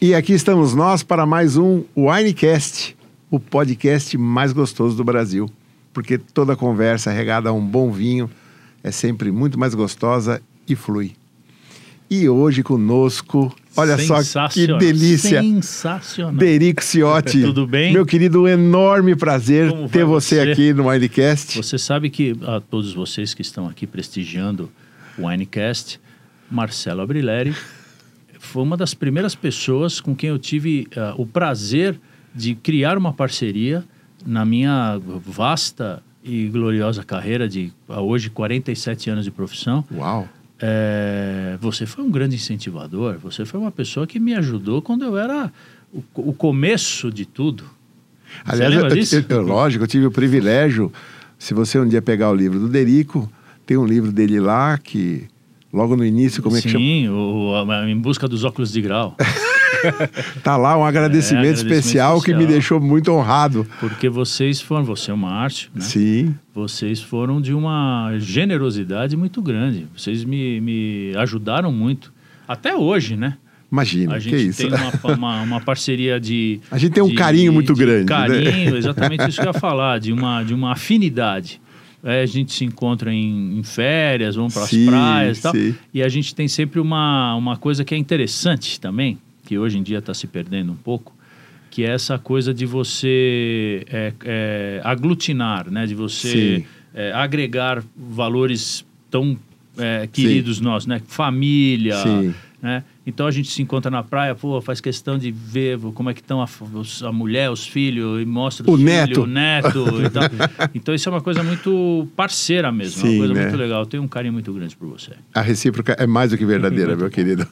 E aqui estamos nós para mais um Winecast, o podcast mais gostoso do Brasil. Porque toda conversa regada a um bom vinho é sempre muito mais gostosa e flui. E hoje conosco, olha só que delícia. Sensacional. Derico Ciotti. Tudo bem? Meu querido, um enorme prazer Como ter você, você? aqui no Winecast. Você sabe que a todos vocês que estão aqui prestigiando o Winecast, Marcelo Abrileri foi uma das primeiras pessoas com quem eu tive ah, o prazer de criar uma parceria na minha vasta e gloriosa carreira de ah, hoje 47 anos de profissão. Uau. É, você foi um grande incentivador, você foi uma pessoa que me ajudou quando eu era o, o começo de tudo. Aliás, eu- eu- lógico, eu tive o privilégio. Se você um dia pegar o livro do Derico, tem um livro dele lá que, logo no início, como é que chama? Sim, em busca dos óculos de grau. Tá lá um agradecimento, É, agradecimento especial, que me especial. deixou muito honrado. Porque vocês foram, você é o Márcio, né? Sim. Vocês foram de uma generosidade muito grande. Vocês me, me ajudaram muito. Até hoje, né? Imagina, A que gente isso. tem uma, uma, uma parceria de. A gente tem um de- carinho muito de grande, né? Carinho, exatamente isso que eu ia falar, de uma, de uma afinidade. É, a gente se encontra em, em férias, vamos para as Sim, praias e tal. sim. E a gente tem sempre uma, uma coisa que é interessante também, que hoje em dia está se perdendo um pouco, que é essa coisa de você é, é, aglutinar, né? De você Sim. é, agregar valores tão é, queridos nossos, né? Família, Sim. né? Então a gente se encontra na praia, pô, faz questão de ver como é que estão a, a mulher, os filhos, e mostra O os neto. filhos, o neto e tal. Então isso é uma coisa muito parceira mesmo, é Sim, uma coisa né? muito legal. Eu tenho um carinho muito grande por você. A recíproca é mais do que verdadeira, meu querido.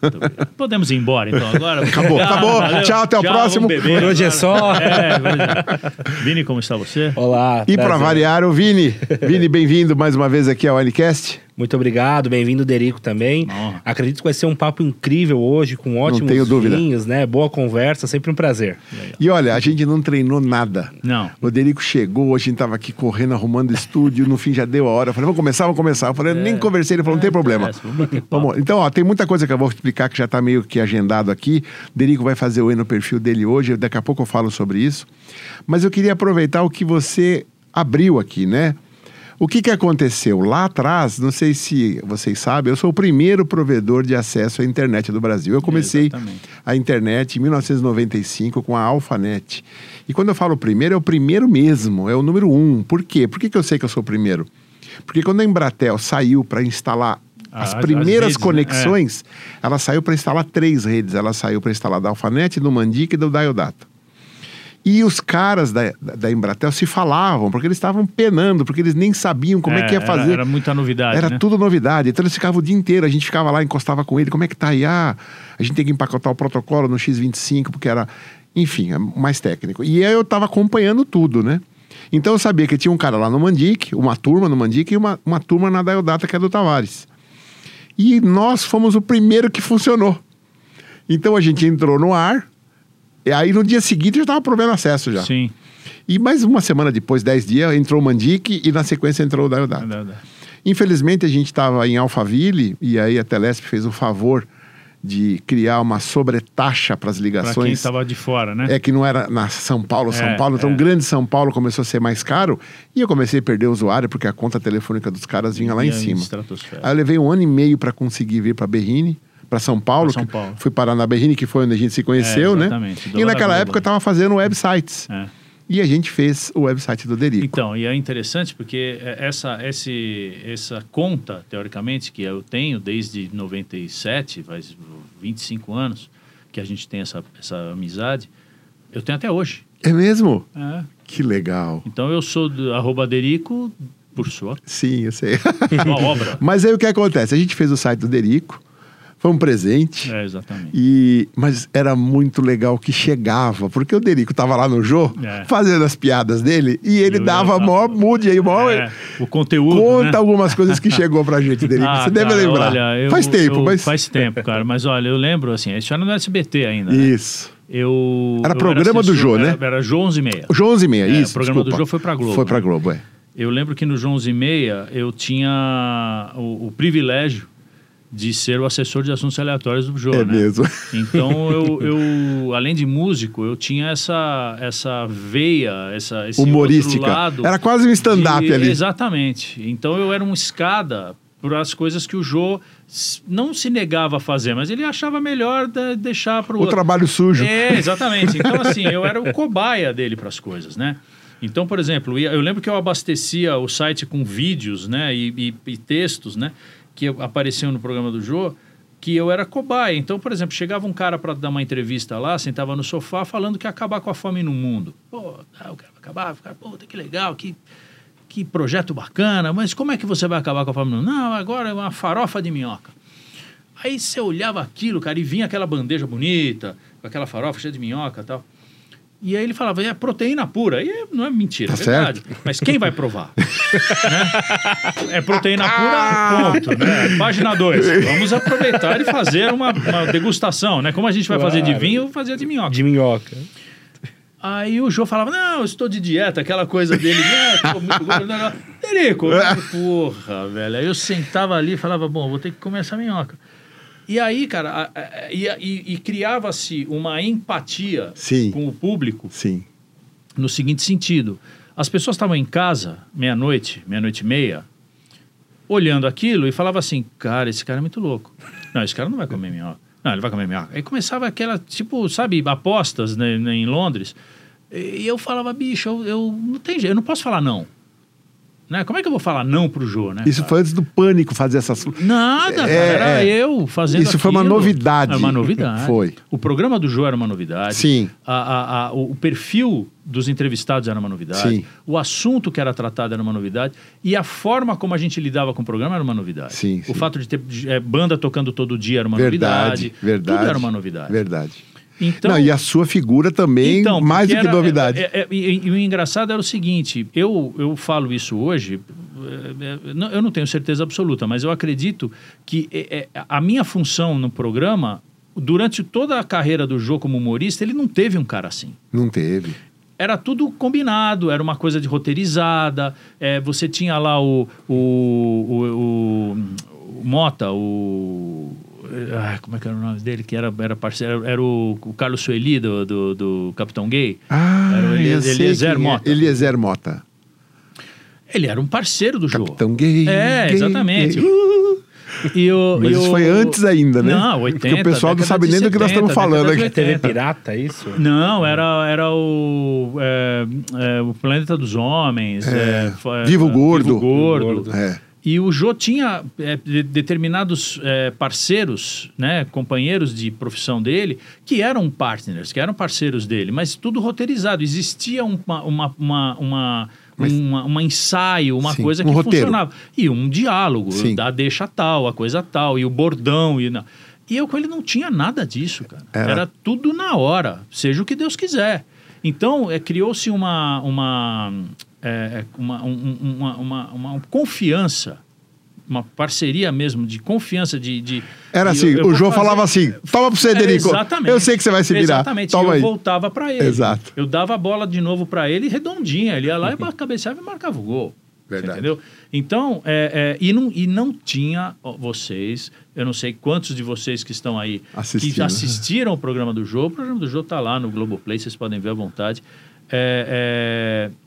Podemos ir embora então agora? Acabou, acabou. Tchau, até o próximo. beber Por hoje é só. É, vamos- Vini, como está você? Olá. E para variar, o Vini. Vini, bem-vindo mais uma vez aqui ao Winecast. Muito obrigado, bem-vindo, Derico, também. Honra. Acredito que vai ser um papo incrível hoje, com ótimos vinhos, né? Boa conversa, sempre um prazer. E olha, a gente não treinou nada. Não. O Derico chegou, a gente tava aqui correndo, arrumando estúdio, no fim já deu a hora. Eu falei, vamos começar, vamos começar. Eu falei, nem conversei, ele falou, não tem problema. interessa, vamos então, ó, tem muita coisa que eu vou explicar que já tá meio que agendado aqui. Derico vai fazer o E no perfil dele hoje, daqui a pouco eu falo sobre isso. Mas eu queria aproveitar o que você abriu aqui, né? O que, que aconteceu? Lá atrás, não sei se vocês sabem, eu sou o primeiro provedor de acesso à internet do Brasil. Eu comecei Exatamente. a internet em 1995 com a Alphanet. E quando eu falo primeiro, é o primeiro mesmo, é o número um. Por quê? Por que, que eu sei que eu sou o primeiro? Porque quando a Embratel saiu para instalar as As- as primeiras redes, né? conexões, ela saiu para instalar três redes. Ela saiu para instalar da Alphanet, do Mandic e do Diodata. E os caras da, da, Embratel se falavam, porque eles estavam penando, porque eles nem sabiam como é, que ia era- fazer. Era, muita novidade, Era né? tudo novidade. Então eles ficavam o dia inteiro, a gente ficava lá, encostava com ele, como é que tá aí? Ah, a gente tem que empacotar o protocolo no X25, porque era, enfim, é mais técnico. E aí eu tava acompanhando tudo, né? Então eu sabia que tinha um cara lá no Mandic, uma turma no Mandic e uma, uma turma na Diodata, que é do Tavares. E nós fomos o primeiro que funcionou. Então a gente entrou no ar, e aí no dia seguinte já estava provendo acesso já. Sim. E mais uma semana depois, dez dias, entrou o Mandic e na sequência entrou o Diodata. Infelizmente a gente estava em Alphaville e aí a Telesp fez o favor de criar uma sobretaxa para as Para quem ligações. estava de fora, né? É que não era na São Paulo, São É, Paulo, então é. grande São Paulo começou a ser mais caro e eu comecei a perder usuário porque a conta telefônica dos caras vinha lá em Ia cima. Aí eu levei um ano e meio para conseguir vir para Berrini, para São Paulo. São Paulo. Fui parar na Berrini, que foi onde a gente se conheceu, É, né? E naquela época eu estava fazendo websites. É. E a gente fez o website do Derico. Então, e é interessante porque é, essa, esse, essa conta, teoricamente, que eu tenho desde 97, faz 25 anos que a gente tem essa, essa amizade, eu tenho até hoje. É mesmo? É. Que legal. Então eu sou do arroba Derico por sua, Sim, eu sei. sua obra. Mas aí o que acontece? A gente fez o site do Derico, foi um presente. É, exatamente. E, mas era muito legal que chegava, porque o Derico tava lá no Jô, É. fazendo as piadas dele, e ele Eu dava ia- maior mood aí, maior... É, o conteúdo, Conta né? algumas coisas que chegou pra gente, Derico. Ah, Você deve cara, lembrar. olha, eu- faz tempo, eu- mas... Faz tempo, cara. Mas olha, eu lembro, assim, isso era no SBT ainda, né? Isso. Eu, Era programa do assessor- Jô, né? Era, era Jô 11 e meia. João 11 e meia, É, isso, o programa desculpa. do Jô foi pra Globo, Foi pra né? Globo, é. Eu lembro que no João 11 e meia eu tinha o, o privilégio de ser o assessor de assuntos aleatórios do Jô, É né? mesmo. Então eu, eu, além de músico, eu tinha essa essa veia, essa esse Humorística. lado Era quase um stand-up ali. Exatamente. Então eu era um escada para as coisas que o Jô não se negava a fazer, mas ele achava melhor de- deixar para O trabalho sujo. é, exatamente. Então, assim, eu era o cobaia dele para as coisas, né? Então, por exemplo, eu lembro que eu abastecia o site com vídeos, né? E, e- e textos, né? Que apareciam no programa do Jô, que eu era cobaia. Então, por exemplo, chegava um cara para dar uma entrevista lá, sentava no sofá falando que ia acabar com a fome no mundo. Pô, ah, eu quero acabar, ficar, pô, que legal, que, que projeto bacana, mas como é que você vai acabar com a fome no mundo? Não, agora é uma farofa de minhoca. Aí você olhava aquilo, cara, e vinha aquela bandeja bonita, com aquela farofa cheia de minhoca e tal. E aí ele falava, é proteína pura. E não é mentira, Tá é verdade. Mas quem vai provar? Né? É proteína pura, ponto. Né? Página 2. Vamos aproveitar e fazer uma, uma degustação, né? Como a gente vai fazer de Claro. vinho, eu vou fazer de minhoca. De minhoca. Aí o Jô falava, não, eu estou de dieta, aquela coisa dele, né? Tô muito gordo, não, não. Terico, porra, velho. Aí eu sentava ali e falava, bom, vou ter que comer essa minhoca. E aí, cara, e, e- e criava-se uma empatia Sim. com o público Sim. no seguinte sentido. As pessoas estavam em casa, meia-noite, meia-noite e meia, olhando aquilo e falava assim, cara, esse cara é muito louco. Não, esse cara não vai comer minhoca. Não, ele vai comer minhoca. Aí começava aquela, tipo, sabe, apostas né, em Londres. E eu falava, bicho, eu, eu não tem jeito, eu não posso falar não. Né? Como é que eu vou falar não pro Jô, né? Isso cara? foi antes do pânico fazer essas. Nada, cara, É, era é. eu fazendo Isso foi uma aquilo. novidade. Era uma novidade. Foi. O programa do Jô era uma novidade. Sim. A- a- a- o perfil dos entrevistados era uma novidade. Sim. O assunto que era tratado era uma novidade. E a forma como a gente lidava com o programa era uma novidade. Sim, O sim. fato de ter eh, banda tocando todo dia era uma Verdade, novidade. verdade. Tudo era uma novidade. Verdade. Então, Não, e a sua figura também, então, mais do que era- novidade. é- é- e, e o engraçado era o seguinte: eu, eu falo isso hoje, é, é, não- eu não tenho certeza absoluta, mas eu acredito que é, é, a minha função no programa, durante toda a carreira do Jô como humorista, ele não teve um cara assim Não teve. era tudo combinado, era uma coisa de roteirizada. é, você tinha lá o, o, o- o Mota, o. ah, como é que era o nome dele? Que era, era parceiro, era o, o Carlos Sueli do, do, do Capitão Gay. Ah, Era o Eliezer é. Mota. Eliezer Mota. Ele era um parceiro do jogo. Capitão gay. É, gay, exatamente. gay. Uh! E o, Mas e isso o- foi antes ainda, né? Não, 80. Porque o pessoal não sabe nem do que nós 70, estamos falando de aqui. TV 80. pirata, é isso? Não, era, era o, é, é, o Planeta dos Homens. É, é, foi- Vivo é, Gordo. Vivo Gordo. Vivo Gordo. É. E o Jô tinha é, de- determinados é, parceiros, né, companheiros de profissão dele, que eram partners, que eram parceiros dele, mas tudo roteirizado. Existia uma, uma, uma, uma, Mas- uma- uma ensaio, uma Sim, coisa um que roteiro. funcionava. E um diálogo, Sim. da deixa tal, a coisa tal, e o bordão. E, não. e eu com ele não tinha nada disso, cara. Era- Era tudo na hora, seja o que Deus quiser. Então, é, criou-se uma, uma, é, é, uma, um- um- uma, uma, uma confiança, uma parceria mesmo de confiança de... de Era assim, eu- eu o João fazer- falava assim, toma pro É, Federico. exatamente. Eu sei que você vai se virar. Exatamente. Toma e eu aí. voltava para ele. Exato. Eu dava a bola de novo para ele redondinha. Ele ia lá e cabeceava e marcava o gol. Você Verdade. Entendeu? Então, é, é, e, não, e não tinha vocês, eu não sei quantos de vocês que estão aí que Assistindo. assistiram o programa do jogo. O programa do jogo está lá no Globoplay, vocês podem ver à vontade. É, é,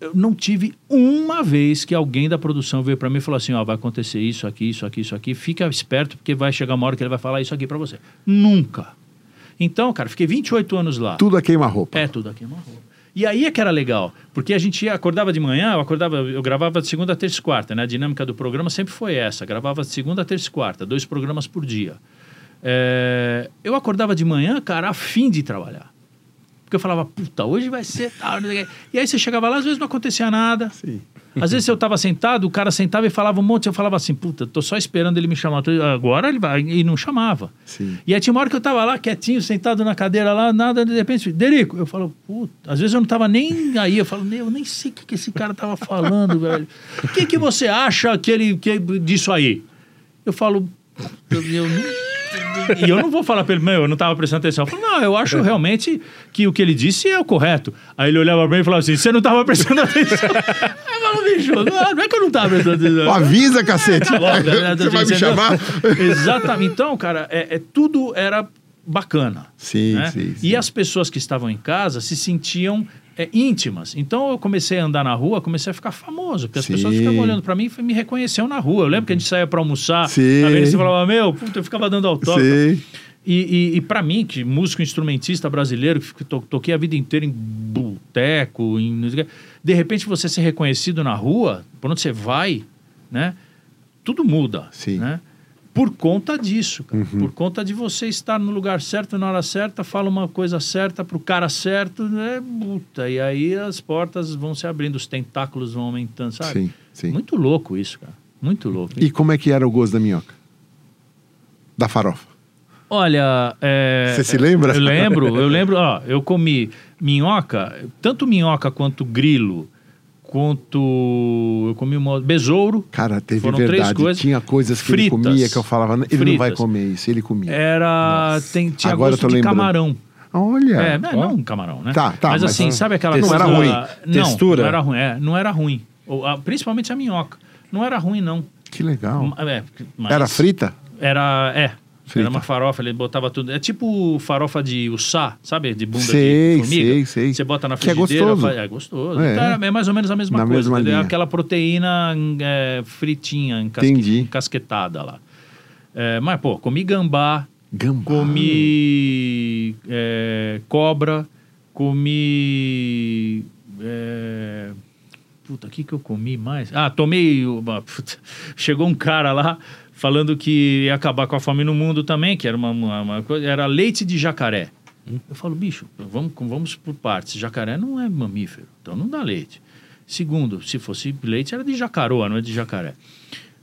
eu não tive uma vez que alguém da produção veio para mim e falou assim: ó, vai acontecer isso aqui, isso aqui, isso aqui. Fica esperto, porque vai chegar uma hora que ele vai falar isso aqui para você. Nunca. Então, cara, fiquei 28 anos lá. Tudo a queima-roupa. É, tudo aqui é uma roupa. E aí é que era legal, porque a gente acordava de manhã, eu acordava, eu gravava de segunda, terça e quarta, né? A dinâmica do programa sempre foi essa, gravava de segunda, terça e quarta, dois programas por dia. É, eu acordava de manhã, cara, a fim de trabalhar. Porque eu falava, puta, hoje vai ser. E aí você chegava lá, às vezes não acontecia nada. Sim. Às vezes eu tava sentado, o cara sentava e falava um monte, eu falava assim, puta, tô só esperando ele me chamar. Agora ele vai, e não chamava. Sim. E aí tinha uma hora que eu tava lá, quietinho, sentado na cadeira lá, nada, de repente, Derico, eu falo, puta, às vezes eu não tava nem aí, eu falo, eu nem sei o que, que esse cara tava falando, velho. O que, que você acha que ele, que, disso aí? Eu falo, eu não E eu não vou falar pra ele, meu, eu não tava prestando atenção. Eu falo, não, eu acho realmente que o que ele disse é o correto. Aí ele olhava mim e falava assim: você não tava prestando atenção. Aí eu falo, bicho, não, não é que eu não tava prestando atenção. Avisa, cacete. Tá né? Você vai me chamar? Exatamente. Então, cara, é, é- tudo era bacana. Sim, né? sim, sim. E as pessoas que estavam em casa se sentiam é, íntimas. Então eu comecei a andar na rua, comecei a ficar famoso, porque as Sim. pessoas ficavam olhando para mim e me reconheciam na rua. Eu lembro que a gente saía para almoçar, Sim. a Vanessa falava, meu, puta, eu ficava dando autógrafo. Sim. E, e, e para mim, que músico instrumentista brasileiro, que to, toquei a vida inteira em boteco, em, de repente você ser reconhecido na rua, por onde você vai, né? Tudo muda, Sim. né? Por conta disso, cara. Por conta de você estar no lugar certo, na hora certa, fala uma coisa certa pro cara certo, né? Puta, e aí as portas vão se abrindo, os tentáculos vão aumentando, sabe? Sim, sim. Muito louco isso, cara. Muito louco. E como é que era o gosto da minhoca? Da farofa. Olha, é, Você se lembra? Eu lembro, eu lembro, ó, eu comi minhoca, tanto minhoca quanto grilo, quanto eu comi uma besouro, Cara, teve Foram três verdade. coisas. Tinha coisas que ele Fritas. comia que eu falava, ele não vai Fritas. comer isso, ele comia. era tem, tinha Agora eu gosto tô de lembrando. camarão. Olha. É, não, não um camarão, né? Tá, tá, mas, mas assim, sabe aquela não coisa... era ruim. Não, Textura? não era ruim, é, não era ruim. Ou, ah, principalmente a minhoca. Não era ruim, não. Que legal. É, mas- Era frita? Era, é. Frita. Era uma farofa, ele botava tudo. É tipo farofa de uçá, sabe? De bunda Sei, de formiga. sei, sei. Você bota na Que é frigideira. gostoso. faz- É gostoso. É. Então, é mais ou menos a mesma Na coisa. mesma entendeu? linha. Aquela proteína é, fritinha, encasque, encasquetada lá. É, mas, pô, comi gambá, Gambá. comi é, cobra, comi. É, puta, o que, que eu comi mais? Ah, tomei. Uma, chegou um cara lá falando que ia acabar com a fome no mundo também, que era uma, uma, uma coisa. Era leite de jacaré. Eu falo, bicho, vamos, vamos por partes. Jacaré não é mamífero, então não dá leite. Segundo, se fosse leite, era de jacaroa, não é de jacaré.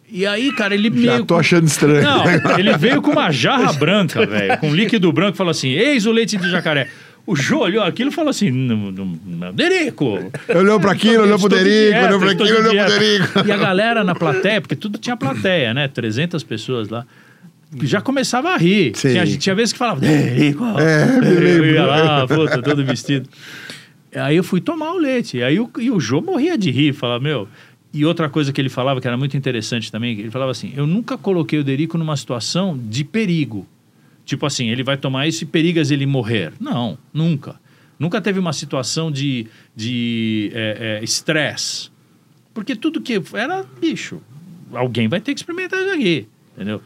E aí, cara, ele Já meio. tô achando estranho. Não, ele veio com uma jarra branca, velho, com líquido branco, e falou assim: eis o leite de jacaré. O Jô olhou aquilo e falou assim: não, não, não, Derico! Olhou pra aquilo, olhou pro Derico, olhou estou aquilo, olhou pro. Derico. E a galera na plateia, porque tudo tinha plateia, né? 300 pessoas lá. Já começava a rir. Sim. Tinha, tinha vezes que falava, Derico! É, eu ia lá, puta, todo vestido. Aí eu fui tomar o leite. Aí o, e o Jô morria de rir, falava, meu. E outra coisa que ele falava, que era muito interessante também, ele falava assim: eu nunca coloquei o Derico numa situação de perigo. Tipo assim, ele vai tomar isso e perigas ele morrer. Não, nunca. Nunca teve uma situação de de, é, é, estresse. Porque tudo que era bicho. Alguém vai ter que experimentar isso aqui. Entendeu?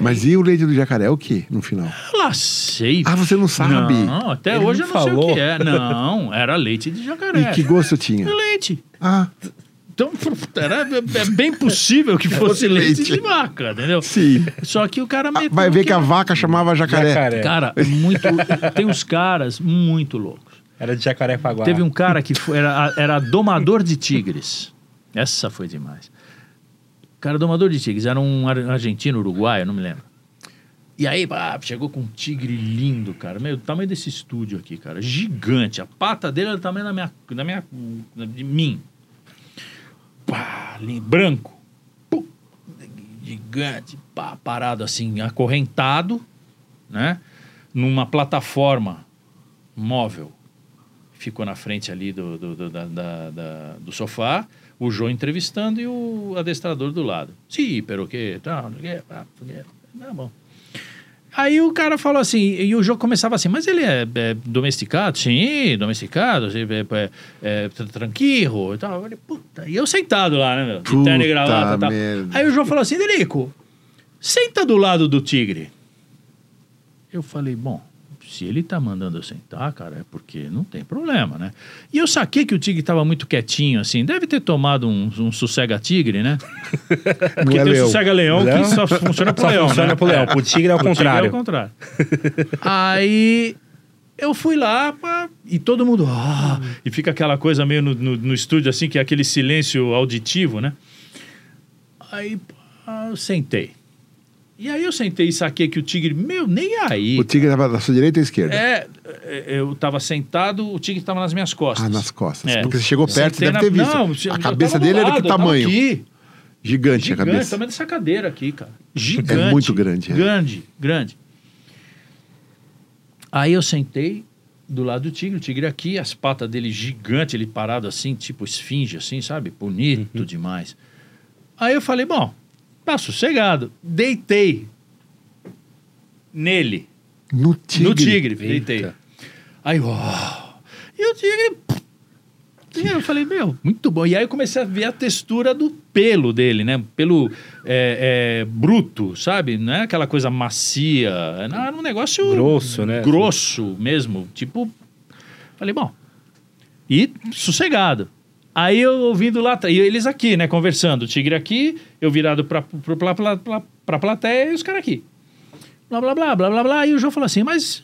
Mas e o leite do jacaré o quê no final? Lá sei. Ah, você não sabe? Não, até Ele hoje eu não sei o falou. que é. Não, era leite de jacaré. E que gosto tinha? Leite. Ah, Então, era é bem possível que fosse leite de vaca, entendeu? sim. Só que o cara Ah, meteu Vai ver que que a vaca chamava jacaré. Jacaré. Cara, muito. tem uns caras muito loucos. Era de Jacarepaguá. Teve um cara que foi- era, era domador de tigres. Essa foi demais. Cara, domador de tigres. Era um ar- argentino, uruguaio, não me lembro. E aí, pá, chegou com um tigre lindo, cara. Meu, do tamanho desse estúdio aqui, cara. Gigante. A pata dele era do tamanho da minha, da minha, de mim. Pá, branco. Pum, gigante. Pá, parado assim, acorrentado, né? Numa plataforma móvel. Ficou na frente ali do, do, do, da- da- da- do sofá, o João entrevistando e o adestrador do lado. Sim, pero que, tá, não tá bom. Aí o cara falou assim, e o jogo começava assim, mas ele é, é domesticado? Sim, domesticado, é, é, é, tra- tranquilo e tal. Eu falei, puta, e eu sentado lá, né, meu? De terno e gravata e tal. merda. Aí o João falou assim, Delico, senta do lado do tigre. Eu falei, bom, se ele tá mandando eu sentar, cara, é porque não tem problema, né? E eu saquei que o tigre tava muito quietinho, assim, deve ter tomado um, um sossega-tigre, né? Porque é tem leão. o sossega-leão que só funciona pro Só leão, funciona né? pro leão, pro tigre é o Pro tigre contrário. É o contrário. Aí eu fui lá e todo mundo. "Ah", e fica aquela coisa meio no, no, no estúdio assim, que é aquele silêncio auditivo, né? Aí pá, eu sentei. E aí eu sentei e saquei que o tigre, meu, nem aí. O tigre estava da sua direita ou esquerda? É, é, eu tava sentado, o tigre tava nas minhas costas. Ah, nas costas. É. Porque você chegou perto, você deve ter na- visto. Não, a cabeça dele era lado, que eu tava tamanho? aqui. Gigante, a Gigante, cabeça. tamanho dessa cadeira aqui, cara. Gigante. É muito grande, é. Grande, grande. Aí eu sentei do lado do tigre, o tigre aqui, as patas dele gigante, ele parado assim, tipo esfinge, assim, sabe? Bonito demais. Aí eu falei, bom, tá sossegado. Deitei nele, No tigre. no tigre, Eita. deitei. Aí, uau. E o tigre. E eu falei, meu, muito bom. E aí eu comecei a ver a textura do pelo dele, né? Pelo é, é, bruto, sabe? Não é aquela coisa macia. Era um negócio. Grosso, né? Grosso mesmo. Tipo. Falei, bom. E sossegado. Aí eu ouvindo lá, e eles aqui, né, conversando. O tigre aqui, eu virado pra, pra, pra, pra, pra, plateia e os caras aqui blá blá blá blá blá blá. E o João falou assim: Mas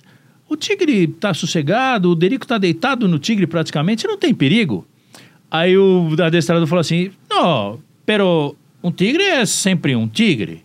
o tigre tá sossegado, o Derico tá deitado no tigre praticamente, não tem perigo. Aí o adestrado falou assim: Não, pero um tigre é sempre um tigre.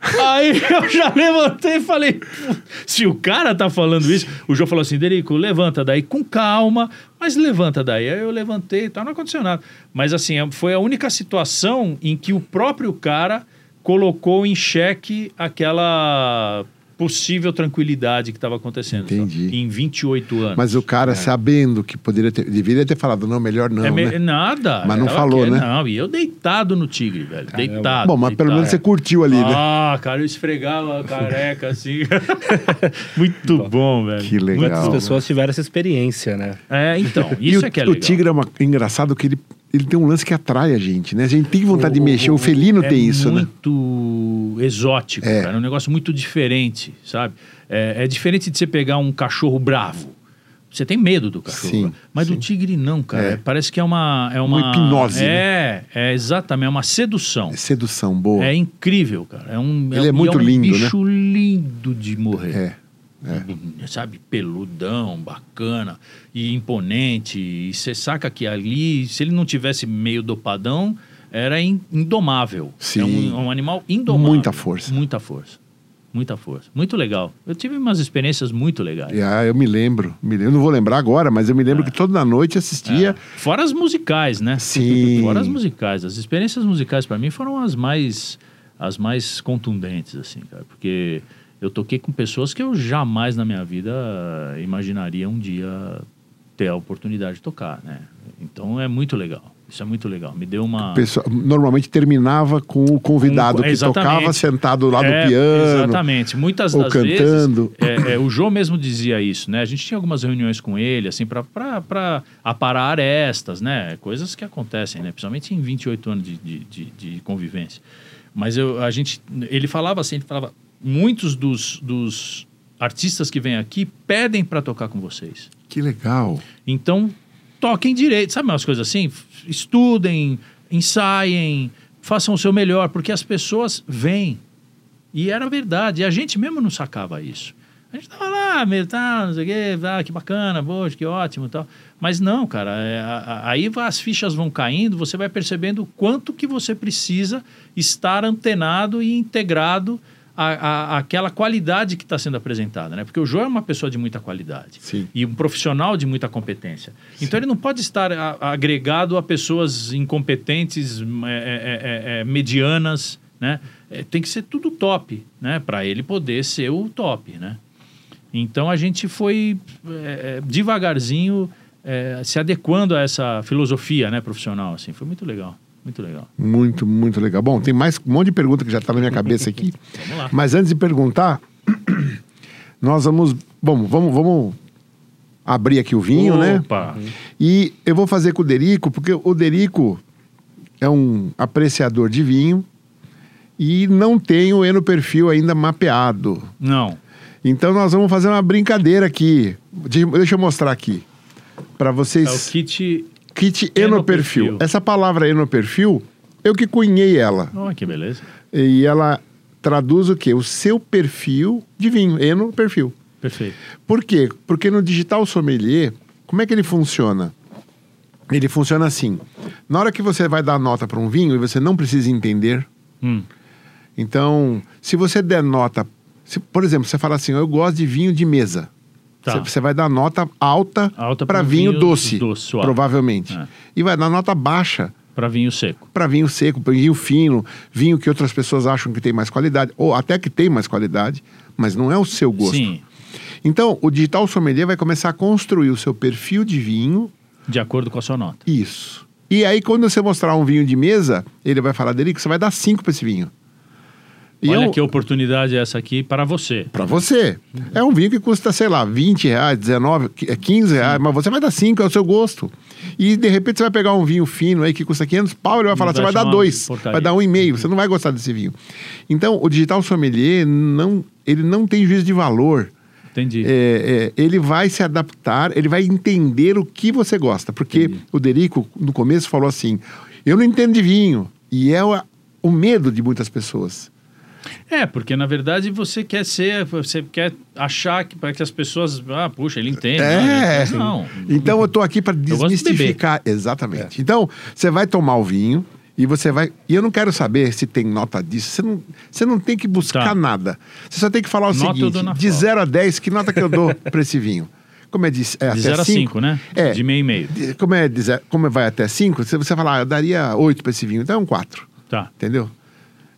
Aí eu já levantei e falei: "Pô, se o cara tá falando isso, o João falou assim: Derico, levanta daí com calma, mas levanta daí. Aí eu levantei tal, não aconteceu nada. Mas assim, foi a única situação em que o próprio cara colocou em xeque aquela possível tranquilidade que estava acontecendo. só, Entendi. em 28 anos. Mas o cara, sabendo que poderia ter. Deveria ter falado, não, melhor não. É me- né? Nada. Mas não falou, quer- né? Não, e eu deitado no tigre, velho. Deitado. Bom, mas pelo deitado. menos você curtiu ali, né? Ah, cara, eu esfregava a careca assim. Muito bom, velho. Que legal. Muito As bom. pessoas tiveram essa experiência, né? É, então, E isso o, é que é o legal. tigre é uma, engraçado que ele, ele tem um lance que atrai a gente, né? A gente tem vontade de mexer. O, felino é tem isso, né? muito exótico, É. cara. É um negócio muito diferente, sabe? É, é diferente de você pegar um cachorro bravo. Você tem medo do cachorro. Sim, bravo. Mas sim. do tigre não, cara. É. Parece que é uma... É uma, Uma hipnose, né? É, é exatamente. É uma sedução. É sedução boa. É incrível, cara. É um, Ele é muito um lindo, né? bicho lindo de morrer. É. Sabe, peludão, bacana e imponente. E você saca que ali, se ele não tivesse meio dopadão, era in- indomável. Sim. É um, é um animal indomável. Muita força. Muita força. Muita força. Muito legal. Eu tive umas experiências muito legais. Ah, eu me lembro, me lembro. Eu não vou lembrar agora, mas eu me lembro que toda noite assistia. Fora as musicais, né? Sim. Fora as musicais. As experiências musicais para mim foram as mais as mais contundentes assim, cara, porque eu toquei com pessoas que eu jamais na minha vida eh, imaginaria um dia ter a oportunidade de tocar, né? Então é muito legal. Isso é muito legal. Me deu uma Pessoa- normalmente terminava com o convidado Com- que tocava sentado lá É, no piano. Exatamente. Muitas ou das cantando. vezes. é, é, o João mesmo dizia isso, né? A gente tinha algumas reuniões com ele, assim, para aparar arestas, né? Coisas que acontecem, né? Principalmente em 28 anos de, de, de, de convivência. Mas eu, a gente. Ele falava assim, ele falava. Muitos dos, dos artistas que vêm aqui pedem para tocar com vocês. Que legal. Então, toquem direito. Sabe umas coisas assim? Estudem, ensaiem, façam o seu melhor, porque as pessoas vêm. E era verdade. E a gente mesmo não sacava isso. A gente tava lá, meio, tá, não sei o quê, ah, que bacana, poxa, que ótimo tal. Mas não, cara, é, a- aí as fichas vão caindo, você vai percebendo o quanto que você precisa estar antenado e integrado à, à- àquela qualidade que está sendo apresentada, né? Porque o João é uma pessoa de muita qualidade Sim. e um profissional de muita competência. Então ele não pode estar a- agregado a pessoas incompetentes, é, é, é, é, medianas, né? É, tem que ser tudo top, né? Para ele poder ser o top, né? Então a gente foi é, é, devagarzinho é, se adequando a essa filosofia, né, profissional. Assim, foi muito legal, muito legal. Muito, muito legal. Bom, tem mais um monte de pergunta que já está na minha cabeça aqui. Vamos lá. Mas antes de perguntar, nós vamos. Bom, vamos, vamos abrir aqui o vinho, né? Opa. E eu vou fazer com o Derico, porque o Derico é um apreciador de vinho e não tem o Eno perfil ainda mapeado. Não. Então nós vamos fazer uma brincadeira aqui. De- Deixa eu mostrar aqui para É vocês. o kit. Kit Enoperfil. Enoperfil. Essa palavra Enoperfil, eu que cunhei ela. Oh, que beleza. E ela traduz o quê? O seu perfil de vinho, Enoperfil. Perfeito. Por quê? Porque no digital sommelier, como é que ele funciona? Ele funciona assim. Na hora que você vai dar nota para um vinho e você não precisa entender, Hum. então, se você der nota, se, por exemplo, você fala assim, eu gosto de vinho de mesa. Tá. Você, vai dar nota alta, Alta para vinho, vinho doce, doce, provavelmente. É. E vai dar nota baixa Para vinho seco. para vinho seco, para vinho fino, vinho que outras pessoas acham que tem mais qualidade, ou até que tem mais qualidade, mas não é o seu gosto. Sim, Então, o digital sommelier vai começar a construir o seu perfil de vinho, de acordo com a sua nota. isso. E aí, quando você mostrar um vinho de mesa, ele vai falar dele que você vai dar cinco para esse vinho. E Olha um- que oportunidade é essa aqui para você. Para você. É um vinho que custa, sei lá, 20 reais, 19, qui- é 15 reais, mas você vai dar 5, é o seu gosto. E de repente você vai pegar um vinho fino aí que custa 500 pau, ele vai falar, você vai vai dar dois, porcaria. vai dar um e meio, você não vai gostar desse vinho. Então, o digital sommelier, não, ele não tem juízo de valor. Entendi. É, é, ele vai se adaptar, ele vai entender o que você gosta. Porque Entendi. o Derico, no começo, falou assim: eu não entendo de vinho. E é o, o medo de muitas pessoas. É, porque na verdade você quer ser, você quer achar que para que as pessoas, ah, puxa, ele entende. É. Não. Então eu tô aqui para desmistificar. Exatamente. Então, você vai tomar o vinho e você vai. E eu não quero saber se tem nota disso. Você não, você não tem que buscar Tá. nada. Você só tem que falar o Nota seguinte: de foto. 0 a 10, que nota que eu dou para esse vinho? Como é de, é até De 0 a 5, 5, né? É. De meio e meio. De- Como, é de como vai até 5, você você fala, ah, eu daria 8 para esse vinho. Então é um 4. Tá. Entendeu?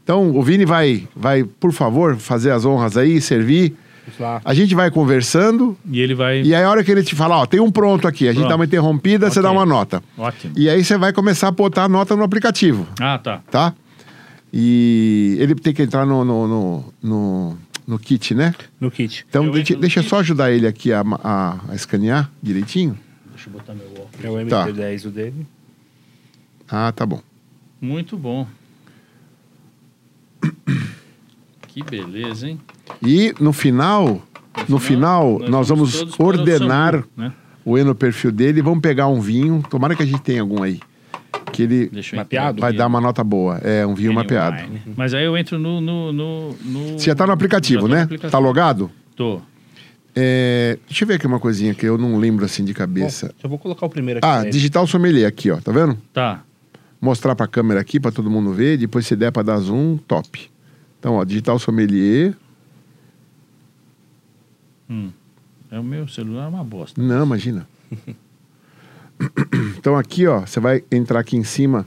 Então o Vini vai, vai, por favor, fazer as honras aí, servir. Lá. A gente vai conversando. E ele vai. E aí, a hora que ele te falar, ó, tem um pronto aqui, a gente Pronto. dá uma interrompida, você Ok. dá uma nota. Ótimo. E aí você vai começar a botar a nota no aplicativo, Ah, tá. tá? E ele tem que entrar no, no, no, no, no kit, né? No kit. Então Eu deixa, deixa eu kit. só ajudar ele aqui a, a, a escanear direitinho. Deixa eu botar meu óculos. É o Tá. MT10 o dele. Ah, tá bom. Muito bom. Que beleza, hein? E no final, no final, nós vamos todos para o ordenar Sambu, né? o Eno perfil dele vamos pegar um vinho. Tomara que a gente tenha algum aí. Que ele Mapeado? vai dar uma nota boa. É um vinho mapeado. Wine. Mas aí eu entro no. no, no, no- Você já tá no aplicativo, tô no né? aplicativo. Tá logado? Tô. É, deixa eu ver aqui uma coisinha que eu não lembro assim de Bom, cabeça. já vou colocar o primeiro aqui. ah, né? digital sommelier aqui, ó. Tá vendo? Tá. Mostrar pra câmera aqui pra todo mundo ver. Depois se der pra dar zoom, top. Então, ó, digital sommelier. Hum. É o meu celular é uma bosta. Não, imagina. então aqui, ó, você vai entrar aqui em cima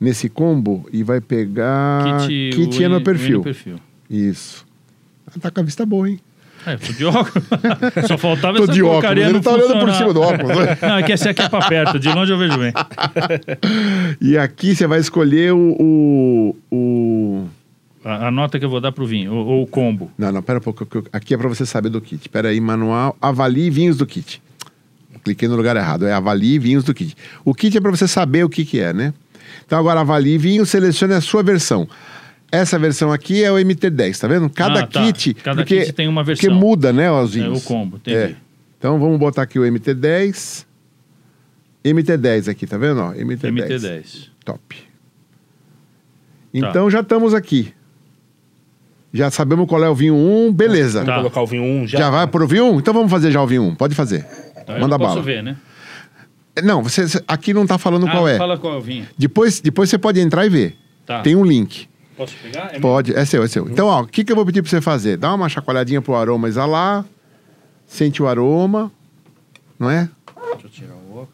nesse combo e vai pegar Kit, kit o é no perfil. Perfil. Isso. Ah, tá com a vista boa, hein? É, tô de óculos. Só faltava Tô essa de óculos. Ele não tá olhando por cima do óculos. né? Não, é que esse aqui é pra perto. De longe eu vejo bem. E aqui você vai escolher o. o, o- A, a nota que eu vou dar pro vinho, ou, o combo. Não, não, pera um pouco. Aqui é pra você saber do kit. Pera aí, manual. Avalie vinhos do kit. Cliquei no lugar errado. É avalie vinhos do kit. O kit é pra você saber o que, que é, né? Então agora avalie vinho, selecione a sua versão. Essa versão aqui é o MT10, tá vendo? Cada Ah, tá. kit. Cada porque, kit tem uma Porque versão. muda, né, os É, o combo, entendi. É. Então vamos botar aqui o MT10. MT10 aqui, tá vendo? ó? MT10. MT10. Top. Então já estamos aqui. Já sabemos qual é o vinho 1, beleza. Vamos Tá. colocar o vinho 1 já. Já vai pro vinho 1? Então vamos fazer já o vinho 1. Pode fazer. Então, eu Manda não posso bala. ver, né? Não, você, você- aqui não tá falando Ah, qual é. Fala qual é o vinho. Depois, depois você pode entrar e ver. Tá. Tem um link. Posso pegar? É Pode, é seu, é seu. Então, ó, o que, que eu vou pedir pra você fazer? Dá uma chacoalhadinha pro aroma exalar. Sente o aroma. Não é? meu? Deixa eu tirar o óculos.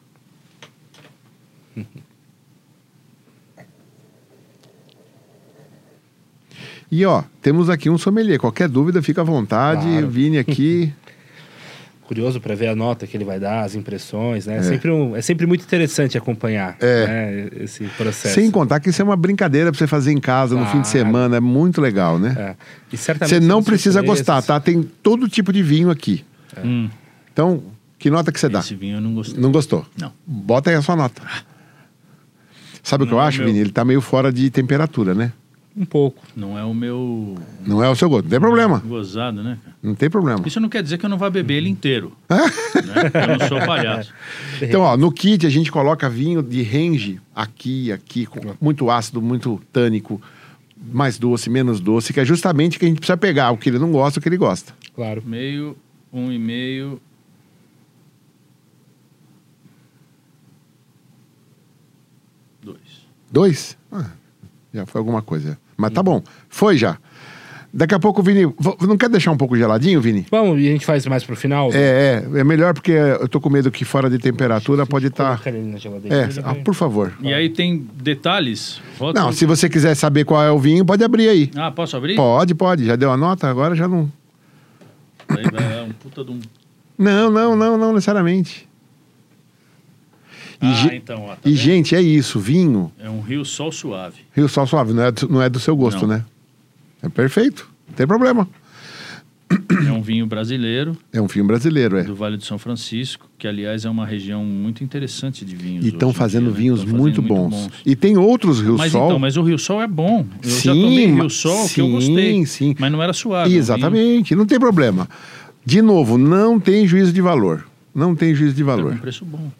E ó, temos aqui um sommelier. Qualquer dúvida, fica à vontade. Claro. Vini aqui. Curioso para ver a nota que ele vai dar, as impressões, né? É, sempre, um- é sempre muito interessante acompanhar É. né, esse processo. Sem contar que isso é uma brincadeira pra você fazer em casa no fim de Claro. semana. É muito legal, né? É. E certamente Você não precisa surpresas. gostar, tá? Tem todo tipo de vinho aqui. Hum, Então, que nota que você dá? esse vinho eu não gostei. Não gostou? Não. Bota aí a sua nota. Sabe o que eu é acho, meu. Vini? Ele tá meio fora de temperatura, né? Um pouco. Não é o meu. Não é o seu gosto. Não tem problema. Gozado, né? Não tem problema. Isso não quer dizer que eu não vá beber ele inteiro. né? Eu não sou palhaço. Então, ó, no kit a gente coloca vinho de range aqui, aqui, com muito ácido, muito tânico, mais doce, menos doce, que é justamente que a gente precisa pegar o que ele não gosta, o que ele gosta. Claro. Meio, um e meio. Dois. Dois? Ah, já foi alguma coisa. Mas tá bom. Foi já. Daqui a pouco, Vini, não quer deixar um pouco geladinho, Vini? Vamos, e a gente faz mais pro final? É, é, é melhor porque eu tô com medo que fora de temperatura pode estar. Colocar ele na geladeira. É, ah, por favor. E aí tem detalhes? Volta Não, no- se você quiser saber qual é o vinho, pode abrir aí. Ah, posso abrir? Pode, pode. Já deu a nota? Agora já não. Aí vai um puta de um... Não, não, não, não necessariamente. E, Ah, então, ó, tá e, gente, é isso. Vinho, É um rio sol suave. Rio Sol Suave, não é, do- não é do seu gosto, Não. né? É perfeito. Não tem problema. É um vinho brasileiro É um vinho brasileiro, é. do Vale do São Francisco, que aliás é uma região muito interessante de vinhos. E estão fazendo dia, né? vinhos Tão fazendo muito, bons. bons. E tem outros Rio Mas Sol. então, mas o Rio Sol é bom. Eu já Sim, tomei ma- Rio Sol que eu sim, gostei. sim. Mas não era suave. é um Exatamente, não tem problema. De novo, não tem juízo de valor. Não tem juízo de Tá valor. um preço bom.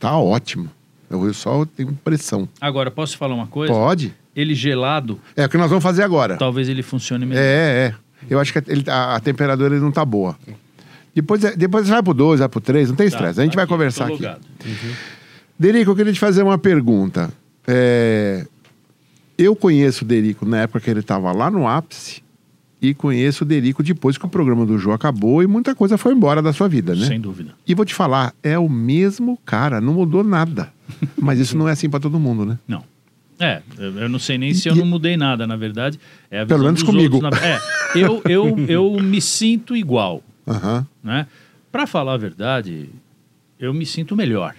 Tá ótimo. O Sol tem pressão. Agora, posso falar uma coisa? Pode. Ele gelado, É o que nós vamos fazer agora. talvez ele funcione melhor. É, é. Eu acho que ele- a, a temperatura ele não tá boa. Depois, é- depois vai pro 2, vai pro 3, não tem Tá, estresse. a gente tá vai aqui, conversar aqui. logado. Derico, eu queria te fazer uma pergunta. É, Eu conheço o Derico na época que ele estava lá no ápice e conheço o Derico depois que o programa do Jô acabou e muita coisa foi embora da sua vida, né? Sem dúvida. E vou te falar, é o mesmo cara, não mudou nada. Mas isso não é assim para todo mundo, né? Não. É, eu não sei nem se eu E- não mudei nada, na verdade. É Pelo menos comigo. na- É, eu, eu, eu me sinto igual, né? Para falar a verdade, eu me sinto melhor.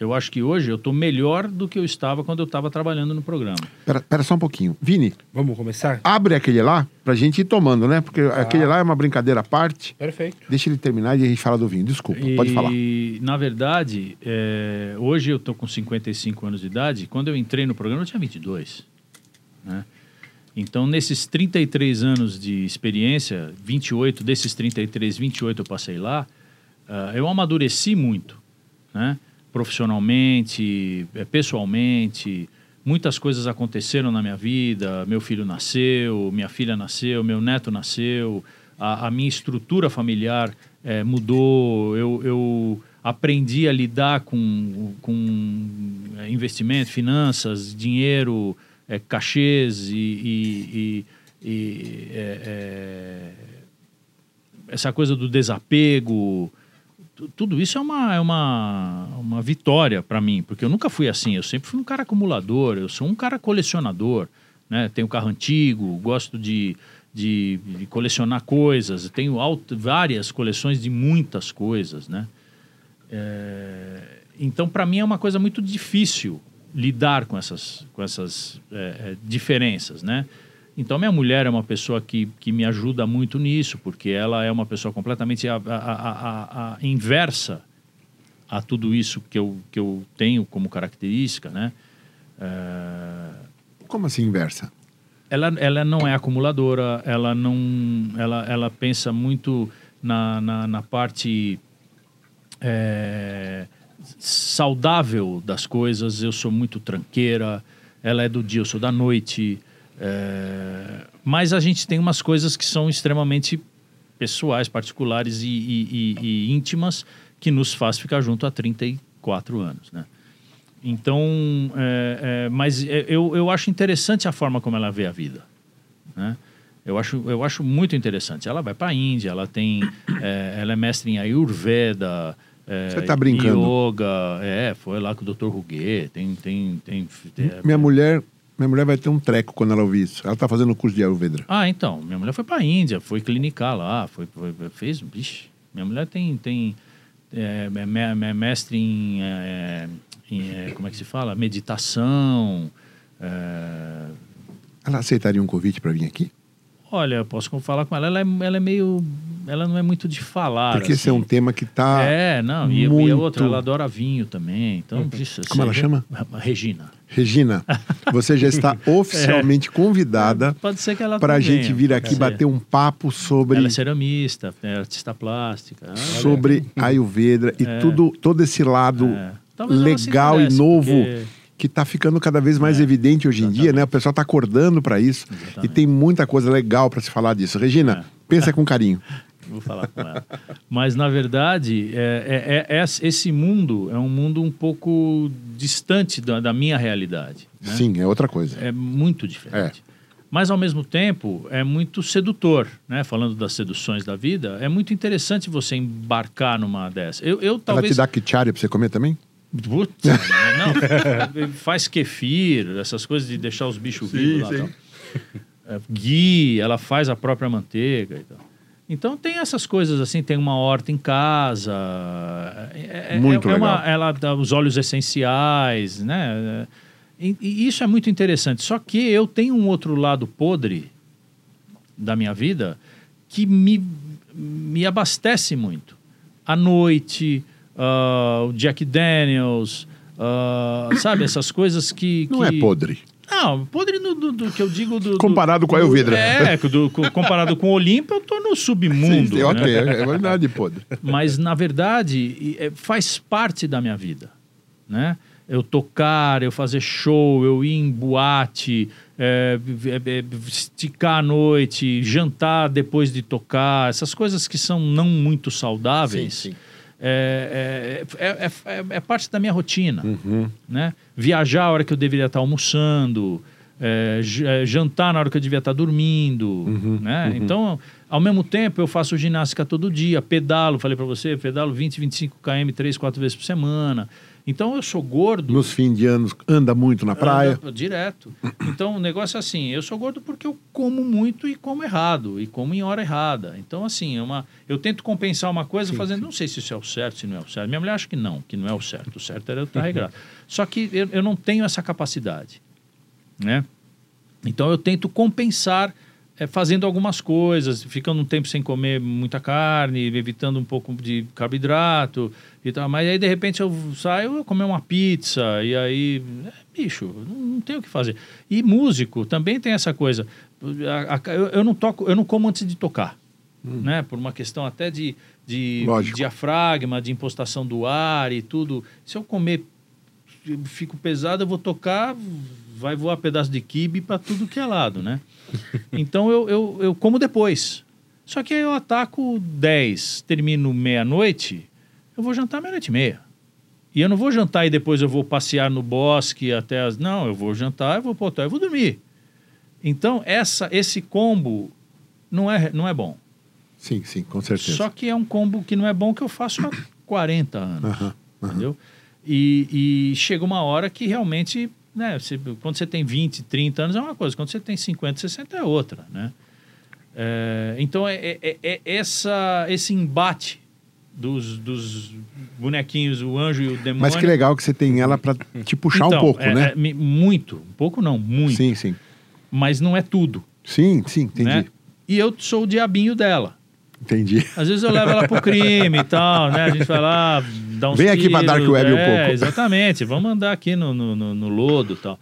Eu acho que hoje eu estou melhor do que eu estava quando eu estava trabalhando no programa. Pera, pera só um pouquinho. Vini, Vamos começar? abre aquele lá pra gente ir tomando, né? Porque aquele lá é uma brincadeira à parte. Perfeito. Deixa ele terminar e a gente fala do vinho. Desculpa, pode falar. E, na verdade, é, hoje eu estou com 55 anos de idade. Quando eu entrei no programa, eu tinha 22. Né? Então, nesses 33 anos de experiência, 28 desses 33, 28 eu passei lá, ah, eu amadureci muito. Né? Profissionalmente, eh, pessoalmente, muitas coisas aconteceram na minha vida. Meu filho nasceu, minha filha nasceu, meu neto nasceu, a, a minha estrutura familiar eh, mudou. Eu, eu aprendi a lidar com, com eh, investimento, finanças, dinheiro, eh, cachês e, e- e- e, eh, eh, essa coisa do desapego. Tu- Tudo isso é uma, é uma, uma vitória para mim, porque eu nunca fui assim. Eu sempre fui um cara acumulador, eu sou um cara colecionador. Né? Tenho carro antigo, gosto de, de, de colecionar coisas, tenho alto, várias coleções de muitas coisas. Né? É, então, para mim, é uma coisa muito difícil lidar com essas, com essas é, é, diferenças, né? Então, minha mulher é uma pessoa que, que me ajuda muito nisso, porque ela é uma pessoa completamente a, a- a- a- inversa a tudo isso que eu, que eu tenho como característica, né? É, Como assim inversa? ela, ela não é acumuladora, ela não, ela, ela pensa muito na, na, na parte é, saudável das coisas. Eu sou muito tranqueira, ela é do dia, eu sou da noite. É, mas a gente tem umas coisas que são extremamente pessoais, particulares e, e- e- e íntimas que nos faz ficar junto há 34 anos, né? Então, é, é, mas é, eu, eu acho interessante a forma como ela vê a vida, né? Eu acho, eu acho muito interessante. Ela vai para a Índia, ela tem, é, ela é mestre em Ayurveda, é, Você tá brincando. yoga, é, foi lá com o Dr. Ruguet, tem, tem, tem, tem- Minha mulher, minha mulher vai ter um treco quando ela ouvir isso. Ela tá fazendo o curso de Ayurveda. Ah, então, minha mulher foi para a Índia, foi clinicar lá, foi, foi- fez, vixe, minha mulher tem, tem é, é, me- mestre em, é, em, é, como é que se fala, meditação. é, Ela aceitaria um convite para vir aqui? olha, eu posso falar com ela, ela é, ela é meio, ela não é muito de falar. Porque esse é assim. um tema que tá. É, não, e, muito- a outra, ela adora vinho também, então... vixe, Como ela chama? Regina. Regina, você já está oficialmente convidada Pode ser que ela para a gente vir pode aqui ser. bater um papo sobre, Ela é ceramista, é artista plástica. sobre Ayurveda e É. tudo, todo esse lado É. Legal e novo porque- que está ficando cada vez mais É, evidente hoje em dia, né? O pessoal está acordando para isso e Exatamente. tem muita coisa legal para se falar disso. Regina, É. pensa com carinho. Vou falar com ela. Mas, na verdade, é, é- é- é- esse mundo é um mundo um pouco distante da, da minha realidade. né? Sim, é outra coisa. É muito diferente. Mas, ao mesmo tempo, é muito sedutor, né? Falando das seduções da vida, é muito interessante você embarcar numa dessa. Eu, eu Ela talvez... te dá quichari pra você comer também? Putz, não, faz kefir, essas coisas de deixar os bichos Sim, vivos lá. sim. Tal. É, ghee, ela faz a própria manteiga e tal. Então tem essas coisas assim, tem uma horta em casa, é, é- Muito é uma- legal. ela dá os óleos essenciais, né? E, e isso é muito interessante. Só que eu tenho um outro lado podre da minha vida que me, me abastece muito. À noite, ah, o Jack Daniels, ah, sabe? Essas coisas que... Não que- é podre. Não, podre do, do- do que eu digo... Do, do- Comparado com a Elvidra. É, do- com- comparado com o Olimpo, eu tô no submundo. Sim, sim, ok, né? é verdade, podre. Mas, na verdade, é, faz parte da minha vida, né? Eu tocar, eu fazer show, eu ir em boate, é, é, é, esticar à noite, jantar depois de tocar, essas coisas que são não muito saudáveis, Sim, sim. É, é, é, é- é parte da minha rotina, Uhum. né? Viajar a hora que eu deveria estar almoçando, é, é, jantar na hora que eu devia estar dormindo, Uhum, né? Então, ao mesmo tempo, eu faço ginástica todo dia, pedalo, falei para você, pedalo 20, 25 km três, quatro vezes por semana. Então, eu sou gordo. Nos fins de anos, anda muito na praia. Anda direto. Então, o negócio é assim, eu sou gordo porque eu como muito e como errado, e como em hora errada. Então, assim, é uma, eu tento compensar uma coisa fazendo, não sei se isso é o certo, se não é o certo. Minha mulher acha que não, que não é o certo. O certo era eu estar regrado. Só que eu, eu não tenho essa capacidade, né? Então, eu tento compensar eh, fazendo algumas coisas, ficando um tempo sem comer muita carne, evitando um pouco de carboidrato e tal. Mas aí, de repente, eu saio eu comer uma pizza e aí, é, bicho, não, não tem o que fazer. E músico também tem essa coisa. A- a- eu, eu não toco, eu não como antes de tocar, né? Por uma questão até de, de Lógico. diafragma, de impostação do ar e tudo. Se eu comer eu fico pesado, eu vou tocar, vai voar pedaço de quibe para tudo que é lado, né? Então eu, eu, eu como depois. Só que aí eu ataco 10, termino meia-noite, eu vou jantar meia-noite e meia. E eu não vou jantar e depois eu vou passear no bosque até as. Não, eu vou jantar, eu vou pro hotel, eu vou dormir. Então, essa, esse combo não é, não é bom. Sim, sim, com certeza. Só que é um combo que não é bom que eu faço há 40 anos entendeu? E, e chega uma hora que realmente, né, você- quando você tem 20, 30 anos é uma coisa, quando você tem 50, 60 é outra, né? É, então, é, é- é essa, esse embate dos, dos bonequinhos, o anjo e o demônio... Mas que legal que você tem ela pra te puxar Então, um pouco, é- né? é muito, um pouco não, muito. Sim, sim. Mas não é tudo, Sim, sim, entendi. né? E eu sou o diabinho dela. Entendi. Às vezes eu levo ela pro crime e tal, né? A gente vai lá, dá uns Vem aqui pra tiros, Dark Web um é, pouco. Exatamente, vamos andar aqui no, no, no- no lodo e tal.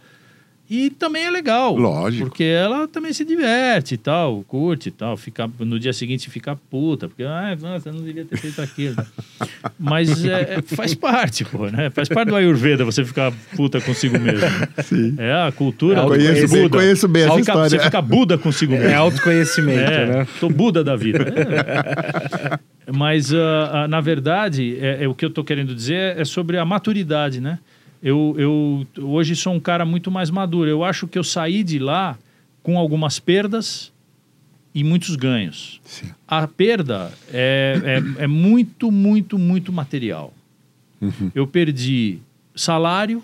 E também é legal. Lógico. Porque ela também se diverte e tal, curte e tal. Fica, no dia seguinte fica puta, porque, ai, nossa, não devia ter feito aquilo. Mas é, é- faz parte, pô, né? Faz parte do Ayurveda você ficar puta consigo mesmo. Sim. É a cultura. Eu do Conheço bem, Buda. conheço bem essa história. Você fica Buda consigo mesmo. É autoconhecimento, É, né? Tô Buda da vida. É. Mas, ah, ah, na verdade, é, é o que eu tô querendo dizer é sobre a maturidade, né? Eu, eu hoje sou um cara muito mais maduro. Eu acho que eu saí de lá com algumas perdas e muitos ganhos. Sim. A perda é, é, é muito, muito, muito material. Uhum. Eu perdi salário,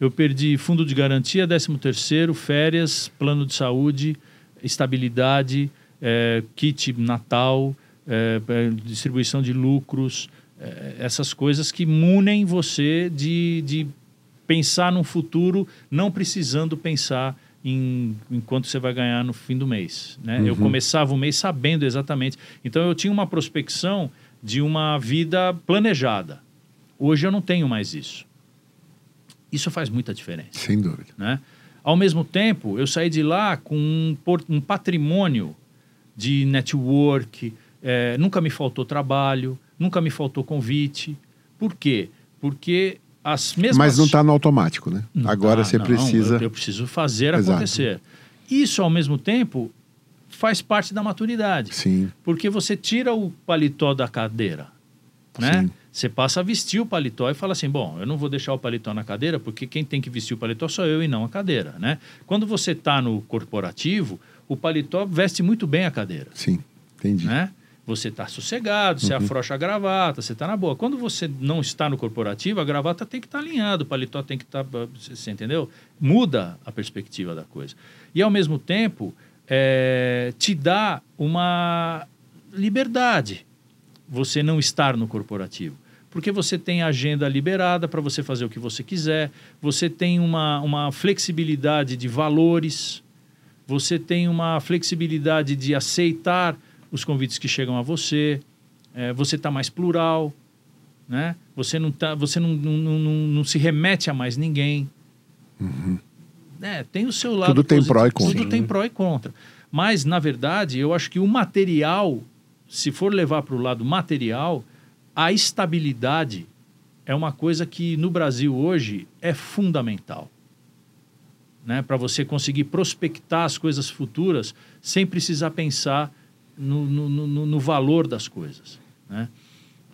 eu perdi fundo de garantia, 13 terceiro, férias, plano de saúde, estabilidade, eh, kit Natal, eh, eh, distribuição de lucros, eh, essas coisas que munem você de, de pensar num futuro não precisando pensar em, em quanto você vai ganhar no fim do mês. Né? Eu começava o mês sabendo exatamente. Então eu tinha uma prospecção de uma vida planejada. Hoje eu não tenho mais isso. Isso faz muita diferença. Sem dúvida. Né? Ao mesmo tempo, eu saí de lá com um, um patrimônio de network, eh, nunca me faltou trabalho, nunca me faltou convite. Por quê? Porque as mesmas... Mas não está no automático, né? Não Agora tá, você não, precisa. Eu, eu preciso fazer Exato. acontecer. Isso, ao mesmo tempo, faz parte da maturidade. Sim. Porque você tira o paletó da cadeira, né? Sim. Você passa a vestir o paletó e fala assim: bom, eu não vou deixar o paletó na cadeira, porque quem tem que vestir o paletó sou eu e não a cadeira, né? Quando você está no corporativo, o paletó veste muito bem a cadeira, Sim, entendi. né? Você está sossegado, você afrouxa a gravata, você está na boa. Quando você não está no corporativo, a gravata tem que estar alinhada, o paletó tem que estar. você, você entendeu? Muda a perspectiva da coisa. E ao mesmo tempo, é, te dá uma liberdade você não estar no corporativo. Porque você tem a agenda liberada para você fazer o que você quiser, você tem uma, uma flexibilidade de valores, você tem uma flexibilidade de aceitar os convites que chegam a você, é, você está mais plural, né? você, não, tá, você não, não, não, não, se remete a mais ninguém. É, tem o seu lado. Tudo tem positivo, pró e contra. Tudo tem pró e contra. Mas, na verdade, eu acho que o material, se for levar para o lado material, a estabilidade é uma coisa que no Brasil hoje é fundamental. Né? Para você conseguir prospectar as coisas futuras sem precisar pensar no, no, no, no valor das coisas. Né?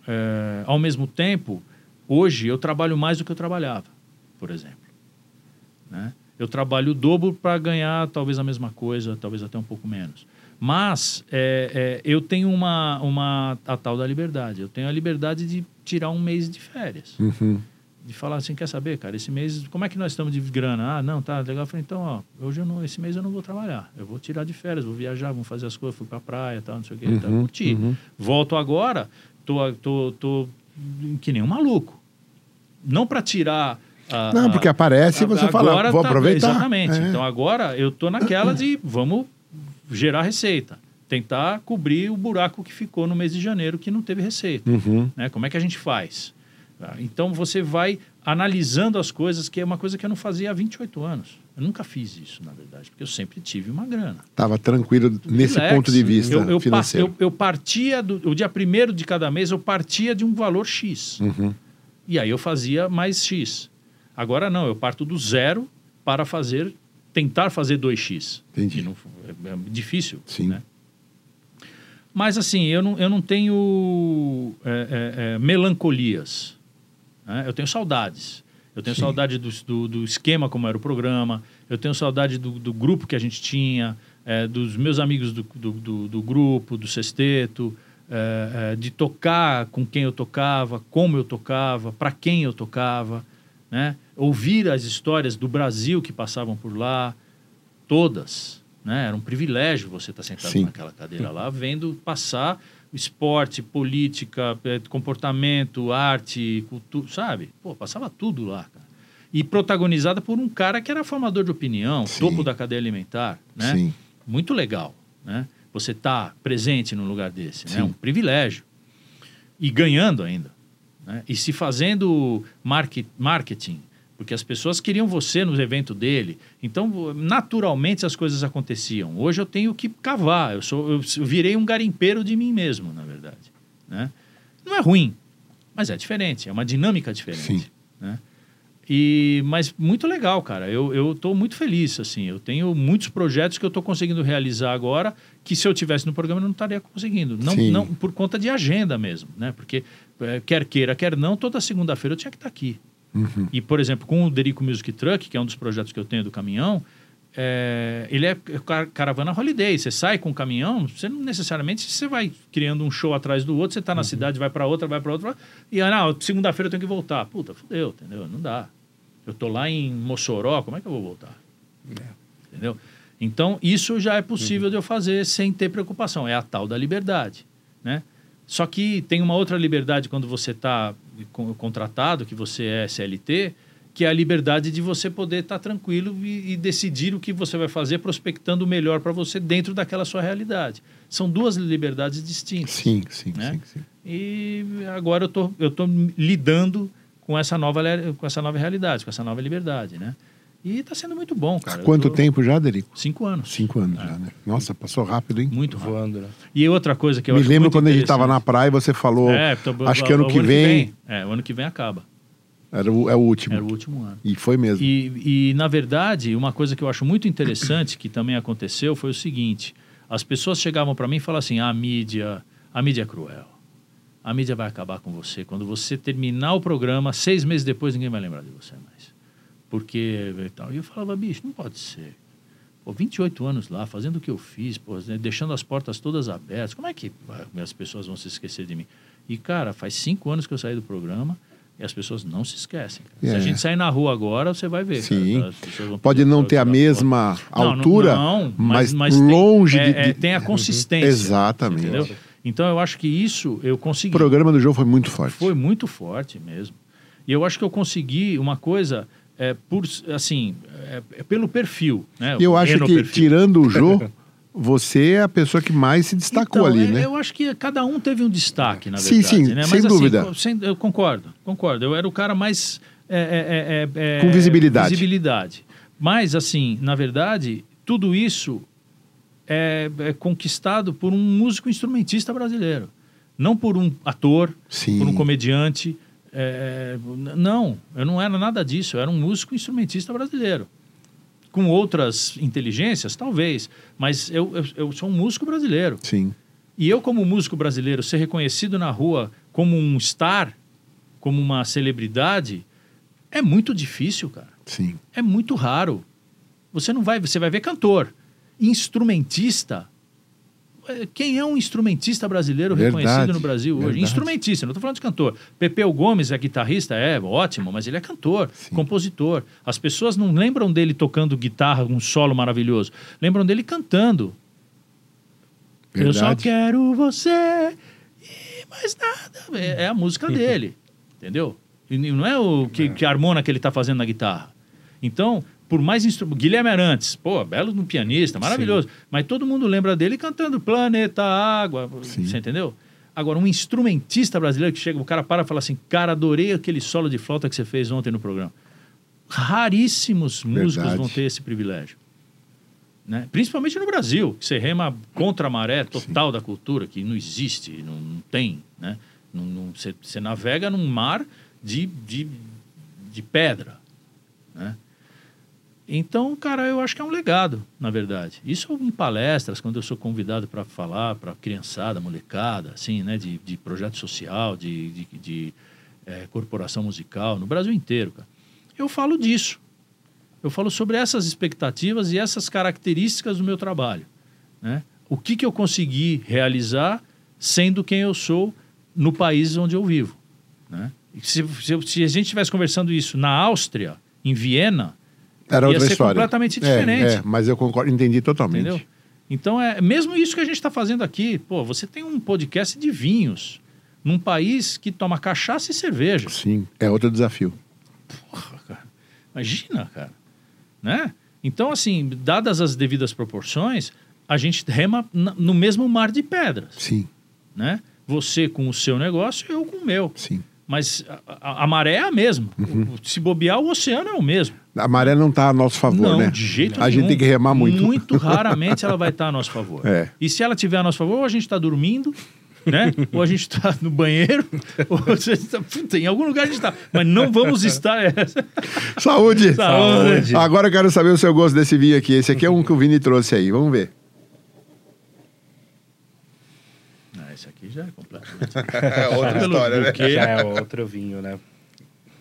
É, ao mesmo tempo, hoje eu trabalho mais do que eu trabalhava, por exemplo. Né? Eu trabalho o dobro para ganhar talvez a mesma coisa, talvez até um pouco menos. Mas é, é, eu tenho uma, uma a tal da liberdade. Eu tenho a liberdade de tirar um mês de férias. Uhum. De falar assim, quer saber, cara, esse mês, como é que nós estamos de grana? Ah, não, tá legal. Eu falei, então, ó, hoje eu não, esse mês eu não vou trabalhar. Eu vou tirar de férias, vou viajar, vou fazer as coisas, fui pra praia, tal, não sei o que, Uhum, tal, curtir. uhum. Volto agora, tô, tô, tô que nem um maluco. Não para tirar. a- Não, a- porque aparece e você fala, vou tá- aproveitar. Exatamente. É. Então agora eu tô naquela de vamos gerar receita. Tentar cobrir o buraco que ficou no mês de janeiro que não teve receita. Uhum. Né? Como é que a gente faz? Ah, Então você vai analisando as coisas, que é uma coisa que eu não fazia há 28 anos. Eu nunca fiz isso, na verdade, porque eu sempre tive uma grana. Tava tranquilo nesse Relax. ponto de vista eu, eu, financeiro. eu- eu partia do o dia primeiro de cada mês, eu partia de um valor X. Uhum. E aí eu fazia mais X. Agora não, eu parto do zero para fazer, tentar fazer 2X. Entendi. Não- é, é difícil. Sim. Né? Mas assim, eu não, eu não tenho é, é, é, melancolias. Né? Eu tenho saudades. Eu tenho Sim. saudade do, do, do esquema como era o programa. Eu tenho saudade do, do grupo que a gente tinha, é, dos meus amigos do, do, grupo, do sexteto, é, é, de tocar com quem eu tocava, como eu tocava, para quem eu tocava, né? Ouvir as histórias do Brasil que passavam por lá, todas, né? Era um privilégio você estar sentado Sim. naquela cadeira lá, vendo passar esporte, política, eh, comportamento, arte, cultura, sabe? Pô, passava tudo lá, cara. E protagonizada por um cara que era formador de opinião, Sim. topo da cadeia alimentar, né? Sim. Muito legal, né? Você tá presente num lugar desse, né? Sim. Um privilégio. E ganhando ainda, né? E se fazendo market, marketing, porque as pessoas queriam você no evento dele. Então, naturalmente as coisas aconteciam. Hoje eu tenho que cavar. Eu sou eu virei um garimpeiro de mim mesmo, na verdade, né? Não é ruim, mas é diferente, é uma dinâmica diferente, né? E, mas muito legal, cara. Eu, tô muito feliz, assim. Eu tenho muitos projetos que eu tô conseguindo realizar agora que se eu tivesse no programa eu não estaria conseguindo. Não, Sim. não por conta de agenda mesmo, né? Porque eh, quer queira, quer não, toda segunda-feira eu tinha que estar aqui. Uhum. E, por exemplo, com o Derico Music Truck, que é um dos projetos que eu tenho do caminhão, é, ele é car- caravana holiday. Você sai com o caminhão, você não necessariamente você vai criando um show atrás do outro, você está na cidade, vai para outra, vai para outra, e ah, segunda-feira eu tenho que voltar. Puta, fudeu, entendeu? Não dá. Eu tô lá em Mossoró, como é que eu vou voltar? Entendeu? Então, isso já é possível de eu fazer sem ter preocupação. É a tal da liberdade, né? Só que tem uma outra liberdade quando você está contratado, que você é CLT, que é a liberdade de você poder estar tranquilo e, e decidir o que você vai fazer, prospectando o melhor para você dentro daquela sua realidade. São duas liberdades distintas. Sim, sim, Né? sim, sim. E agora eu tô, eu tô lidando com essa nova com essa nova realidade, com essa nova liberdade, né? E está sendo muito bom, Há cara. Eu quanto tô- tempo já, Derico? Cinco anos. Cinco anos É. já, né? Nossa, passou rápido, hein? Muito rápido. Voando, né? E outra coisa que eu Me acho lembro muito quando a gente estava na praia e você falou, É, tô- acho que o- ano o que vem, É, o ano que vem acaba. era o, é o último. Era o último ano. E foi mesmo. E, e, na verdade, uma coisa que eu acho muito interessante que também aconteceu foi o seguinte: as pessoas chegavam para mim e falavam assim, "Ah, a mídia, a mídia é cruel. a mídia vai acabar com você. Quando você terminar o programa, seis meses depois, ninguém vai lembrar de você mais. Porque. E tal. E eu falava, bicho, não pode ser. Pô, 28 anos lá, fazendo o que eu fiz, pô, né, deixando as portas todas abertas. Como é que as pessoas vão se esquecer de mim? E, cara, faz cinco anos que eu saí do programa e as pessoas não se esquecem. cara. Se É. a gente sair na rua agora, você vai ver. Sim. cara, Pode não ter a mesma Não, não- altura, não, mas, tem- longe é, de, é, de- tem a consistência. Exatamente. Entendeu? Então eu acho que isso eu O consegui. programa do jogo foi muito forte. Foi muito forte mesmo. E eu acho que eu consegui uma coisa é, por assim é, é pelo perfil, né? Eu O acho que, perfil. tirando o Jô, você é a pessoa que mais se destacou Então, ali, é, né? Eu acho que cada um teve um destaque, na Sim, verdade. sim, né? sem Mas, assim, dúvida. co- sem- eu concordo, concordo. Eu era o cara mais. é, Com visibilidade. visibilidade. Mas, assim, na verdade, tudo isso é, é conquistado por um músico instrumentista brasileiro. Não por um ator, Sim. por um comediante. É, n- não, eu não era nada disso. Eu era um músico instrumentista brasileiro. Com outras inteligências, talvez. Mas eu, eu, eu sou um músico brasileiro. Sim. E eu, como músico brasileiro, ser reconhecido na rua como um star, como uma celebridade, é muito difícil, cara. Sim. É muito raro. Você não vai, você vai ver cantor, instrumentista. Eh, Quem é um instrumentista brasileiro Verdade, reconhecido no Brasil hoje? verdade. Instrumentista, não estou falando de cantor. Pepeu Gomes é guitarrista, é ótimo, mas ele é cantor, Sim. compositor. As pessoas não lembram dele tocando guitarra, um solo maravilhoso. Lembram dele cantando. Eu só Verdade. quero você e mais nada. É, é a música dele, entendeu? E não é o que, que harmona que ele está fazendo na guitarra. Então, por mais instrumento. Guilherme Arantes, pô, belo no pianista, maravilhoso. Mas todo mundo lembra dele cantando Planeta Água. Sim. Você entendeu? Agora, um instrumentista brasileiro que chega, o cara para e fala assim: Cara, adorei aquele solo de flauta que você fez ontem no programa. Raríssimos músicos Verdade. vão ter esse privilégio. Né? Principalmente no Brasil, que você rema contra a maré total da cultura, que não existe, não, não tem. Né? Não, não- você, você navega num mar de, de, de pedra. Né? Então, cara, eu acho que é um legado, na verdade. Isso em palestras, quando eu sou convidado para falar para criançada, molecada, assim, né, de, de projeto social, de, de, de, eh, corporação musical, no Brasil inteiro, cara. Eu falo disso. Eu falo sobre essas expectativas e essas características do meu trabalho. Né? O que, que eu consegui realizar sendo quem eu sou no país onde eu vivo. Né? Se, se, se a gente estivesse conversando isso na Áustria, em Viena, Era ia outra ser história. completamente É, diferente. É, mas eu concordo, entendi totalmente. Entendeu? Então, é mesmo isso que a gente está fazendo aqui. Pô, você tem um podcast de vinhos num país que toma cachaça e cerveja. Sim, é outro desafio. Porra, cara. Imagina, cara. Né? Então, assim, dadas as devidas proporções, a gente rema no mesmo mar de pedras. Sim, Né? Você com o seu negócio, eu com o meu. sim. Mas a, a- a maré é a mesma. Uhum. Se bobear, o oceano é o mesmo. A maré não está a nosso favor, não, né? de jeito A nenhum. gente tem que remar muito. Muito raramente ela vai estar a nosso favor. É. E se ela tiver a nosso favor, ou a gente está dormindo, né? ou a gente está no banheiro, ou a gente tá, puta, em algum lugar a gente está. Mas não vamos estar. é. Saúde! Saúde. Agora eu quero saber o seu gosto desse vinho aqui. Esse aqui é um que o Vini trouxe aí. Vamos ver. Ah, esse aqui já é completamente. É outra Pelo buquê. Já é outro vinho, né?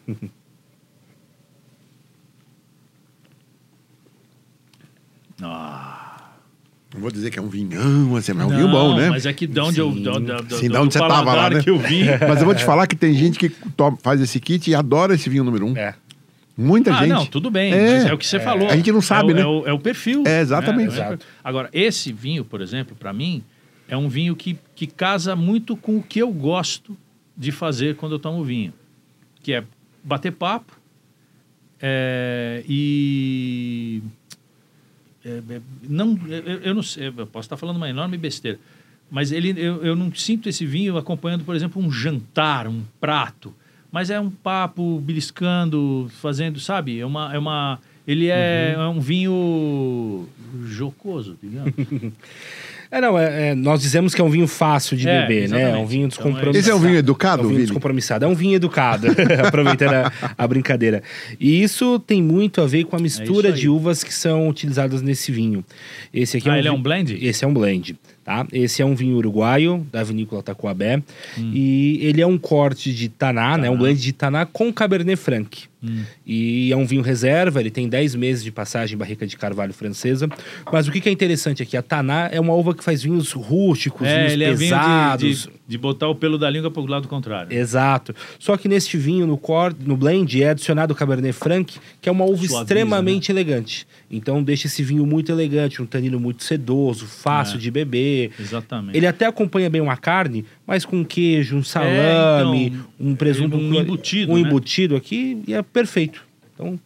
Ah, Não vou dizer que é um vinhão, assim, mas é um vinho bom, né? Mas é que de onde eu. Sim. Sim, de onde você tava lá, né? eu. Mas eu vou te falar que tem gente que to- faz esse kit e adora esse vinho número um. É. Muita Ah, gente. não, tudo bem. É. Mas é o que você falou. A gente não sabe, é, o- né? É o, é o perfil. É, exatamente. né? É. Agora, esse vinho, por exemplo, para mim, é um vinho que, que casa muito com o que eu gosto de fazer quando eu tomo vinho. Que é bater papo é, e... é, é, não, eu, eu não sei, eu posso estar falando uma enorme besteira, mas ele, eu, eu não sinto esse vinho acompanhando, por exemplo, um jantar, um prato, mas é um papo beliscando, fazendo, sabe? É uma, é uma, ele é, é um vinho jocoso, digamos. É, não, é, é, nós dizemos que é um vinho fácil de É, beber, né? É um exatamente. vinho Então, descompromissado. Esse é um vinho educado, É um vinho Vini? descompromissado. É um vinho educado, aproveitando a, a brincadeira. E isso tem muito a ver com a mistura É aí. de uvas que são utilizadas nesse vinho. Esse aqui é ah, um ele é vi- um blend? Esse é um blend. Tá? Esse é um vinho uruguaio da vinícola Tacuabé e ele é um corte de taná, né? Um blend de taná com Cabernet Franc. Hum. E é um vinho reserva, ele tem 10 meses de passagem em barrica de carvalho francesa. Mas o que que é interessante aqui? A taná é uma uva que faz vinhos rústicos, É, vinhos ele é vinho pesados. de, de, de botar o pelo da língua pro lado contrário. Exato. Só que neste vinho, no cor, no blend, é adicionado o Cabernet Franc, que é uma uva Suaviza, extremamente elegante. Então deixa esse vinho muito elegante, um tanino muito sedoso, fácil É. de beber. Exatamente. Ele até acompanha bem uma carne, mas com queijo, um É, salame, então, um presunto, um embutido, um né? embutido aqui e é perfeito. Então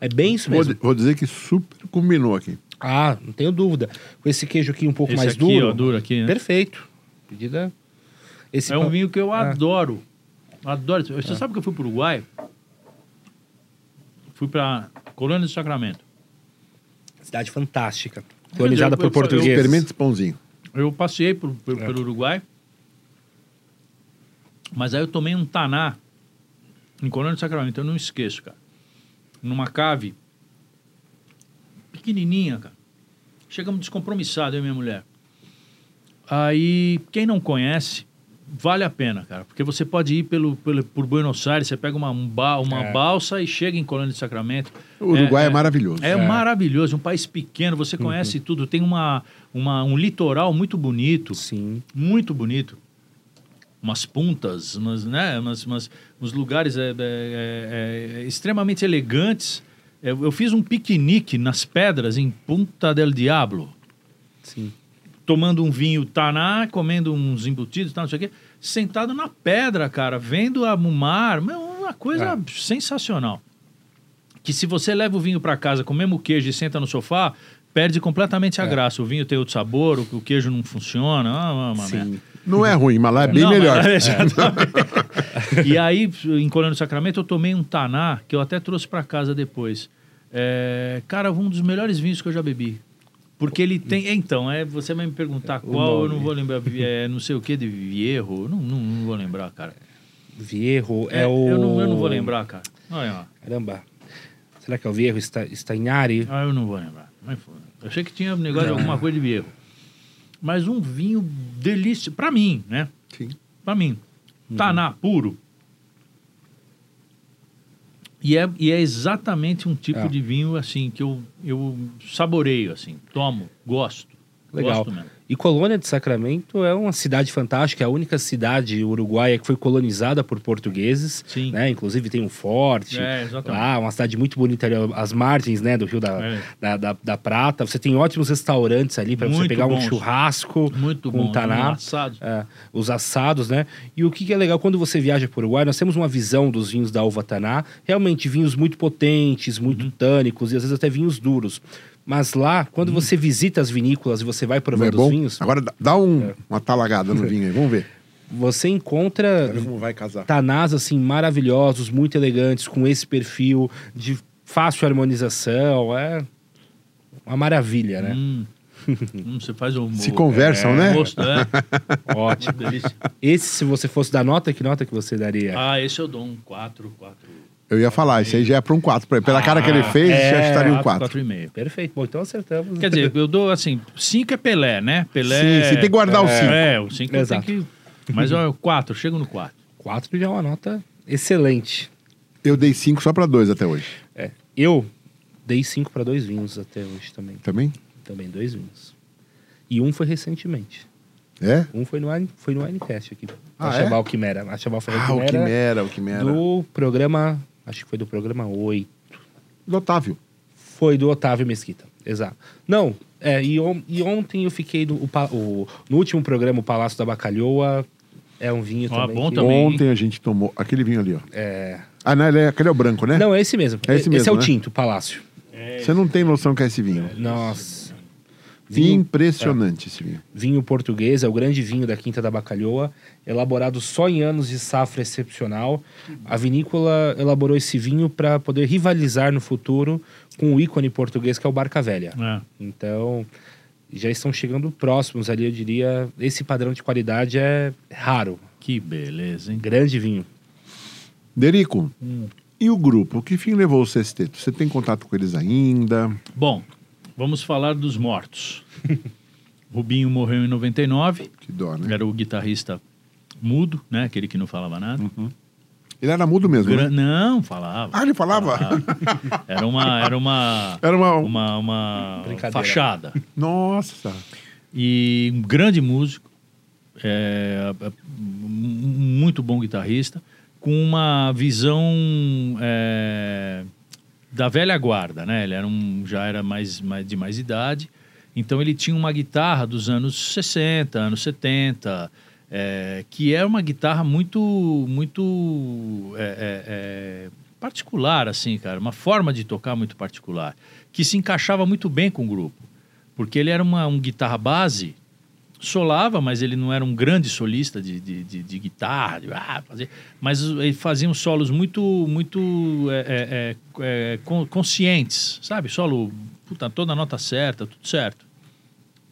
é bem isso Vou, mesmo. di- vou dizer que super combinou aqui. Ah, não tenho dúvida. Com esse queijo aqui um pouco Esse mais aqui, duro. ó, duro aqui, né? Perfeito. Pedida. Esse É um vinho que eu Ah. adoro. Adoro. Você sabe que eu fui para o Uruguai? Fui para Colônia do Sacramento. cidade fantástica. Colonizada por eu- eu- portugueses. Experimenta esse pãozinho. Eu passei por, por- É. pelo Uruguai. Mas aí eu tomei um taná em Colônia do Sacramento. Eu não esqueço, cara. Numa cave pequenininha, cara. Chegamos descompromissados, eu e minha mulher. Aí, quem não conhece, vale a pena, cara. Porque você pode ir pelo, pelo, por Buenos Aires, você pega uma, um ba- uma É. balsa e chega em Colônia do Sacramento. O Uruguai é, é- maravilhoso. É, maravilhoso, um país pequeno, você Uhum. conhece tudo, tem uma, uma, um litoral muito bonito, Sim. muito bonito. Umas puntas, umas, né, umas, umas- uns lugares é, é, é, é, extremamente elegantes. Eu, eu fiz um piquenique nas pedras em Punta del Diablo, Sim. tomando um vinho taná, comendo uns embutidos, tal, não sei o quê, sentado na pedra, cara, vendo a- o mar, uma coisa É. sensacional. Que se você leva o vinho para casa com o mesmo queijo e senta no sofá, perde completamente a É. graça. O vinho tem outro sabor, o, o queijo não funciona, ah, uma merda. Sim. Não é ruim, mas lá é bem Não, melhor. mas- exatamente. e aí, em Colônia do Sacramento, eu tomei um taná que eu até trouxe para casa depois. É, cara, um dos melhores vinhos que eu já bebi. Porque ele tem. Então, é, você vai me perguntar qual, eu não vou lembrar. É, não sei o que de Vierro. Não, não, não vou lembrar, cara. Vierro é, É, o. eu, não, eu não vou lembrar, cara. Olha. Caramba. Será que é o Vierro Sta- Stainari? Ah, eu não vou lembrar. Mas foda. Eu achei que tinha um negócio de alguma coisa de Vierro. Mas um vinho delícia. Pra mim, né? Sim. Pra mim. Taná puro. E é, e é exatamente um tipo É. de vinho, assim, que eu, eu saboreio, assim. Tomo, gosto. Legal. E Colônia de Sacramento é uma cidade fantástica, é a única cidade uruguaia que foi colonizada por portugueses. Sim. Né? Inclusive tem um forte. É. Lá, uma cidade muito bonita ali, as margens né, do Rio da, É. da, da, da Prata. Você tem ótimos restaurantes ali para você pegar um churrasco Muito com bom. taná. um assado. É, os assados, né? E o que, que é legal, quando você viaja para o Uruguai, nós temos uma visão dos vinhos da uva Taná, realmente vinhos muito potentes, muito Uhum. tânicos e às vezes até vinhos duros. Mas lá, quando Uhum. você visita as vinícolas e você vai é provando bom? os vinhos, Agora dá- um, uma talagada no vinho aí, vamos ver. você encontra como vai casar. tanás assim maravilhosos, muito elegantes, com esse perfil de fácil harmonização, é uma maravilha, né? Hum. Hum, você faz o. Se conversam, o né? Gosto, é. Ótimo. Delícia. Esse, se você fosse dar nota, que nota que você daria? Ah, esse eu dou um 4, 4. Eu ia falar, isso aí já é para um 4. Pela cara que ele fez, é, já estaria um 4. 4 e meio. Perfeito. Bom, então acertamos. Quer dizer, eu dou assim, 5 é Pelé, né? Pelé. Sim, você tem que guardar o 5. É, o 5 tem que. Mas ó, 4, chego no 4. 4 já é uma nota excelente. Eu dei 5 só para dois até hoje. É. Eu dei 5 para dois vinhos até hoje também. Também? Também dois vinhos. E um foi recentemente. É? Um foi no, foi no Winecast aqui. Ah, a é? Chaval Quimera. A Chaval foi Ah, o Quimera, o Quimera. Do programa, acho que foi do programa 8. Otávio. Foi do Otávio Mesquita, exato. Não, é, e, on- e ontem eu fiquei no, o o- no último programa, o Palácio da Bacalhoa. É um vinho Ah, também. bom que- também. Ontem a gente tomou aquele vinho ali, ó. É... Ah, não, ele é, aquele é o branco, né? Não, é esse mesmo. É esse mesmo, é o né? tinto, Palácio. Você não tem noção que é esse vinho. Nossa. Vinho, Impressionante esse vinho. vinho português, é o grande vinho da Quinta da Bacalhoa, elaborado só em anos de safra excepcional. A vinícola elaborou esse vinho para poder rivalizar no futuro com o ícone português que é o Barca Velha. É. Então, já estão chegando próximos ali, eu diria. Esse padrão de qualidade é raro. Que beleza, hein? Grande vinho. Derico, e o grupo? Que fim levou o sexteto? Você tem contato com eles ainda? Bom, vamos falar dos mortos. Rubinho morreu em 99, Que dó, né? era o guitarrista mudo, né? Aquele que não falava nada. Ele era mudo mesmo. Gran- né? Não, falava. Ah, ele falava? Era uma, era uma, Era uma. uma, uma fachada. Nossa. E um grande músico, é, é, muito bom guitarrista, com uma visão é, da velha guarda, né? Ele era um, já era mais, mais de mais idade, então ele tinha uma guitarra dos anos 60, anos 70, é, que é uma guitarra muito, muito é, é, é, particular, assim, cara, uma forma de tocar muito particular, que se encaixava muito bem com o grupo, porque ele era uma um guitarra base, solava, mas ele não era um grande solista de, de, de, de guitarra, de, ah, mas ele fazia uns solos muito, muito é, é, é, é, con- conscientes, sabe? Solo, puta, toda a nota certa, tudo certo.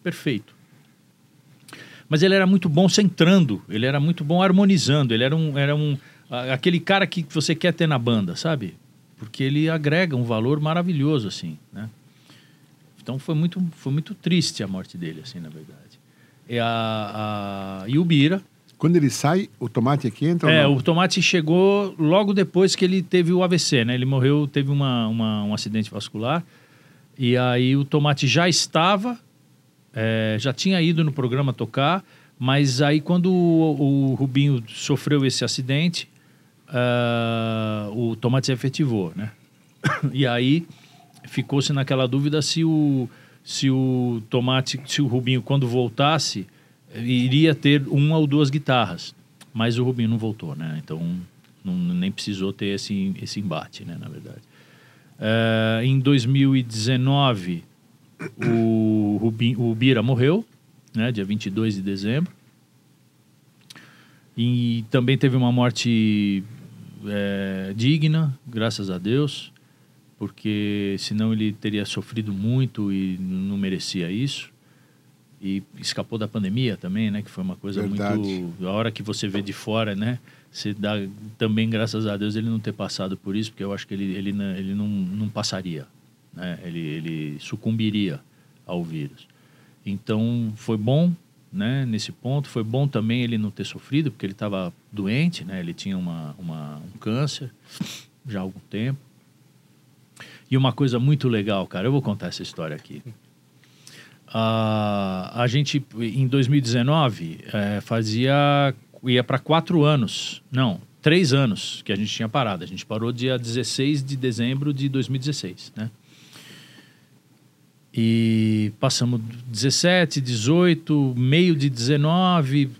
Perfeito. Mas ele era muito bom centrando, ele era muito bom harmonizando, ele era um, era um aquele cara que você quer ter na banda, sabe? Porque ele agrega um valor maravilhoso, assim, né? Então foi muito, foi muito triste a morte dele, assim, na verdade. E, a, a, e o Bira, Quando ele sai, o tomate aqui entra é, o Tomate chegou logo depois que ele teve o AVC, né? Ele morreu, teve uma, uma- um acidente vascular. E aí o Tomate já estava, é, já tinha ido no programa tocar, mas aí quando o, o Rubinho sofreu esse acidente, ah, o Tomate se efetivou, né? E aí ficou-se naquela dúvida se o, se o Tomate, se o Rubinho, quando voltasse, iria ter uma ou duas guitarras. Mas o Rubinho não voltou, né? Então não, nem precisou ter esse, esse embate, né? Na verdade. Eh, em 2019, o, Rubinho, o Bira morreu, né? Dia 22 de dezembro. E também teve uma morte eh, digna, graças a Deus, porque senão ele teria sofrido muito e não merecia isso. E escapou da pandemia também, né? Que foi uma coisa Verdade. muito. A hora que você vê de fora, né? Você dá também, graças a Deus, ele não ter passado por isso, porque eu acho que ele, ele, não- ele não, não passaria, né? Ele, ele sucumbiria ao vírus. Então, foi bom, né? Nesse ponto. Foi bom também ele não ter sofrido, porque ele estava doente, né? Ele tinha uma, uma, um câncer já há algum tempo. E uma coisa muito legal, cara, eu vou contar essa história aqui. Ah, a gente, em 2019, eh, fazia. ia para quatro anos. Não, três anos que a gente tinha parado. A gente parou dia 16 de dezembro de 2016, né? E passamos 17, 18, meio de 19,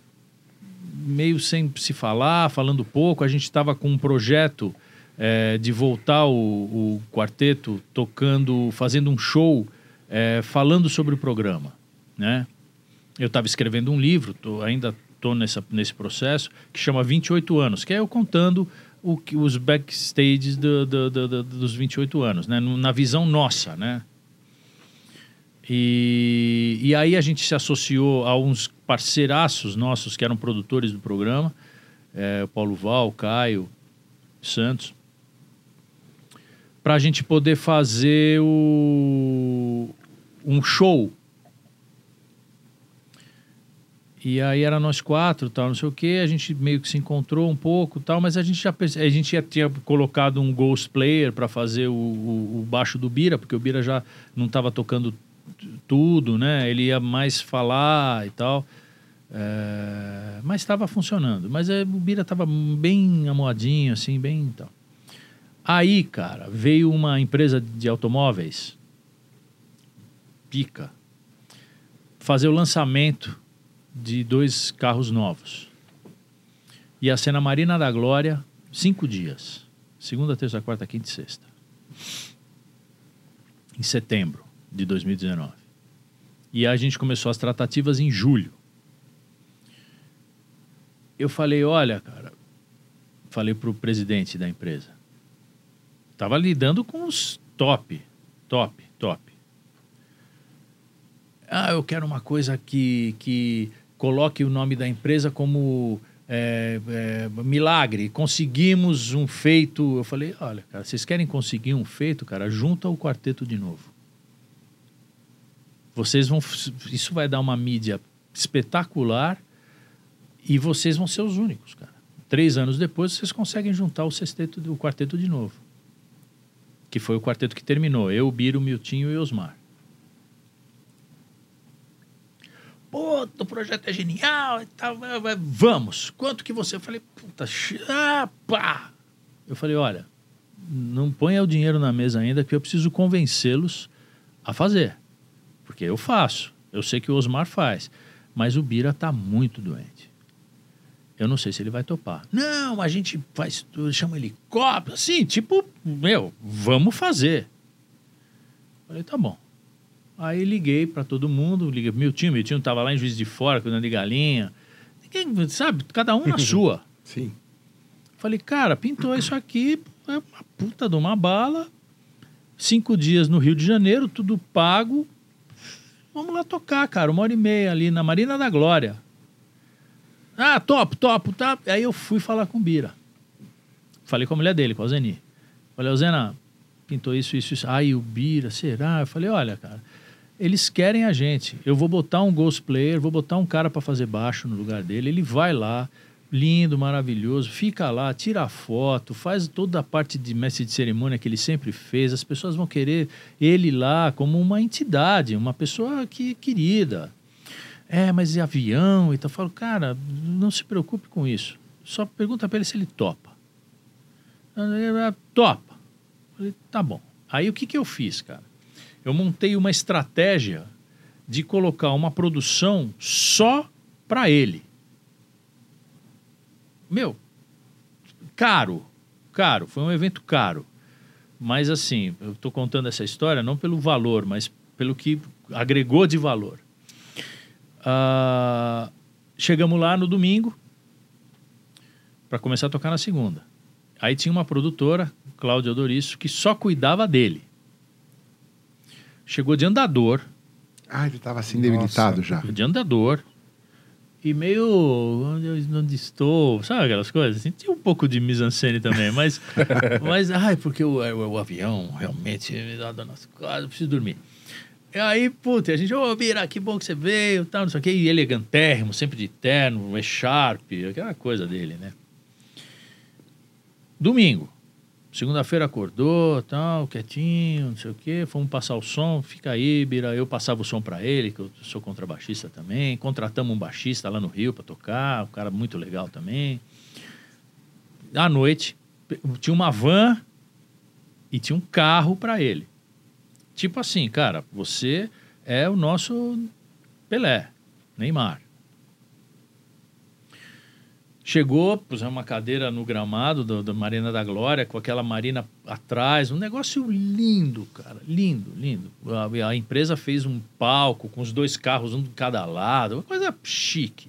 meio sem se falar, falando pouco. A gente estava com um projeto eh, de voltar o, o quarteto tocando, fazendo um show, eh, falando sobre o programa, né? Eu estava escrevendo um livro, tô, ainda estou nesse processo, que chama 28 anos, que é eu contando o, os backstages do, do- do- do- dos 28 anos, né? Na visão nossa, né? E, e aí a gente se associou a uns parceiraços nossos que eram produtores do programa, é, o Paulo Val, o Caio Santos, para a gente poder fazer o, um show. E aí era nós quatro, tal, não sei o quê. A gente meio que se encontrou um pouco, tal, mas a gente já a gente já tinha colocado um ghost player para fazer o, o- o baixo do Bira, porque o Bira já não estava tocando tudo, né? Ele ia mais falar e tal. É, mas estava funcionando. Mas é, o Bira estava bem amoadinho, assim, bem tal. Aí, cara, veio uma empresa de automóveis, pica, fazer o lançamento de dois carros novos. Ia ser na Marina da Glória, cinco dias. Segunda, terça, quarta, quinta e sexta. Em setembro de 2019. E a gente começou as tratativas em julho. Eu falei, olha, cara, falei pro presidente da empresa. Tava lidando com os top, top, top. Ah, eu quero uma coisa que, que coloque o nome da empresa como é, é, milagre. Conseguimos um feito. Eu falei, olha, cara, vocês querem conseguir um feito, cara? Junta o quarteto de novo. vocês vão. Isso vai dar uma mídia espetacular e vocês vão ser os únicos, cara. Três anos depois, vocês conseguem juntar o sexteto, o quarteto de novo. Que foi o quarteto que terminou. Eu, Biro, Miltinho e Osmar. Pô, o projeto é genial e tal. Vamos. Quanto que você? Eu falei, puta, pá. Eu falei, olha, não ponha o dinheiro na mesa ainda, que eu preciso convencê-los a fazer. Porque eu faço. Eu sei que o Osmar faz. Mas o Bira tá muito doente. Eu não sei se ele vai topar. Não, a gente faz tudo, chama helicóptero, assim, tipo, meu, vamos fazer. Falei, tá bom. Aí liguei para todo mundo, liguei pro meu time, meu time tava lá em Juiz de Fora, cuidando de galinha. Ninguém, sabe, cada um na sua. Sim. Falei, cara, pintou isso aqui, é uma puta de uma bala. Cinco dias no Rio de Janeiro, tudo pago. Vamos lá tocar, cara, uma hora e meia ali na Marina da Glória. Ah, topo, topo, tá. Aí eu fui falar com o Bira. Falei com a mulher dele, com a Zeni. Falei, Zena, pintou isso, isso, isso. Aí o Bira, será? Eu falei, olha, cara, eles querem a gente. Eu vou botar um ghost player, vou botar um cara para fazer baixo no lugar dele. Ele vai lá, lindo, maravilhoso, fica lá, tira foto, faz toda a parte de mestre de cerimônia que ele sempre fez. As pessoas vão querer ele lá como uma entidade, uma pessoa que querida. É, mas é avião? Então eu falo, cara, não se preocupe com isso. Só pergunta para ele se ele topa. Topa. Falei, tá bom. Aí o que, que eu fiz, cara? Eu montei uma estratégia de colocar uma produção só para ele. Meu, caro, caro, foi um evento caro. Mas assim, eu estou contando essa história não pelo valor, mas pelo que agregou de valor. Uh, chegamos lá no domingo para começar a tocar na segunda. Aí tinha uma produtora, Cláudia Doriço, que só cuidava dele. Chegou de andador. Ah, ele estava assim debilitado já. De andador. E meio. Onde, onde estou? Sabe aquelas coisas? Assim, tinha um pouco de mise-en-scène também, mas. mas, ai, porque o, o, o avião realmente me dá nas costas, eu preciso dormir. E aí, puta, a gente, ô, oh, Bira, que bom que você veio, tal, não sei o quê. E elegantérrimo, sempre de terno, e-sharp, aquela coisa dele, né? Domingo. Segunda-feira acordou, tal, quietinho, não sei o quê. Fomos passar o som, fica aí, Bira. Eu passava o som para ele, que eu sou contrabaixista também. Contratamos um baixista lá no Rio para tocar, um cara muito legal também. À noite, tinha uma van e tinha um carro para ele. Tipo assim, cara, você é o nosso Pelé, Neymar. Chegou, pusemos uma cadeira no gramado do, da Marina da Glória, com aquela marina atrás, um negócio lindo, cara, lindo, lindo. A, a, empresa fez um palco com os dois carros, um de cada lado, uma coisa chique.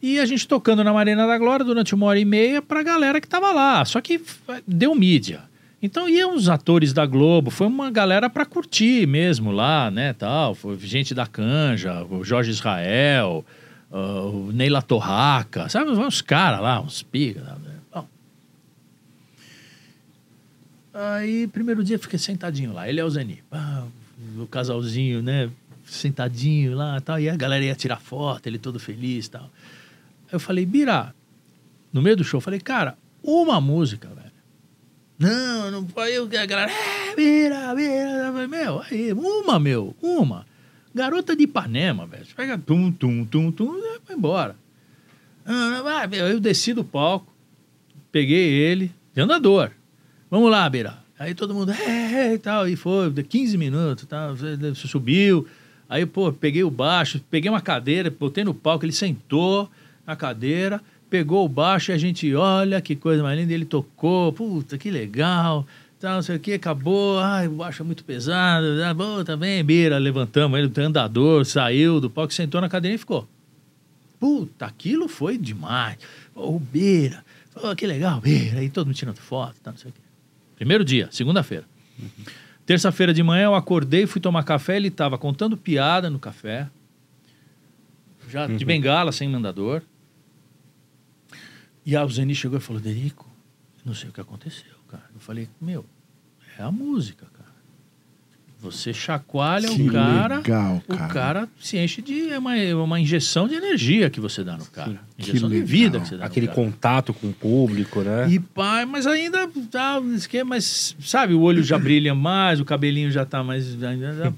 E a gente tocando na Marina da Glória durante uma hora e meia para a galera que tava lá. Só que deu mídia. Então iam os atores da Globo, foi uma galera para curtir mesmo lá, né, tal. Foi gente da Canja, o Jorge Israel, uh, o Neila Torraca, sabe, uns caras lá, uns pigas. Bom. Aí, primeiro dia, fiquei sentadinho lá. Ele é o Zeni. Ah, o casalzinho, né, sentadinho lá tal. E a galera ia tirar foto, ele todo feliz tal. Eu falei, Bira, no meio do show, falei, cara, uma música, velho não, não. Eu, a galera, é, vira, vira. Meu, aí, uma, meu, uma. Garota de Ipanema, velho. Pega tum, tum, tum, tum, vai embora. Ah, eu desci do palco, peguei ele, de andador. Vamos lá, Beira. Aí todo mundo, é, é, e tal, e foi, 15 minutos, tal, subiu. Aí, pô, peguei o baixo, peguei uma cadeira, botei no palco, ele sentou na cadeira, pegou o baixo e a gente, olha que coisa mais linda, ele tocou, puta, que legal, tal, não sei o que, acabou, ai, o baixo é muito pesado, ah, bom, também, tá Beira, levantamos ele, andador, saiu do palco, sentou na cadeira e ficou. Puta, aquilo foi demais. Ô, oh, Beira, oh, que legal, Beira, aí todo mundo tirando foto, tal, não sei o que. Primeiro dia, segunda-feira. Uhum. Terça-feira de manhã eu acordei, fui tomar café, ele estava contando piada no café, já de uhum. bengala, sem mandador. E a Zeni chegou e falou, Derico, não sei o que aconteceu, cara. Eu falei, meu, é a música, cara. Você chacoalha Que o cara, legal, o cara. cara se enche de é uma, é uma injeção de energia que você dá no cara. Que Injeção de legal. vida que você dá Aquele no cara. contato com o público, né? E pai, mas ainda tá mas sabe, o olho já brilha mais, o cabelinho já tá mais. ainda já-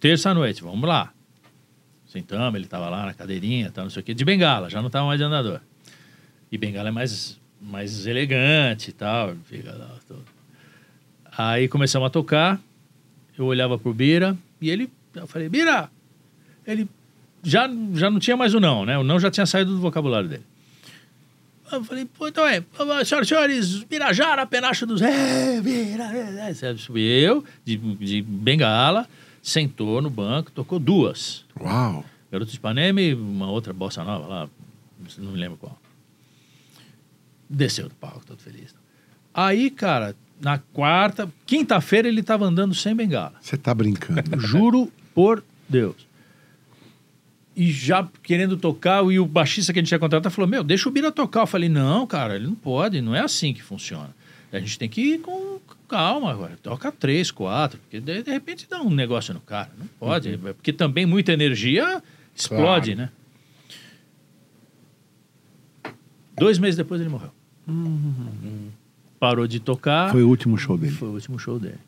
Terça-noite, vamos lá. Sentamos, ele tava lá na cadeirinha, tá, não sei o quê, de bengala, já não tava mais de andador. E bengala é mais, mais elegante e tal. Fica lá. Aí começamos a tocar, eu olhava pro Bira e ele, eu falei, Bira! Ele já, já não tinha mais o não, né? O não já tinha saído do vocabulário dele. Eu falei, pô, então é, senhoras e senhores, Birajara, penacho dos. É, Bira, é, é. Subiu de, de bengala, sentou no banco, tocou duas. Uau. Garoto de Ipanema e uma outra bossa nova lá, não me lembro qual. Desceu do palco, todo feliz. Aí, cara, na quarta, quinta-feira ele tava andando sem bengala. Você tá brincando. Juro por Deus. E já querendo tocar, e o baixista que a gente tinha contratado falou: Meu, deixa o Bira tocar. Eu falei: Não, cara, ele não pode, não é assim que funciona. A gente tem que ir com calma agora. Toca três, quatro, porque de, de repente dá um negócio no cara. Não pode, porque também muita energia explode, Claro. né? Dois meses depois ele morreu. Parou de tocar. Foi o último show dele. Foi o último show dele.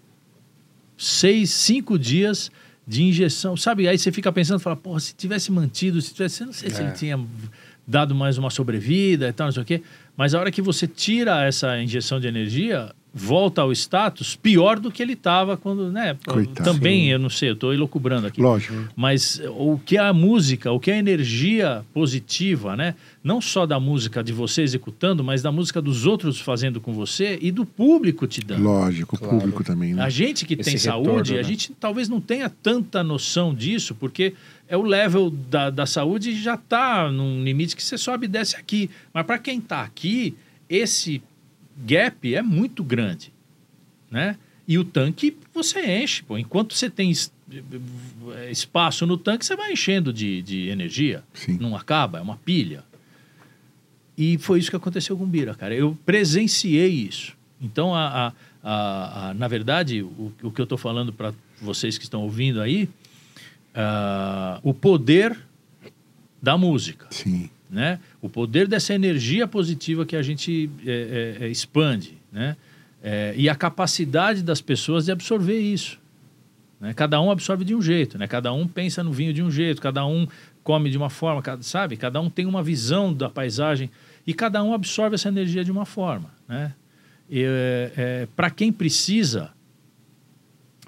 Seis, cinco dias de injeção. Sabe, aí você fica pensando, fala, porra, se tivesse mantido, se tivesse, eu não sei se É. ele tinha dado mais uma sobrevida e tal, não sei o quê. Mas a hora que você tira essa injeção de energia, volta ao status pior do que ele estava quando, né? Coitado. Também, Sim. eu não sei, eu estou elocubrando aqui. Lógico. Mas o que é a música, o que é a energia positiva, né? Não só da música de você executando, mas da música dos outros fazendo com você e do público te dando. Lógico, o Claro. público também, né? A gente que Esse tem retorno, saúde, né? a gente talvez não tenha tanta noção disso, porque é o level da, da saúde já está num limite que você sobe e desce aqui. Mas para quem está aqui, esse gap é muito grande, né? E o tanque você enche, pô. Enquanto você tem es- espaço no tanque, você vai enchendo de, de energia. Sim. Não acaba, é uma pilha. E foi isso que aconteceu com o Bira, cara. Eu presenciei isso. Então, a, a- a- a- na verdade, o, o que eu estou falando para vocês que estão ouvindo aí, ah, o poder da música, Sim. né? O poder dessa energia positiva que a gente é, é, é, expande, né? É, e a capacidade das pessoas de absorver isso. Né? Cada um absorve de um jeito, né? Cada um pensa no vinho de um jeito, cada um come de uma forma, sabe? Cada um tem uma visão da paisagem e cada um absorve essa energia de uma forma, né? para quem precisa,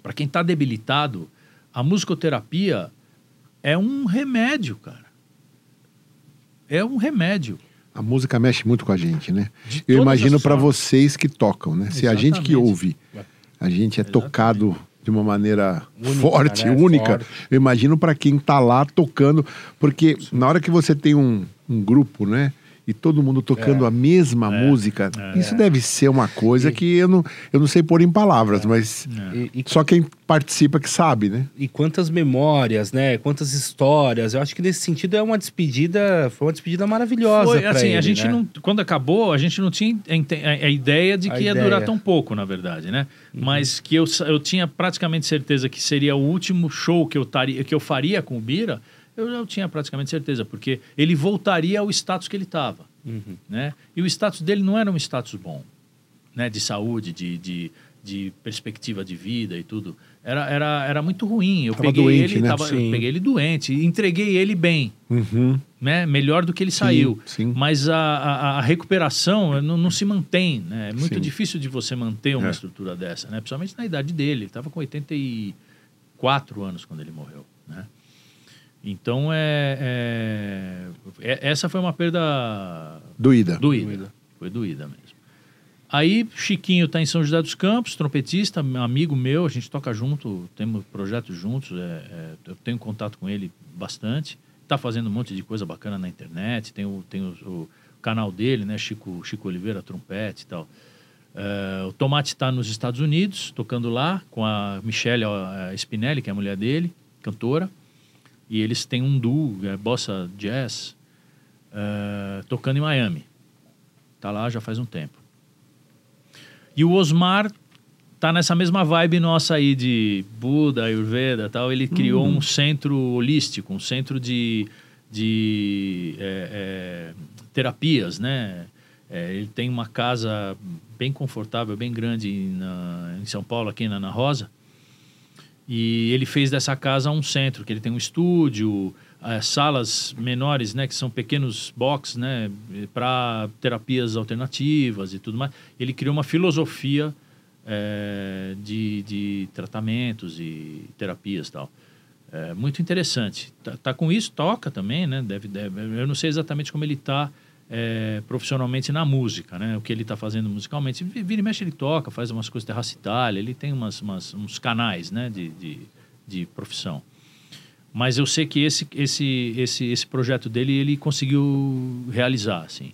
para quem está debilitado, a musicoterapia é um remédio, cara. É um remédio. A música mexe muito com a gente, né? De Eu imagino para vocês que tocam, né? Se a gente que Exatamente. ouve, a gente é Exatamente. tocado de uma maneira Única, forte, né? única. Forte. Eu imagino para quem tá lá tocando, porque na hora que você tem um, um grupo, né? E todo mundo tocando É. a mesma É. música, É. isso deve ser uma coisa E- que eu não, eu não sei pôr em palavras, mas É. E, e- só quem participa que sabe, né? e quantas memórias, né? Quantas histórias. Eu acho que nesse sentido é uma despedida, foi uma despedida maravilhosa. Foi, assim, a ele, gente né? não, quando acabou, a gente não tinha a, a ideia de A que ia ideia. durar tão pouco, na verdade, né? Mas que eu, eu tinha praticamente certeza que seria o último show que eu, taria, que eu faria com o Bira, eu já tinha praticamente certeza, porque ele voltaria ao status que ele estava, Uhum. né? E o status dele não era um status bom, né? De saúde, de, de, de perspectiva de vida e tudo. Era, era, era muito ruim. Eu Tava peguei doente, ele, né? tava- eu Sim. peguei ele doente, entreguei ele bem, Uhum. né? Melhor do que ele saiu. sim. Mas a, a, a recuperação não, não se mantém, né? É muito Sim. difícil de você manter uma É. estrutura dessa, né? Principalmente na idade dele. Ele estava com 84 anos quando ele morreu, né? Então, é, é- é- essa foi uma perda Doída. doída. Doída. Foi doída mesmo. Aí, Chiquinho está em São José dos Campos, trompetista, meu amigo meu, a gente toca junto, temos projetos juntos, é, é, eu tenho contato com ele bastante. Está fazendo um monte de coisa bacana na internet, tem o, tem o, o canal dele, né, Chico, Chico Oliveira, trompete e tal. É, o Tomate está nos Estados Unidos, tocando lá, com a Michelle Spinelli, que é a mulher dele, cantora. E eles têm um duo, é, bossa jazz, é, tocando em Miami. Tá lá já faz um tempo. E o Osmar tá nessa mesma vibe nossa aí de Buda, Ayurveda tal. Ele criou Uhum. um centro holístico, um centro de, de é, é, terapias, né? É, ele tem uma casa bem confortável, bem grande na- em São Paulo, aqui na Ana Rosa. E ele fez dessa casa um centro, que ele tem um estúdio, eh, salas menores, né, que são pequenos boxes, né, para terapias alternativas e tudo mais. Ele criou uma filosofia eh, de, de tratamentos e terapias tal. É muito interessante. Tá, tá com isso, toca também, né? Deve, deve, eu não sei exatamente como ele está profissionalmente na música, né? O que ele está fazendo musicalmente. Vi- Vira e mexe ele toca, faz umas coisas de raça Itália, ele tem umas, umas- uns canais, né? De, de, de profissão. Mas eu sei que esse, esse, esse, esse projeto dele ele conseguiu realizar, assim.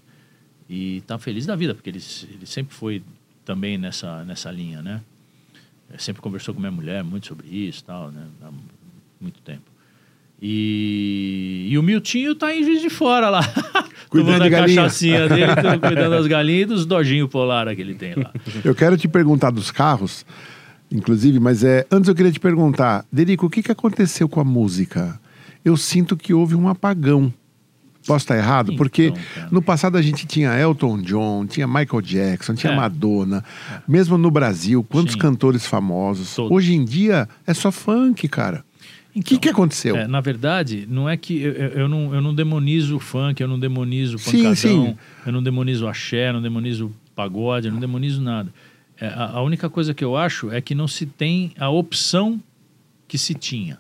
E tá feliz da vida, porque ele, ele sempre foi também nessa, nessa linha, né? Eh, Sempre conversou com minha mulher muito sobre isso tal, né? Há muito tempo. E, e o Miltinho tá em Juiz de Fora lá. Cuidando Tomando de a galinha. cachaçinha dele, cuidando das galinhas e dos dojinhos polara que ele tem lá. Eu quero te perguntar dos carros, inclusive, mas é, antes eu queria te perguntar, Derico, o que, que aconteceu com a música? Eu sinto que houve um apagão. Posso estar errado? Então, Porque cara. no passado a gente tinha Elton John, tinha Michael Jackson, tinha É. Madonna. Mesmo no Brasil, quantos Sim. cantores famosos. Hoje em dia é só funk, cara. O que, Então, que aconteceu? É, na verdade, não é que eu, eu, não, eu não demonizo o funk, eu não demonizo o Sim, pancadão, sim. eu não demonizo o axé, eu não demonizo o pagode, eu não demonizo nada. É, a, a única coisa que eu acho é que não se tem a opção que se tinha.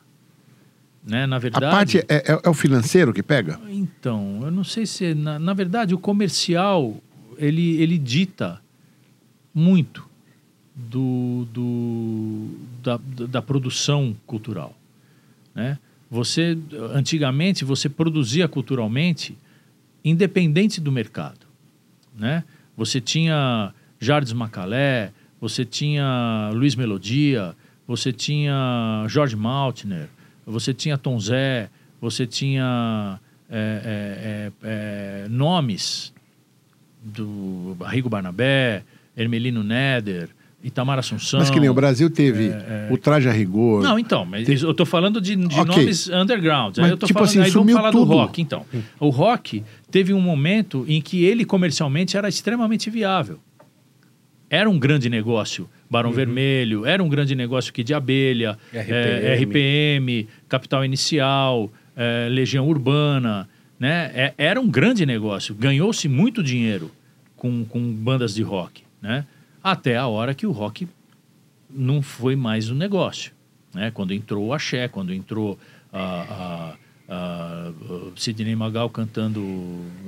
Né? Na a verdade. parte é, é- é o financeiro que pega? Então, eu não sei se. Na, na verdade, o comercial ele, ele dita muito do, do, da, da produção cultural. Né? Você, antigamente, você produzia culturalmente independente do mercado. Né? Você tinha Jardim Macalé, você tinha Luiz Melodia, você tinha Jorge Maltner, você tinha Tom Zé, você tinha é, é, é, é, nomes do Arrigo Barnabé, Hermelino Neder, Itamar Assunção. Mas que nem o Brasil teve o traje a rigor. Não, então, mas eu tô falando de, de Ok. nomes underground. Mas, aí eu tô tipo falando, assim, aí vamos falar tudo. do rock, então. O rock teve um momento em que ele comercialmente era extremamente viável. Era um grande negócio. Barão Uhum. Vermelho, era um grande negócio que de abelha, RPM. eh, RPM, Capital Inicial, eh, Legião Urbana, né? É- era um grande negócio. Ganhou-se muito dinheiro com, com bandas de rock, né? Até a hora que o rock não foi mais um negócio. Né? Quando entrou o axé, quando entrou a, a, a, o Sidney Magal cantando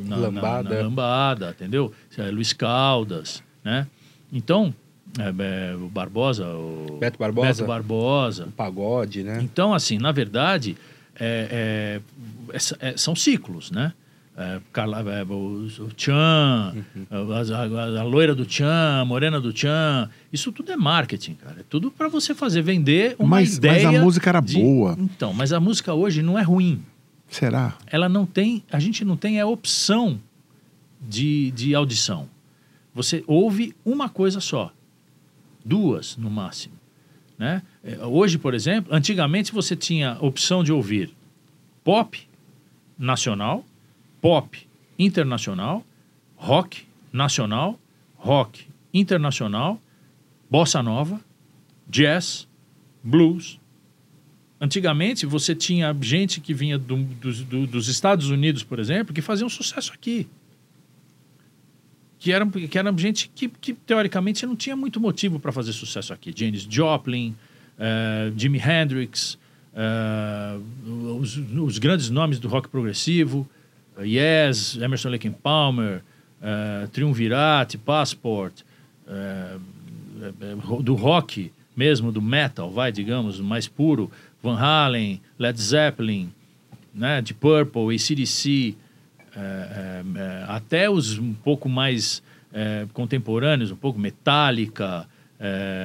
na na- Lambada. na lambada, entendeu? É, Luiz Caldas, né? Então, é, é, o Barbosa, o Beto Barbosa. Beto Barbosa. Pagode, né? Então, assim, na verdade, é, é, é, são ciclos, né? É, Carla, é, o, o Tchan, Uhum. a, a- a loira do Tchan, a morena do Tchan, isso tudo é marketing, cara. É tudo para você fazer vender uma Mas- mas ideia. a música era de- boa. Então, mas a música hoje não é ruim. Será? Ela não tem, a gente não tem a opção de, de audição. Você ouve uma coisa só, duas no máximo. Né? É, Hoje, por exemplo, antigamente você tinha a opção de ouvir pop nacional, pop internacional, rock nacional, rock internacional, bossa nova, jazz, blues. Antigamente você tinha gente que vinha do- dos- do- dos Estados Unidos, por exemplo, que fazia um sucesso aqui. Que era, que era gente que, que, teoricamente não tinha muito motivo para fazer sucesso aqui. Janis Joplin, eh, Jimi Hendrix, eh, os, os grandes nomes do rock progressivo, Yes, Emerson Lake and Palmer, eh, Triunvirate, Passport, eh, eh, do rock mesmo, do metal, vai, digamos, mais puro, Van Halen, Led Zeppelin, né, de Purple, ACDC, é, é, até os um pouco mais é, contemporâneos, um pouco Metallica,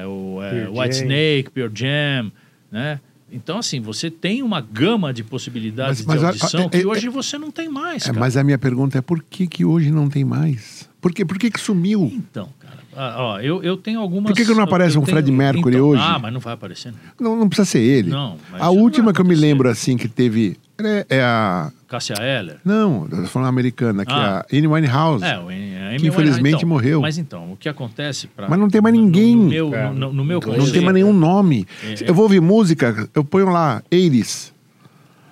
o White. Snake, Pearl Jam, né? Então, assim, você tem uma gama de possibilidades Mas- mas, de a- audição a- que é- hoje você não tem mais, É, mas a minha pergunta é por que, que hoje não tem mais? Por, quê? por que, que sumiu? Então, Ah, ó, eu, eu tenho algumas. Por que que não aparece eu um Fred Mercury então, hoje? Ah, mas não vai aparecer. Não. Não, não precisa ser ele. Não, a última que eu me lembro, assim, que teve. É, é a. Cássia Eller. Não, eu tô falando americana, que Ah. é a Amy Winehouse. É, o Amy Que Winehouse, infelizmente então, morreu. Mas então, o que acontece pra, Mas não tem mais no- no- ninguém. No, meu, É, no, no meu não conceito, tem mais nenhum nome. É, Eu vou ouvir música, eu ponho lá, 80s.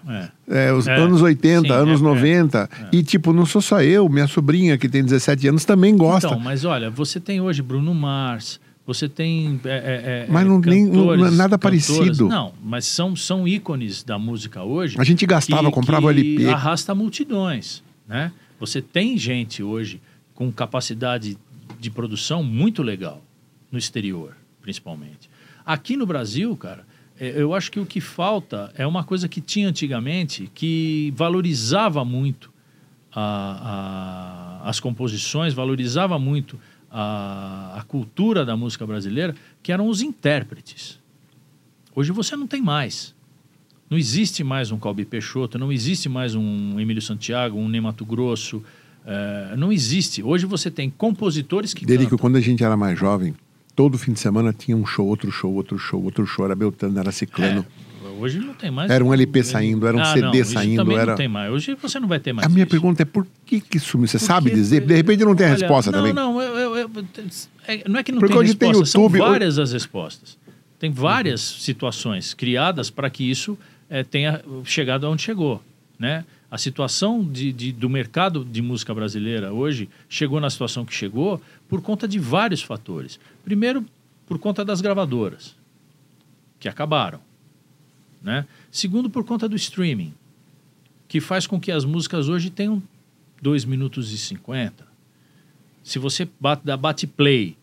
É. É, os É, anos 80, sim, anos é, 90. E, tipo, não sou só eu, minha sobrinha, que tem 17 anos, também gosta. Então, mas olha, você tem hoje Bruno Mars, você tem. é, é, é, Mas não- nem- cantores, é nada parecido. Não, mas são, são ícones da música hoje. A gente gastava, que- comprava que LP. arrasta multidões, né? Você tem gente hoje com capacidade de produção muito legal no exterior, principalmente. Aqui no Brasil, cara, é, eu acho que o que falta é uma coisa que tinha antigamente que valorizava muito a- a- as composições, valorizava muito a, a cultura da música brasileira, que eram os intérpretes. Hoje você não tem mais. Não existe mais um Calbi Peixoto, não existe mais um Emílio Santiago, um Ney Mato Grosso. eh, não existe. Hoje você tem compositores que que cantam. quando a gente era mais jovem, todo fim de semana tinha um show, outro show, outro show, outro show. Era Beltrano, era Ciclano. É, hoje não tem mais. Era um LP saindo, era um Ah, CD não, isso saindo. também Era... não tem mais. Hoje você não vai ter mais A minha isso. pergunta é por que, que sumiu? Você sabe Porque- dizer? De repente não tem a Olha, resposta não, também. Não, eu, eu- eu- é- não é que não Porque tem hoje tem resposta, YouTube, são hoje- várias as respostas. Tem várias situações criadas para que isso eh, tenha chegado aonde chegou, né? A situação de, de- do mercado de música brasileira hoje chegou na situação que chegou por conta de vários fatores. Primeiro, por conta das gravadoras, que acabaram. Né? Segundo, por conta do streaming, que faz com que as músicas hoje tenham 2 minutos e 50. Se você bate, bate play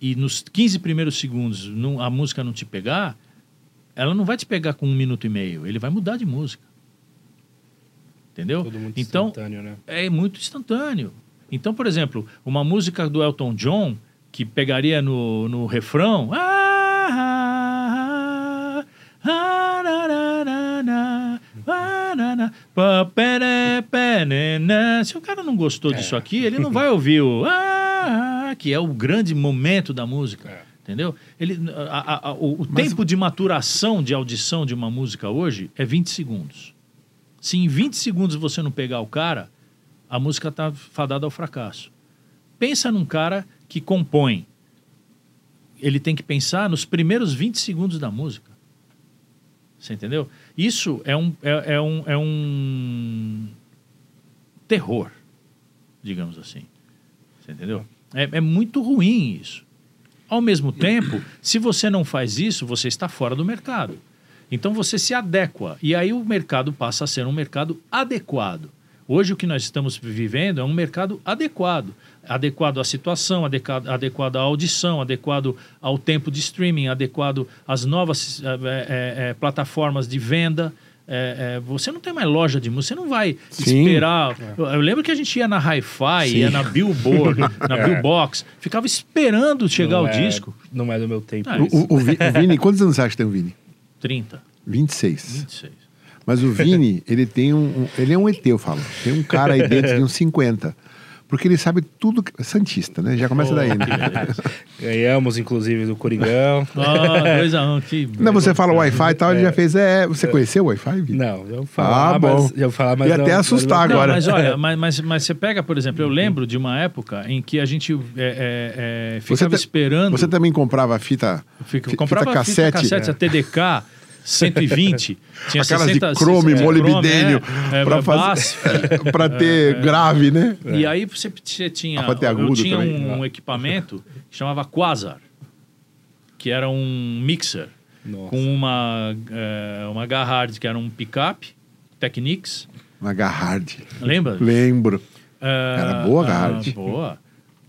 e nos 15 primeiros segundos não- a música não te pegar, ela não vai te pegar com um minuto e meio, ele vai mudar de música. Entendeu? Todo muito então, instantâneo, né? é muito instantâneo. Então, por exemplo, uma música do Elton John que pegaria no, no refrão. "Ah, ah, ah, ah, na, na, pa, pere, pere, na." Se o cara não gostou disso aqui, ele não vai ouvir o "Ah, ah", que é o grande momento da música. É. Entendeu? Ele, a- a- o o tempo de maturação de audição de uma música hoje é 20 segundos. Se em 20 segundos você não pegar o cara, a música está fadada ao fracasso. Pensa num cara que compõe. Ele tem que pensar nos primeiros 20 segundos da música. Você entendeu? Isso é um, é, é um, é um terror, digamos assim. Você entendeu? É, é muito ruim isso. Ao mesmo tempo, se você não faz isso, você está fora do mercado. Então você se adequa. E aí o mercado passa a ser um mercado adequado. Hoje o que nós estamos vivendo é um mercado adequado. Adequado à situação, adequado, adequado à audição, adequado ao tempo de streaming, adequado às novas eh, eh, plataformas de venda. Eh, você não tem mais loja de música, você não vai Sim. esperar. Eu, eu lembro que a gente ia na Hi-Fi, ia na Billboard, na Billbox, ficava esperando chegar Não o é- disco. Não é do meu tempo. Ah. O, o- o Vini, quantos anos você acha que tem o Vini? 30, 26. 26. Mas o Vini, ele tem um, um- Ele é um ET, eu falo. Tem um cara aí dentro de uns 50. Porque ele sabe tudo. que- Santista, né? Já começa Oh, daí, né? Ganhamos, inclusive, do Coringão. Ah, 2 a 1 um, que Não, você fala Wi-Fi e tal, ele já fez. É, você conheceu o Wi-Fi, Vini? Não, eu falar, Ah, bom. mas, eu falar, mas Ia não- até assustar não- agora. Mas olha, mas, mas, mas você pega, por exemplo, eu lembro de uma época em que a gente é, é, é, ficava ta- esperando. Você também comprava fita. Fica, fi- comprava fita fita cassete. cassete, a TDK 120, tinha Aquelas 60, de chrome, 60, molibdênio, é, é, pra, bass, fazer, pra ter grave, né? E aí você, você tinha, Ah, eu tinha também. um, equipamento que chamava Quasar, que era um mixer Nossa. com uma é, uma Garhard que era um pickup Technics, Uma Garhard. lembra? Lembro. É, Era boa, ah, Garhard. boa.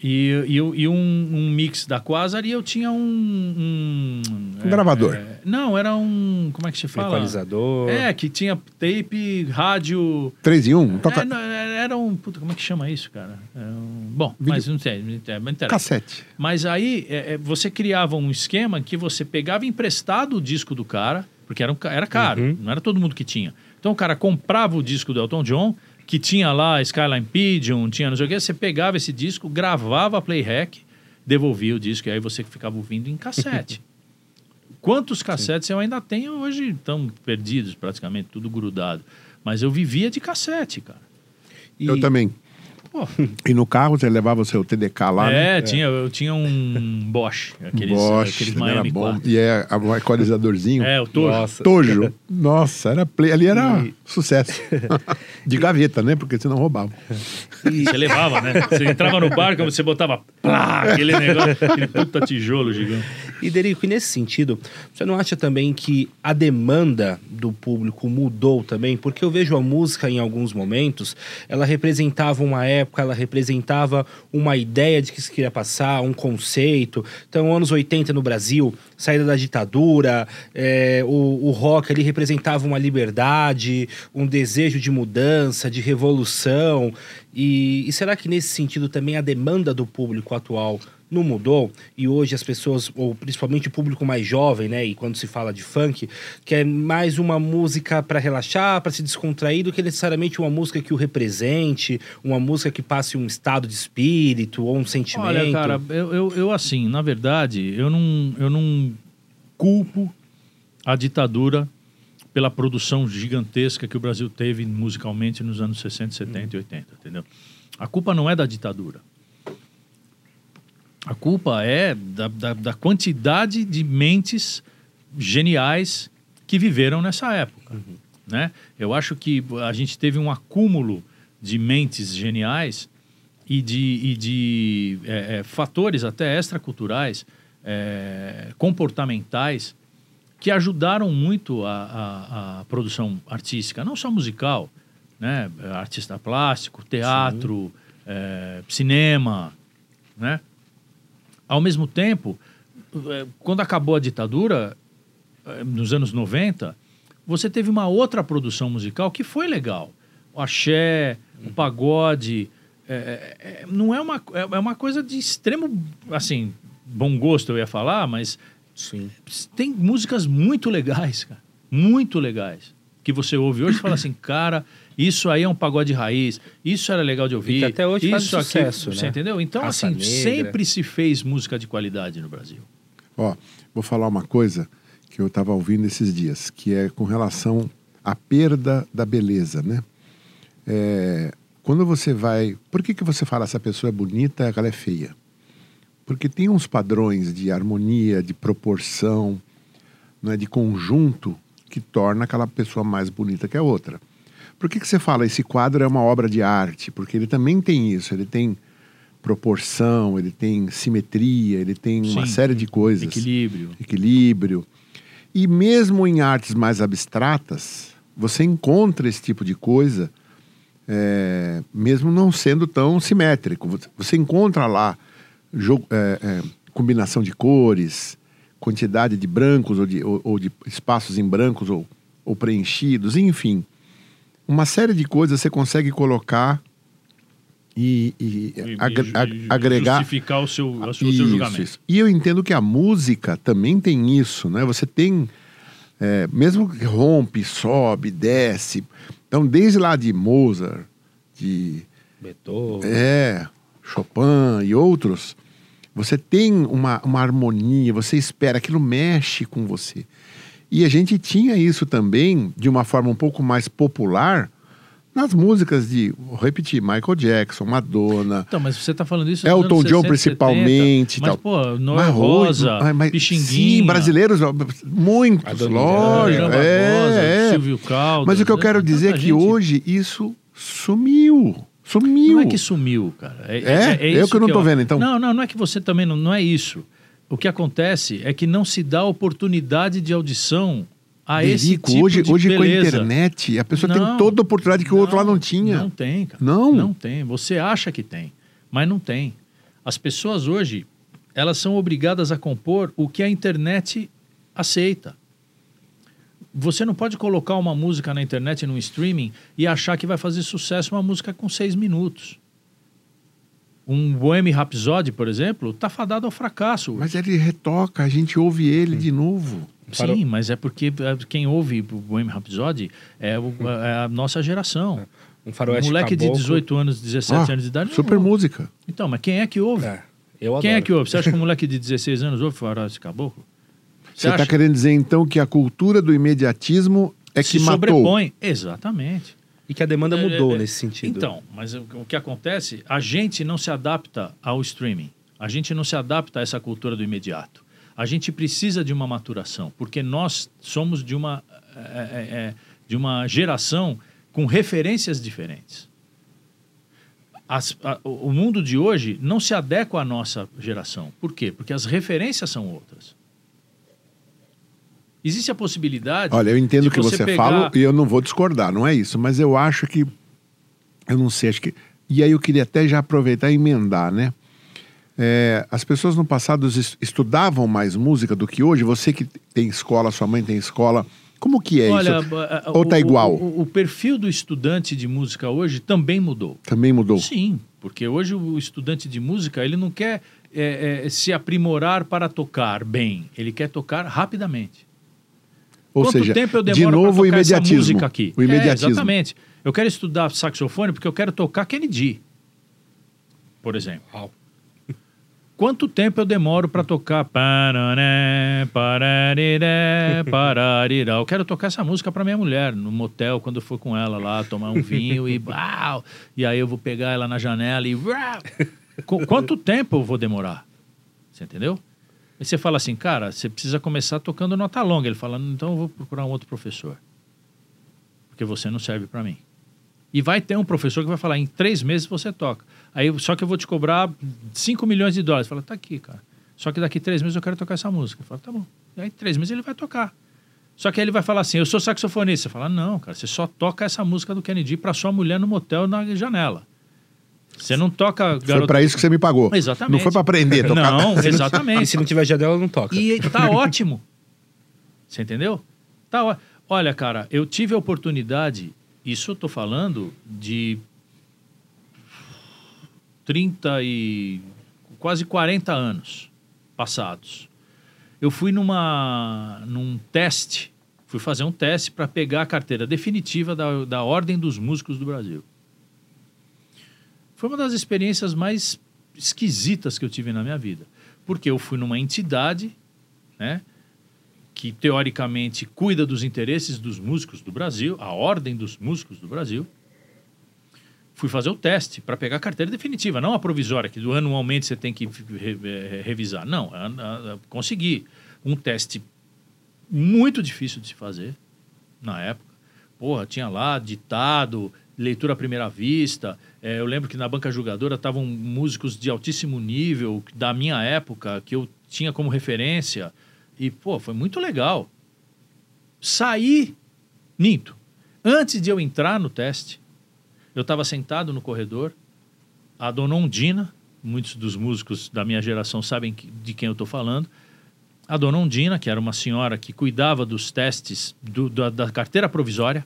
E, e, e um, um mix da Quasar e eu tinha um... Um, Um gravador. é, não, era um... Como é que se fala? Equalizador. É, que tinha tape, rádio... 3 em 1? Toca É, não, era um... Puta, como é que chama isso, cara? É bom, Vídeo- mas não sei, não interessa. cassete. Mas aí é, é, você criava um esquema que você pegava emprestado o disco do cara, porque era, era caro, Uhum. não era todo mundo que tinha. Então o cara comprava o disco do Elton John, que tinha lá Skyline Pigeon, tinha não sei o quê, você pegava esse disco, gravava a playhack, devolvia o disco, e aí você ficava ouvindo em cassete. Quantos cassetes eu ainda tenho hoje? Estão perdidos praticamente, tudo grudado. Mas eu vivia de cassete, cara. E- Eu também. Pô, E no carro você levava o seu TDK lá, né? é, Tinha, eu tinha um Bosch, aqueles, Bosch, aqueles né, era Miami bom. 4. E é o equalizadorzinho. É, o Tojo. Nossa. Tojo. Nossa, era play. ali era E- sucesso. De gaveta, né? Porque senão roubava. Você levava, né? Você entrava no barco, você botava plá, aquele negócio, aquele puta tijolo gigante. E Derico, e nesse sentido, você não acha também que a demanda do público mudou também? Porque eu vejo a música em alguns momentos, ela representava uma época, ela representava uma ideia de que se queria passar, um conceito. Então, anos 80 no Brasil, saída da ditadura, é, o, o rock ali representava uma liberdade, um desejo de mudança, de revolução. E, e será que nesse sentido também a demanda do público atual não mudou e hoje as pessoas, ou principalmente o público mais jovem, né, e quando se fala de funk, quer mais uma música para relaxar, para se descontrair, do que necessariamente uma música que o represente, uma música que passe um estado de espírito ou um sentimento. Olha, cara, eu, eu, eu, assim, na verdade, eu não, eu não culpo a ditadura pela produção gigantesca que o Brasil teve musicalmente nos anos 60, 70 e 80, entendeu? A culpa não é da ditadura. A culpa é da, da, da quantidade de mentes geniais que viveram nessa época. Né? Eu acho que a gente teve um acúmulo de mentes geniais e de, e de é, é, fatores até extraculturais, é, comportamentais, que ajudaram muito a, a, a, produção artística, não só musical, né? artista plástico, teatro, é, cinema, né? Ao mesmo tempo, é, quando acabou a ditadura, é, nos anos 90, você teve uma outra produção musical que foi legal. O axé, o pagode. É, é, não é uma, é uma coisa de extremo, assim, bom gosto, eu ia falar, mas Sim. tem músicas muito legais, cara. Muito legais. Que você ouve hoje e fala assim, cara, isso aí é um pagode raiz, isso era legal de ouvir. que até hoje faz isso aqui, sucesso, Você né? entendeu? Então, Raça assim, Negra. sempre se fez música de qualidade no Brasil. Ó, vou falar uma coisa que eu estava ouvindo esses dias, que é com relação à perda da beleza, né? É, quando você vai... Por que, que você fala essa pessoa é bonita, ela é feia? Porque tem uns padrões de harmonia, de proporção, né, de conjunto, que torna aquela pessoa mais bonita que a outra. Por que, que você fala esse quadro é uma obra de arte? Porque ele também tem isso, ele tem proporção, ele tem simetria, ele tem uma Sim. série de coisas Equilíbrio. equilíbrio. E mesmo em artes mais abstratas, você encontra esse tipo de coisa, é, mesmo não sendo tão simétrico. Você- encontra lá jo- é, é, combinação de cores, quantidade de brancos ou de, ou, ou de espaços em brancos ou, ou preenchidos, enfim. Uma série de coisas você consegue colocar e, e E- agre- ag- agregar Justificar o seu, o seu, isso, julgamento. isso. E eu entendo que a música também tem isso, né? Você tem, é, mesmo que rompe, sobe, desce. Então, desde lá de Mozart, de Beethoven. é, Chopin e outros, você tem uma, uma harmonia, você espera, aquilo mexe com você. E a gente tinha isso também, de uma forma um pouco mais popular, nas músicas de, vou repetir, Michael Jackson, Madonna, Então, mas você está falando isso Elton John 60, principalmente, 70, mas, tal. pô, Noel Mas Rosa, hoje- mas- Sim, brasileiros, muitos, lógico. É, é. Silvio Caldas. Mas o que eu né? quero dizer é que gente. hoje isso sumiu. Sumiu. Não é que sumiu, cara. É? Eu isso que eu não tô eu- vendo, então. Não, não, não é que você também não, não é isso. O que acontece é que não se dá oportunidade de audição a esse Derico, tipo hoje, de hoje com a beleza. internet, a pessoa tem Não, toda a oportunidade que o outro lá não tinha. Não tem, cara. Não? Não tem. Você acha que tem, mas não tem. As pessoas hoje, elas são obrigadas a compor o que a internet aceita. Você não pode colocar uma música na internet, num streaming, e achar que vai fazer sucesso uma música com seis minutos. Um Bohemian Rhapsody, por exemplo, tá fadado ao fracasso. Mas ele retoca, a gente ouve ele de novo. Parou. Sim, mas é porque é, quem ouve o Bohemian Rhapsody é, o- é a nossa geração. Um Um faroeste moleque de caboclo. 18 anos, 17 Ah, anos de idade. não super ouve. música. Então, mas quem é que ouve? É. Eu adoro. Quem é que ouve? Você acha que um moleque de 16 anos ouve Faroeste Caboclo? Você está querendo dizer então que a cultura do imediatismo é que Se matou? sobrepõe. Exatamente. E que a demanda mudou É, é, nesse sentido. Então, mas o que acontece? A gente não se adapta ao streaming. A gente não se adapta a essa cultura do imediato. A gente precisa de uma maturação, porque nós somos de uma, é, é, é, de uma geração com referências diferentes. As- a- o mundo de hoje não se adequa à nossa geração. Por quê? Porque as referências são outras. Existe a possibilidade. Olha, eu entendo o que você pegar- fala e eu não vou discordar, não é isso. Mas eu acho que. Eu não sei, acho que. E aí eu queria até já aproveitar e emendar, né? É, as pessoas no passado es- estudavam mais música do que hoje. Você que tem escola, sua mãe tem escola. Como que é Olha, isso? a- a- Ou tá o- igual? O, o perfil do estudante de música hoje também mudou. Também mudou. Sim, porque hoje o estudante de música ele não quer é, é, se aprimorar para tocar bem, ele quer tocar rapidamente. Ou Quanto seja, tempo eu de demoro novo o para tocar essa imediatismo. música aqui? O imediatismo. É, exatamente. Eu quero estudar saxofone porque eu quero tocar Kennedy, por exemplo. Uau. Quanto tempo eu demoro para tocar? Eu quero tocar essa música para minha mulher no motel quando eu for com ela lá tomar um vinho e uau, e aí eu vou pegar ela na janela e uau. Qu- quanto tempo eu vou demorar? Você entendeu? Aí você fala assim, cara, você precisa começar tocando nota longa. Ele fala, então eu vou procurar um outro professor, porque você não serve para mim. E vai ter um professor que vai falar, em três meses você toca. Aí, só que eu vou te cobrar 5 milhões de dólares. Fala, tá aqui, cara. Só que daqui três meses eu quero tocar essa música. Fala, tá bom. E aí, três meses ele vai tocar. Só que aí ele vai falar assim, eu sou saxofonista. Você fala, não, cara, você só toca essa música do Kennedy pra sua mulher no motel na janela. Você não toca... Foi para isso que você me pagou. Exatamente. Não foi para aprender a tocar. Não, E exatamente. se não tiver janela, não toca. E tá ótimo. Você entendeu? Tá ó... Olha, cara, eu tive a oportunidade, isso eu tô falando de 30 e quase 40 anos passados. Eu fui numa num teste, fui fazer um teste para pegar a carteira definitiva da, da Ordem dos Músicos do Brasil. Foi uma das experiências mais esquisitas que eu tive na minha vida. Porque eu fui numa entidade, né, que teoricamente cuida dos interesses dos músicos do Brasil, a Ordem dos Músicos do Brasil. Fui fazer o teste para pegar a carteira definitiva, não a provisória, que anualmente você tem que re- revisar. Não, a- a- a- consegui. Um teste muito difícil de se fazer na época. Porra, tinha lá ditado, leitura à primeira vista. É, eu lembro que na banca julgadora estavam músicos de altíssimo nível da minha época, que eu tinha como referência. E, pô, foi muito legal. Saí, minto. Antes de eu entrar no teste, eu estava sentado no corredor, a dona Ondina, muitos dos músicos da minha geração sabem de quem eu estou falando, a dona Ondina, que era uma senhora que cuidava dos testes do- da, da carteira provisória,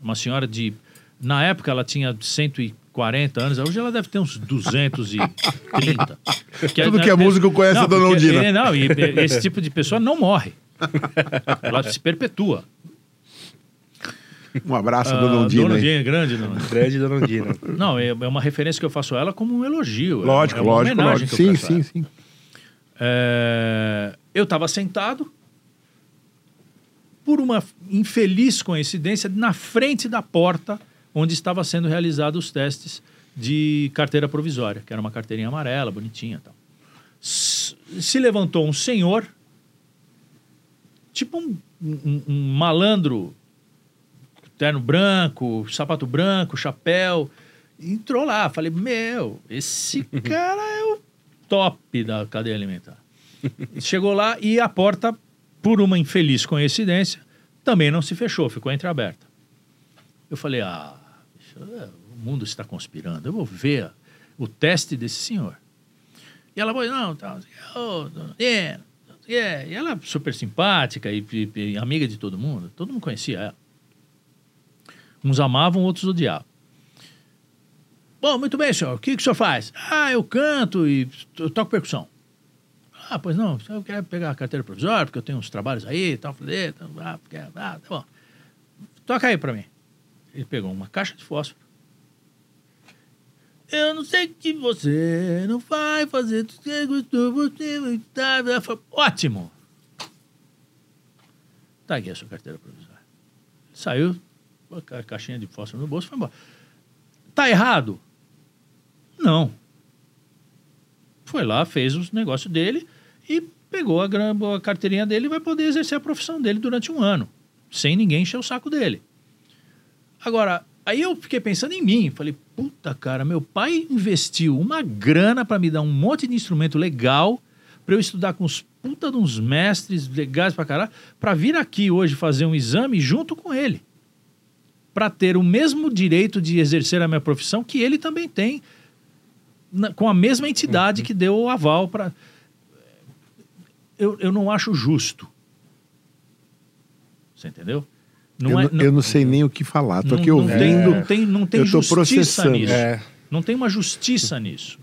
uma senhora de. Na época ela tinha 140 anos, hoje ela deve ter uns 230. Que Tudo que é músico conhece a dona porque- Ondina. é, não, e e- esse tipo de pessoa não morre. Ela se perpetua. Um abraço, Ah, dona Ondina. Dona grande dona Ondina. Grande Dona. Não, é, é uma referência que eu faço a ela como um elogio. é- Lógico, é uma lógico, homenagem lógico. que eu Sim, a sim, sim. É, eu estava sentado, por uma infeliz coincidência, na frente da porta onde estava sendo realizados os testes de carteira provisória, que era uma carteirinha amarela, bonitinha tal. Se levantou um senhor, tipo um, um- um malandro, terno branco, sapato branco, chapéu, entrou lá. Falei, meu, esse cara é o top da cadeia alimentar. Chegou lá e a porta, por uma infeliz coincidência, também não se fechou, ficou entreaberta. Eu falei, ah, o mundo está conspirando, eu vou ver o teste desse senhor. E ela falou, não, tá, oh, é, é. E ela é super simpática e, e- e amiga de todo mundo, todo mundo conhecia ela. Uns amavam, outros odiavam. Bom, muito bem, senhor. O que, que o senhor faz? Ah, eu canto e toco percussão. Ah, pois não, eu queria pegar a carteira provisória, porque eu tenho uns trabalhos aí tal. Falei, "Eita, ah, ah, tá bom. Toca aí pra mim. Ele pegou uma caixa de fósforo. Eu não sei que você não vai fazer. que gostou, você vai estar. Ótimo! Tá aqui a sua carteira provisória. Saiu, a ca- caixinha de fósforo no bolso e foi embora. Tá errado? Não. Foi lá, fez os negócios dele e pegou a, a carteirinha dele e vai poder exercer a profissão dele durante um ano, sem ninguém encher o saco dele. Agora, aí eu fiquei pensando em mim. Falei, puta cara, meu pai investiu uma grana para me dar um monte de instrumento legal, para eu estudar com os puta de uns mestres legais pra caralho, para vir aqui hoje fazer um exame junto com ele. Para ter o mesmo direito de exercer a minha profissão que ele também tem, na- com a mesma entidade que deu o aval para. Eu, eu não acho justo. Você entendeu? Eu, é- não, eu não sei nem o que falar. Tô aqui não ouvindo. Tem, não tem, não tem eu justiça processando. nisso. É. Não tem uma justiça nisso.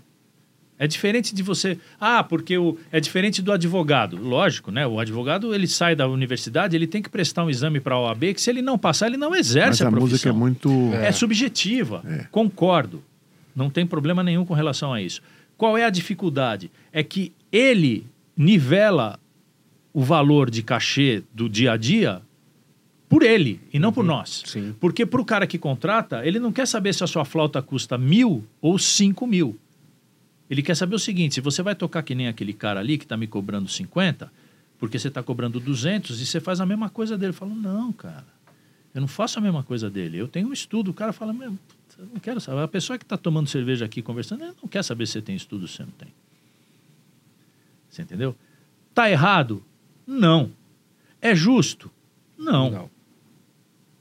É diferente de você. Ah, porque o, é diferente do advogado. Lógico, né? O advogado ele sai da universidade, ele tem que prestar um exame para a OAB, que se ele não passar, ele não exerce Mas a profissão. música é muito. É, subjetiva. Concordo. Não tem problema nenhum com relação a isso. Qual é a dificuldade? É que ele nivela o valor de cachê do dia a dia por ele e não por nós. Sim. Porque para o cara que contrata, ele não quer saber se a sua flauta custa mil ou cinco mil. Ele quer saber o seguinte: se você vai tocar que nem aquele cara ali que está me cobrando 50, porque você está cobrando 200 e você faz a mesma coisa dele. Eu falo, não, cara, eu não faço a mesma coisa dele. Eu tenho um estudo. O cara fala, meu, eu não quero saber. A pessoa que está tomando cerveja aqui conversando, ele não quer saber se você tem estudo ou se você não tem. Você entendeu? Tá errado? Não. É justo? Não. Não.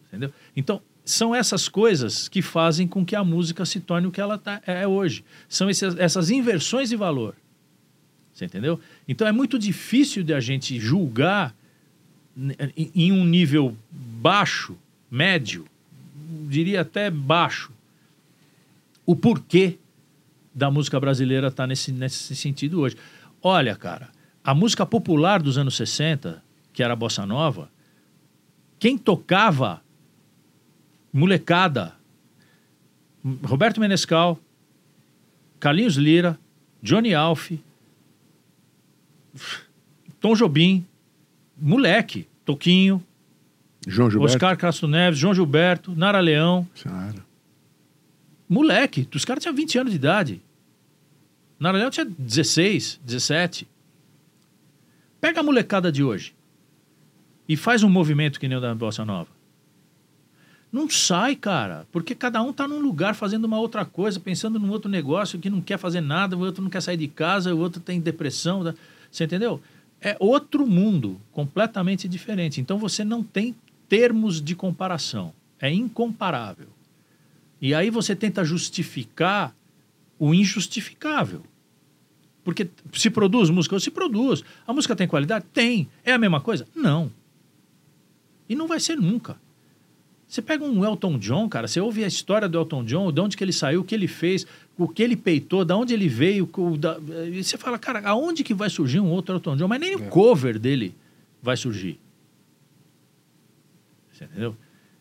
Entendeu? Então, são essas coisas que fazem com que a música se torne o que ela tá, é hoje. São esses- essas inversões de valor. Você entendeu? Então é muito difícil de a gente julgar em- um nível baixo, médio, diria até baixo, o porquê da música brasileira estar nesse, nesse sentido hoje. Olha, cara, a música popular dos anos 60, que era a bossa nova, quem tocava molecada, Roberto Menescal, Carlinhos Lira, Johnny Alf, Tom Jobim, moleque, Toquinho, João Gilberto. Oscar Castro Neves, João Gilberto, Nara Leão, Claro. moleque, os caras tinham 20 anos de idade. Nara Leão tinha 16, 17. Pega a molecada de hoje e faz um movimento que nem o da Bossa Nova. Não sai, cara, porque cada um tá num lugar fazendo uma outra coisa, pensando num outro negócio que não quer fazer nada, o outro não quer sair de casa, o outro tem depressão. tá? Você entendeu? É outro mundo, completamente diferente. Então você não tem termos de comparação. É incomparável. E aí você tenta justificar o injustificável. Porque se produz música, se produz. A música tem qualidade? Tem. É a mesma coisa? Não. E não vai ser nunca. Você pega um Elton John, cara, você ouve a história do Elton John, de onde que ele saiu, o que ele fez, o que ele peitou, de onde ele veio, o da- e você fala, cara, aonde que vai surgir um outro Elton John? Mas nem o cover dele vai surgir. Você entendeu?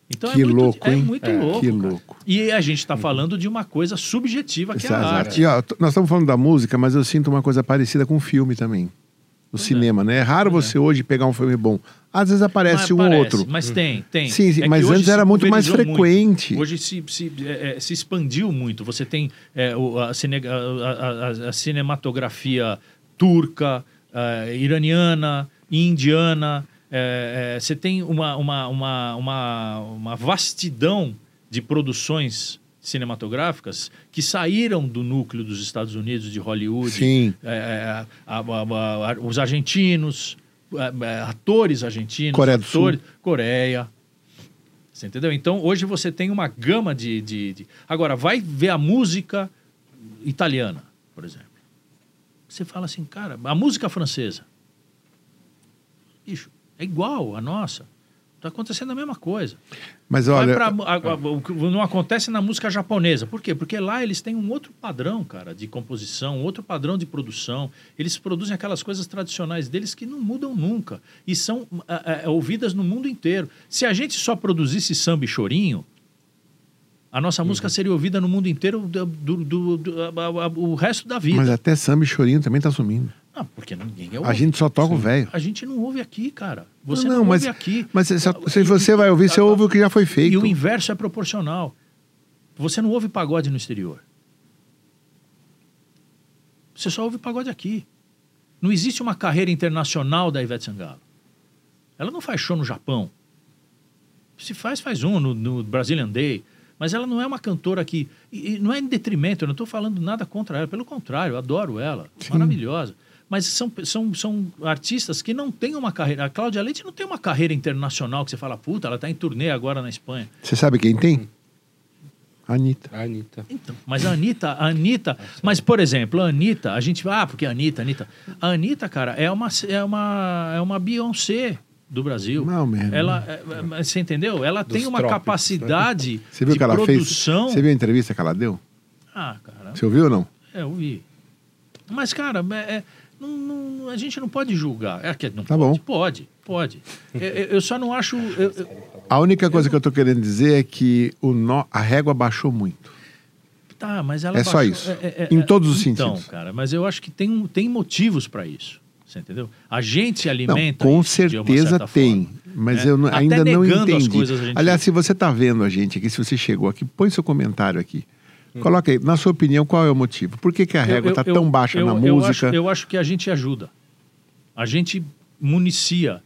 Então Que é muito, louco, é hein? muito É, louco. que cara. louco. E a gente está falando de uma coisa subjetiva que é a Exato. arte. E, ó, nós estamos falando da música, mas eu sinto uma coisa parecida com o filme também. No cinema, né? É raro você hoje pegar um filme bom. Às vezes aparece Mas um outro. Mas tem, tem. Sim, sim, É mas antes era muito mais frequente. Hoje se, se, é, é, se expandiu muito. Você tem é, a, cine- a- a- a- cinematografia turca, iraniana, indiana. é, é, você tem uma, uma, uma, uma, uma vastidão de produções cinematográficas que saíram do núcleo dos Estados Unidos, de Hollywood, Sim. é, a- a- a- a- os argentinos, é, é, atores argentinos, Coreia do atores, Coreia. Você entendeu? Então, hoje você tem uma gama de, de, de- Agora, vai ver a música italiana, por exemplo. Você fala assim, cara, a música francesa. Bicho, é igual a nossa. Está acontecendo a mesma coisa. Mas olha, pra- a- a- que não acontece na música japonesa. Por quê? Porque lá eles têm um outro padrão, cara, de composição, outro padrão de produção. Eles produzem aquelas coisas tradicionais deles que não mudam nunca e são ah, ah, ouvidas no mundo inteiro. Se a gente só produzisse samba e chorinho, A nossa música seria ouvida no mundo inteiro do, do- do- do- a- a- a- o resto da vida. Mas até samba e chorinho também tá sumindo. Não, porque ninguém ouve. A gente só toca o velho. A gente não ouve aqui, cara. Você Não, não, mas- ouve aqui. Mas se, se E- você vai ouvir, você a- ouve o que já foi E feito. o inverso é proporcional. Você não ouve pagode no exterior. Você só ouve pagode aqui. Não existe uma carreira internacional da Ivete Sangalo. Ela não faz show no Japão. Se faz, faz um no, no Brazilian Day. Mas ela não é uma cantora que. E, e não é em detrimento, eu não estou falando nada contra ela. Pelo contrário, eu adoro ela. Sim. Maravilhosa. Mas são, são, são artistas que não têm uma carreira. A Cláudia Leite não tem uma carreira internacional que você fala, puta, ela está em turnê agora na Espanha. Você sabe quem tem? A Anitta. A Anitta. Então, mas a Anitta, a Anitta, mas por exemplo, a Anitta, a gente ah, porque a Anitta, a Anitta. A Anitta, cara, é uma é uma é uma Beyoncé do Brasil. Não, mesmo. Ela, é, é, mas você entendeu? Ela tem uma trópicos, capacidade Você viu de que ela produção. fez? Você viu a entrevista que ela deu? Ah, cara, Você ouviu ou não? é, eu vi. Mas cara, é, é, não, não- a gente não pode julgar. É que não Tá pode, bom. pode, pode. Eu, eu- eu só não acho. eu- eu- A única coisa que eu tô querendo dizer é que o nó, a régua baixou muito. Tá, mas ela É só baixou- isso. é- é- Em é- todos os então, sentidos. cara, mas eu acho que tem, tem motivos para isso. Você entendeu? A gente Não, alimenta. com isso certeza tem. forma, Mas né? eu não- Até ainda não entendi. coisas, Aliás, se você está vendo a gente aqui, se você chegou aqui, põe seu comentário aqui. Coloca aí, na sua opinião, qual é o motivo? Por que, que a Eu- régua eu- está eu- tão baixa eu- na eu música? acho- Eu acho, que a gente ajuda. A gente municia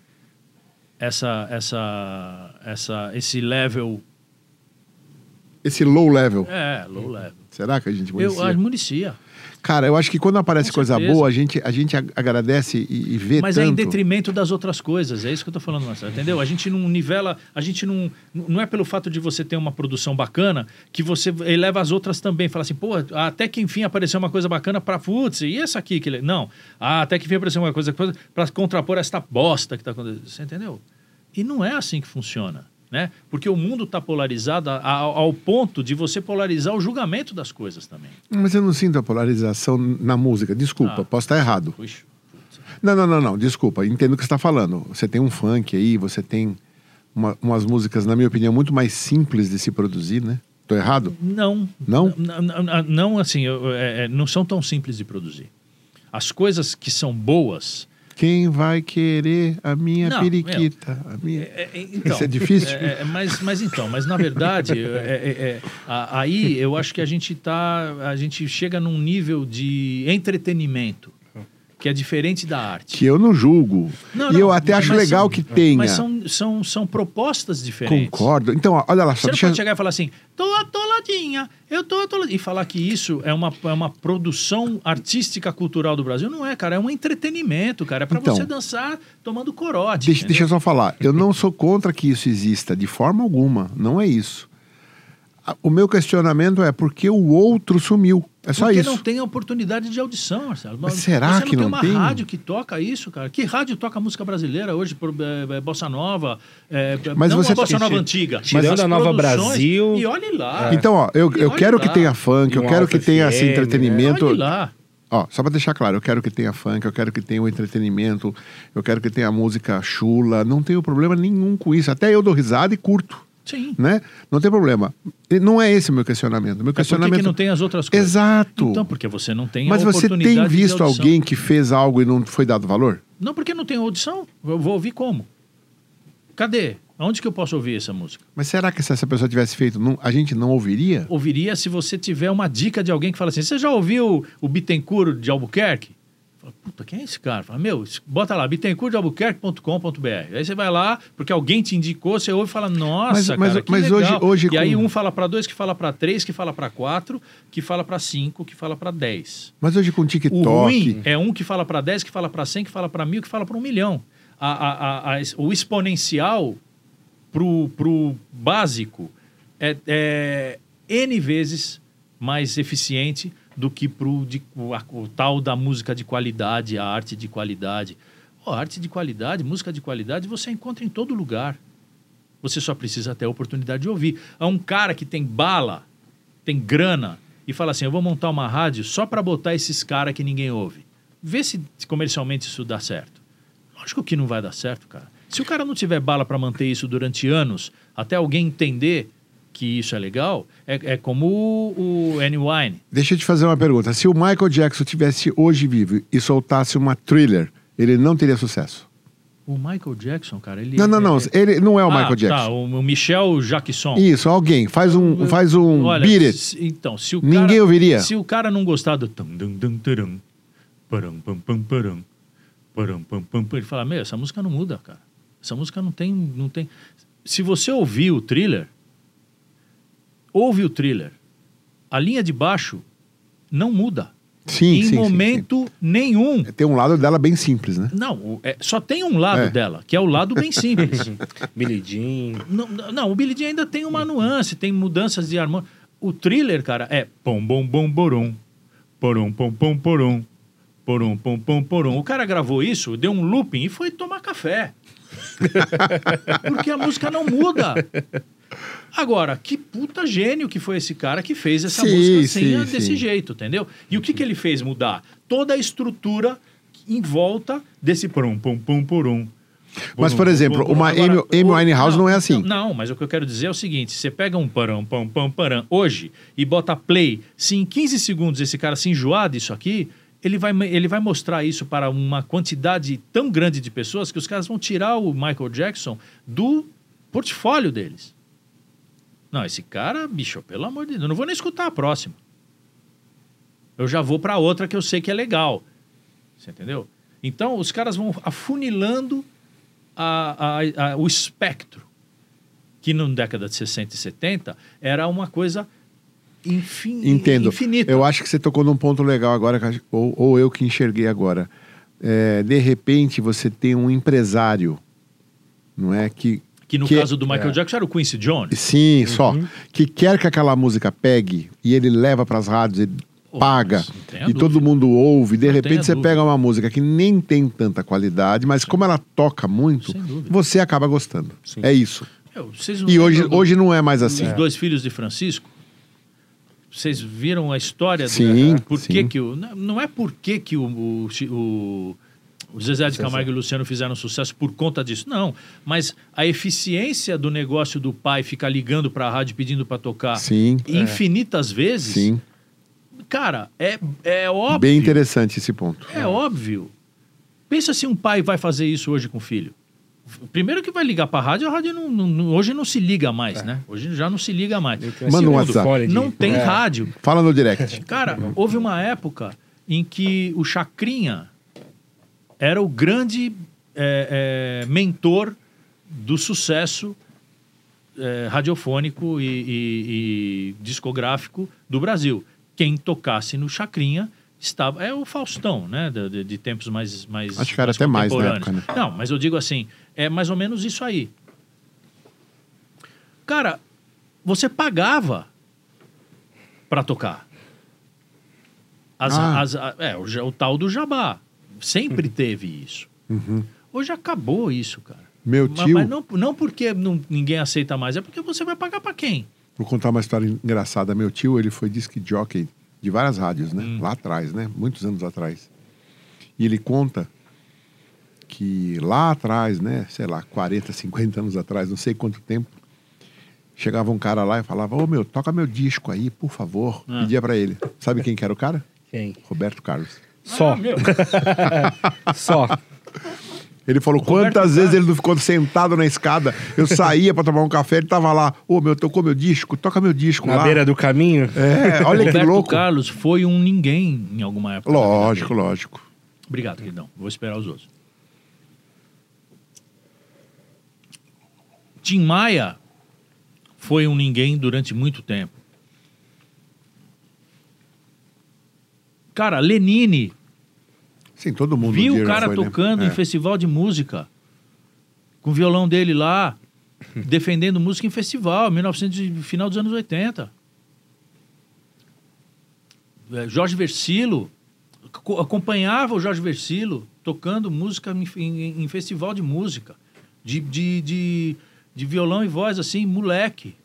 essa, essa, essa, esse level. Esse low level. É, low level. Será que a gente Eu municia? acho municia. Cara, eu acho que quando aparece Com coisa certeza. boa, a gente, a gente ag- agradece e, e vê Mas tanto. é em detrimento das outras coisas, é isso que eu tô falando, Marcelo, entendeu? A gente não nivela, a gente não. Não é pelo fato de você ter uma produção bacana que você eleva as outras também. Fala assim, pô, até que enfim apareceu uma coisa bacana pra putz, e essa aqui? Que... Não, ah, até que enfim apareceu uma coisa pra contrapor esta bosta que tá acontecendo. Você entendeu? E não é assim que funciona. Né? Porque o mundo está polarizado ao, ao ponto de você polarizar o julgamento das coisas também. Mas eu não sinto a polarização na música. Desculpa, Ah. posso estar errado. Puxa. Não, não, não, não. Desculpa. Entendo o que você está falando. Você tem um funk aí, você tem uma- umas músicas, na minha opinião, muito mais simples de se produzir, né? Tô errado? Não. Não? N- n- n- Não, assim, eu- é, é, não são tão simples de produzir. As coisas que são boas. Quem vai querer a minha Não, periquita? A minha... é- é- então, Isso é difícil? é- é, mas, mas então, mas na verdade, é- é- é- a- aí eu acho que a gente tá. A gente chega num nível de entretenimento que é diferente da arte. Que eu não julgo. Não, e não, eu até acho são- legal que tenha. Mas são, são, são propostas diferentes. Concordo. Então, olha lá, só Você não deixa pode chegar e falar assim, tô atoladinha, eu tô atoladinha. E falar que isso é uma, é uma produção artística cultural do Brasil. Não é, cara, é um entretenimento, cara. É pra Então. você dançar tomando corote. Deixa, entendeu? deixa eu só falar. Eu não sou contra que isso exista, de forma alguma. Não é isso. O meu questionamento é por que o outro sumiu. É só Porque isso. não tem oportunidade de audição, Marcelo. Mas será você que não não tem uma tem? rádio que toca isso, cara? Que rádio toca música brasileira hoje, por, é, é, bossa nova? É, Mas não você- a bossa nova Tirando antiga. a as Nova. Brasil. E olhe lá. Então, ó, eu, eu quero que lá. tenha funk, E eu quero que tenha esse entretenimento. Olhe lá. Ó, só pra deixar claro, eu quero que tenha funk, eu quero que tenha o entretenimento, eu quero que tenha música chula, não tenho problema nenhum com isso. Até eu dou risada e curto, Sim. né? Não tem problema. Não é esse o meu questionamento. Meu que, questionamento que não tem as outras coisas? Exato. Então, porque você não tem Mas a você tem visto alguém que fez algo e não foi dado valor? Não, porque não tem audição. Eu vou ouvir como? Cadê? Onde que eu posso ouvir essa música? Mas será que se essa pessoa tivesse feito, não- a gente não ouviria? Ouviria se você tiver uma dica de alguém que fala assim: você já ouviu o Bittencourt de Albuquerque? Fala, Puta, quem é esse cara? Fala, meu, bota lá, bittencourtalbuquerque.com.br. Aí você vai lá, porque alguém te indicou, você ouve e fala, nossa, Mas- mas- cara, que mas hoje- hoje E aí com- um fala para dois, que fala para três, que fala para quatro, que fala para cinco, que fala para dez. Mas hoje com O TikTok. ruim é um que fala para 10, que fala para 100, que fala para mil, que fala para um milhão. A- a- a- o exponencial pro, pro básico é, é N vezes mais eficiente do que de, o, o tal da música de qualidade, a arte de qualidade. Ó, arte de qualidade, música de qualidade, você encontra em todo lugar. Você só precisa ter a oportunidade de ouvir. Há um cara que tem bala, tem grana, e fala assim: eu vou montar uma rádio só para botar esses caras que ninguém ouve. Vê se comercialmente isso dá certo. Lógico que não vai dar certo, cara. Se o cara não tiver bala para manter isso durante anos, até alguém entender que isso é legal, é, é como o, o Annie Wine. Deixa eu te fazer uma pergunta. Se o Michael Jackson tivesse hoje vivo e soltasse uma thriller, ele não teria sucesso? O Michael Jackson, cara, ele... Não, não, não. é- Ele não é o Ah, Michael Jackson. Tá, o, Michel Jackson. Isso, alguém. Faz um, faz um Olha, beat it. se- então, se o Ninguém cara, ouviria. Se o cara não gostar do ele fala, meu, essa música não muda, cara. Essa música não tem, não tem... Se você ouvir o thriller, ouve o thriller, a linha de baixo não muda. Sim, em sim, sim, momento nenhum. sim. Tem um lado dela bem simples, né? Não, é, só tem um lado É. dela, que é o lado bem simples. Billy Jean. Não, não, o Billy Jean ainda tem uma nuance, tem mudanças de harmonia. O thriller, cara, é pom bom bom borom, porom pom pom porom, porom pom pom porom. O cara gravou isso, deu um looping e foi tomar café. Porque a música não muda. Agora, que puta gênio que foi esse cara que fez essa Sim, música assim, sim, desse jeito, entendeu? E o que, que ele fez mudar? Toda a estrutura em volta desse pom pom pom porom. Mas, por exemplo, uma Amy- Amy o- Winehouse não é assim. Não, mas o que eu quero dizer é o seguinte: você pega um parão, pam, pam, parão hoje e bota play, se em 15 segundos esse cara se enjoar disso aqui, ele vai, ele vai mostrar isso para uma quantidade tão grande de pessoas que os caras vão tirar o Michael Jackson do portfólio deles. Não, esse cara, bicho, pelo amor de Deus, eu não vou nem escutar a próxima. Eu já vou para outra que eu sei que é legal. Você entendeu? Então, os caras vão afunilando a- a- a- o espectro, que na década de 60 e 70 era uma coisa infin, Entendo. infinita. Eu acho que você tocou num ponto legal agora, ou, ou eu que enxerguei agora. É, de repente, você tem um empresário, não é? Que, que no que- caso do Michael é. Jackson era o Quincy Jones. sim, só, que quer que aquela música pegue e ele leva para as rádios, ele paga e todo mundo ouve. De Não repente, você pega uma música que nem tem tanta qualidade, mas como ela toca muito, você acaba gostando. Sim. É isso. Eu, não E hoje, do- hoje não é mais assim. Os dois filhos de Francisco. Vocês viram a história? do- Sim, por sim. que que o não não é por que que o, o, o- o Zezé de. Camargo e o Luciano fizeram sucesso por conta disso. Não, mas a eficiência do negócio do pai ficar ligando para a rádio pedindo para tocar Sim, infinitas vezes, sim. cara, é, é óbvio. Bem interessante esse ponto. É óbvio. Pensa se um pai vai fazer isso hoje com o filho. Primeiro que vai ligar para a rádio, a rádio não- não- hoje não se liga mais, né? Hoje já não se liga mais. Manda um WhatsApp. Não tem É. rádio. Fala no direct. Cara, houve uma época em que o Chacrinha era o grande é, é, mentor do sucesso é, radiofônico e, e- e discográfico do Brasil. Quem tocasse no Chacrinha estava. É o Faustão, né? De, de- tempos mais. mais Acho que era até mais na contemporâneos. época, né? Não, mas eu digo assim: é mais ou menos isso aí. Cara, você pagava para tocar. As- Ah. as- é, o, o tal do jabá. Sempre teve isso. Uhum. Hoje acabou isso, cara. Meu tio, Mas, não, não porque não- ninguém aceita mais, é porque você vai pagar para quem? vou contar uma história engraçada. Meu tio, ele foi disc jockey de várias rádios, né? Hum. Lá atrás, né? Muitos anos atrás. E ele conta que lá atrás, né? Sei lá, 40, 50 anos atrás, não sei quanto tempo, chegava um cara lá e falava: Ô meu, toca meu disco aí, por favor. Ah. Pedia pra ele. Sabe quem que era o cara? Quem? Roberto Carlos. Só. Ah, meu. Só. Ele falou Roberto quantas vezes Carlos. ele não ficou sentado na escada. Eu saía pra tomar um café, ele tava lá. Ô, meu, tocou meu disco, toca meu disco Na lá. beira do caminho. É, olha que louco. Carlos foi um ninguém em alguma época. Lógico, lógico. Obrigado, queridão. Vou esperar os outros. Tim Maia foi um ninguém durante muito tempo. Cara, Lenine Sim, todo mundo. viu o cara foi, né? tocando É. em festival de música, com o violão dele lá, defendendo música em festival, 1900, e- final dos anos 80. É, Jorge Versilo, co- acompanhava o Jorge Versilo tocando música em, em- em festival de música, de, de, de, de violão e voz, assim, moleque.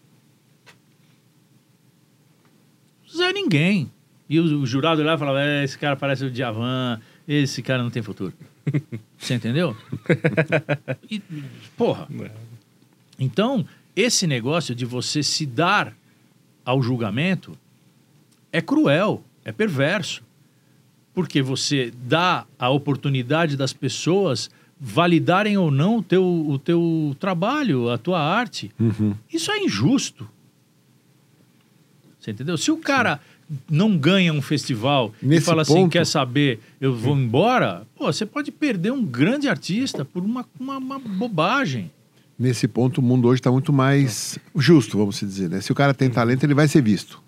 Zé ninguém. E o, o jurado lá falava: "É, esse cara parece o Djavan, esse cara não tem futuro. Você entendeu? E, porra. Então, esse negócio de você se dar ao julgamento é cruel, é perverso. Porque você dá a oportunidade das pessoas validarem ou não o teu, o teu trabalho, a tua arte. Uhum. Isso é injusto. Você entendeu? Se o cara não ganha um festival e Nesse fala assim, ponto- quer saber, eu vou embora, pô, você pode perder um grande artista por uma, uma, uma bobagem. Nesse ponto, o mundo hoje está muito mais justo, vamos dizer. Né? Se o cara tem talento, ele vai ser visto.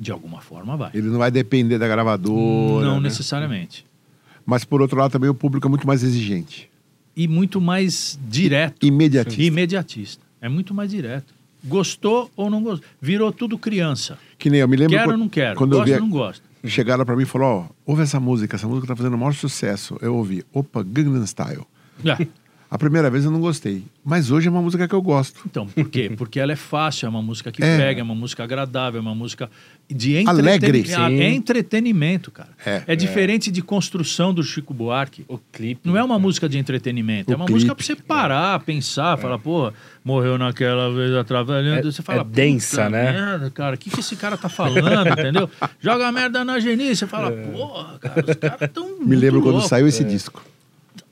De alguma forma vai. Ele não vai depender da gravadora. não né? necessariamente. Mas, por outro lado, também o público é muito mais exigente. E muito mais direto. Imediatista. Imediatista. É muito mais direto. Gostou ou não gostou? Virou tudo criança. Que nem eu me lembro. Quero ou não quero? Quando gosto eu ou vi, não gosto? chegaram pra mim e falaram: Ó, ouve essa música, essa música tá fazendo o maior sucesso. Eu ouvi, opa, Gangnam Style. Ah, A primeira vez eu não gostei, mas hoje é uma música que eu gosto. Então, por quê? Porque ela é fácil, é uma música que É. pega, é uma música agradável, é uma música de Alegre, entretenimento. sim. É entretenimento, cara. É. É, diferente de construção do Chico Buarque. O clipe. Não é uma música de entretenimento, O é uma música clipe. pra você parar, pensar, falar, porra, morreu naquela vez atrapalhando. É- você fala, é densa, "Puta né?" Merda, cara, o que, que esse cara tá falando, entendeu? Joga a merda na Geni, você fala, porra, cara, os caras tão. Me lembro quando saiu esse disco.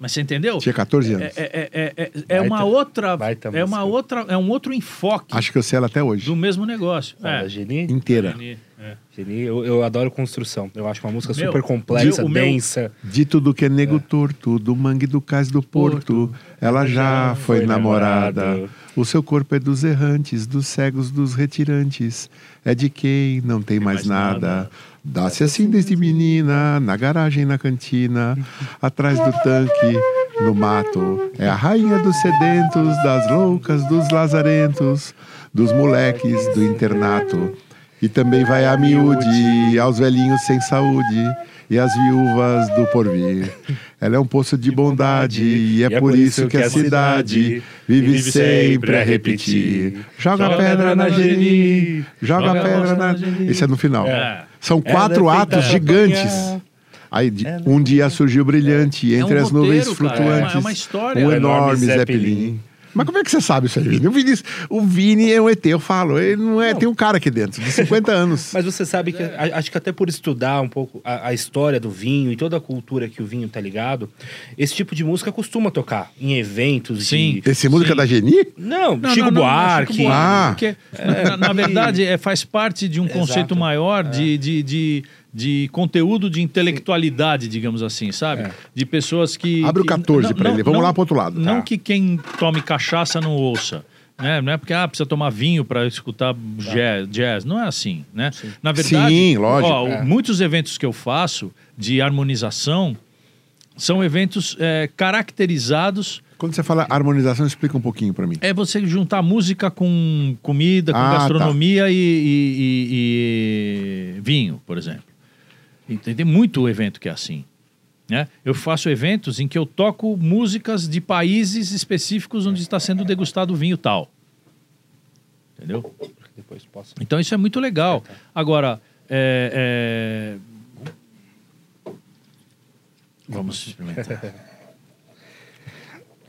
Mas você entendeu? Tinha 14 anos. É, é, é, é, é Baita- uma outra. baita É uma música. outra. É um outro enfoque Acho que eu sei ela até hoje. do mesmo negócio. Ah, É. Geni? Inteira. É. Geni, eu, eu adoro construção. Eu acho uma música Meu, super complexa, o meu- densa. De tudo que é nego torto, do mangue do cais do porto, ela já foi, foi namorada. namorada. O seu corpo é dos errantes, dos cegos, dos retirantes. É de quem não tem mais, mais nada. nada. Dá-se assim desde menina, na garagem, na cantina, atrás do tanque, no mato. É a rainha dos sedentos, das loucas, dos lazarentos, dos moleques do internato. E também vai a miúde, aos velhinhos sem saúde e às viúvas do porvir. Ela é um poço de bondade e é, por isso que a cidade vive sempre a repetir. Joga Joga pedra na Geni, joga Joga pedra na... Esse é no final. É. São quatro Ela é atos gigantes. Aí de- um dia surgiu brilhante entre um as nuvens roteiro, flutuantes. é uma- é uma história. Um O enorme enorme Zeppelin. Zeppelin. Mas como é que você sabe isso aí, Vini? O Vini, o Vini é um ET, eu falo. Ele não é. Tem um cara aqui dentro, de 50 anos. Mas você sabe que, a- acho que até por estudar um pouco a, a história do vinho e toda a cultura que o vinho tá ligado, esse tipo de música costuma tocar em eventos. Sim. De... Esse música Sim. da Geni? Não, Não, Chico não, não, Buarque. Chico Ah. Porque, na, na verdade, é, faz parte de um Exato. conceito maior de, de, de, de conteúdo de intelectualidade, digamos assim, sabe? É. De pessoas que. Abre o que- 14 pra ele. Vamos lá pro outro lado. Não Tá. que quem tome cachaça não ouça. Né? Não é porque ah, precisa tomar vinho para escutar jazz, jazz. Não é assim, né? Na verdade, Sim, lógico. ó, É. muitos eventos que eu faço de harmonização são eventos é, caracterizados Quando você fala harmonização, explica um pouquinho pra mim. é você juntar música com comida, com Ah, gastronomia e, e- e- e vinho, por exemplo. Então, tem muito evento que é assim. Né? Eu faço eventos em que eu toco músicas de países específicos onde está sendo degustado vinho tal. Entendeu? Depois posso. Então isso é muito legal. Agora, é, é, vamos experimentar.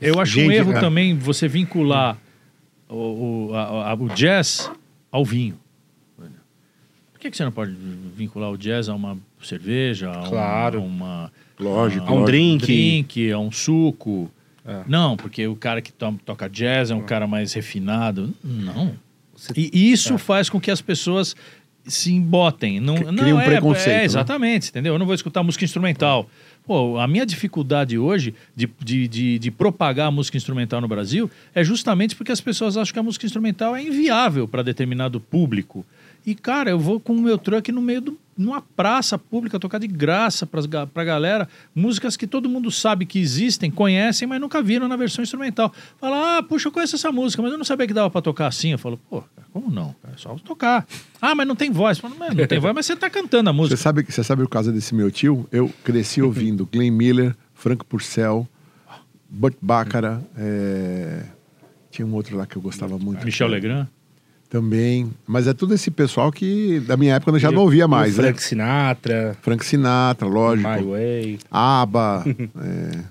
Eu acho um Gente, erro é. também você vincular o, o, a- a- o jazz ao vinho. Por que, que você não pode vincular o jazz a uma cerveja, a, um- Claro. a uma Lógico. a um lógico. drink. drink, a um suco? É. Não, porque o cara que to- toca jazz é um cara mais refinado. Não. Você- E isso faz com que as pessoas se embotem. Não, Cri- não cria um é, preconceito, É, né? exatamente, entendeu? Eu não vou escutar música instrumental. Pô, a minha dificuldade hoje de, de, de, de propagar a música instrumental no Brasil é justamente porque as pessoas acham que a música instrumental é inviável para determinado público. E, cara, eu vou com o meu truck no meio de numa praça pública tocar de graça pras ga- pra galera músicas que todo mundo sabe que existem, conhecem, mas nunca viram na versão instrumental. Fala, ah, puxa, eu conheço essa música, mas eu não sabia que dava pra tocar assim. Eu falo, pô, cara, como não? Cara, é só tocar. Ah, mas não tem voz. Falo, "Mas não tem voz, mas você tá cantando a Você música. sabe, você sabe o caso desse meu tio? Eu cresci ouvindo Glenn Miller, Frank Purcell, Burt Bacharach, é, tinha um outro lá que eu gostava muito. Michel Legrand. Também. Mas é tudo esse pessoal que da minha época eu já E não ouvia mais, né? Frank Sinatra, Frank Sinatra, lógico. My Way. ABBA. é,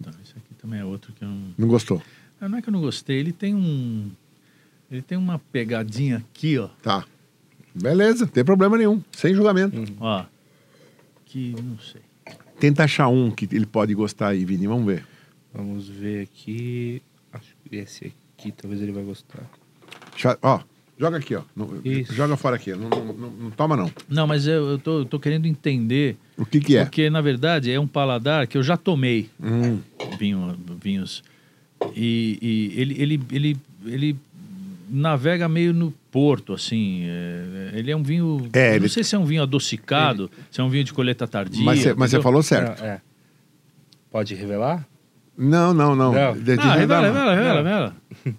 Então, esse aqui também é outro que eu não... não gostou. Ah, Não é que eu não gostei, ele tem um. Ele tem uma pegadinha aqui, ó. Tá. Beleza, não tem problema nenhum. Sem julgamento. Hum. Ó. Que não sei. Tenta achar um que ele pode gostar aí, Vini. Vamos ver. Vamos ver aqui. Acho que esse aqui talvez ele vai gostar. Ó, joga aqui, ó. Isso. joga fora aqui. Não, não- não- não toma, não. Não, mas eu, eu, tô, eu tô querendo entender. O que que é? Porque, na verdade, é um paladar que eu já tomei Hum, vinho, vinhos. E, e ele, ele, ele, ele navega meio no porto, assim. é- ele é um vinho. É, ele- Não sei se é um vinho adocicado, se é um vinho de colheita tardia. mas você falou certo. Ah, é. Pode revelar? Não, não, não. Não. De- de- Ah, revela, revela, revela, revela.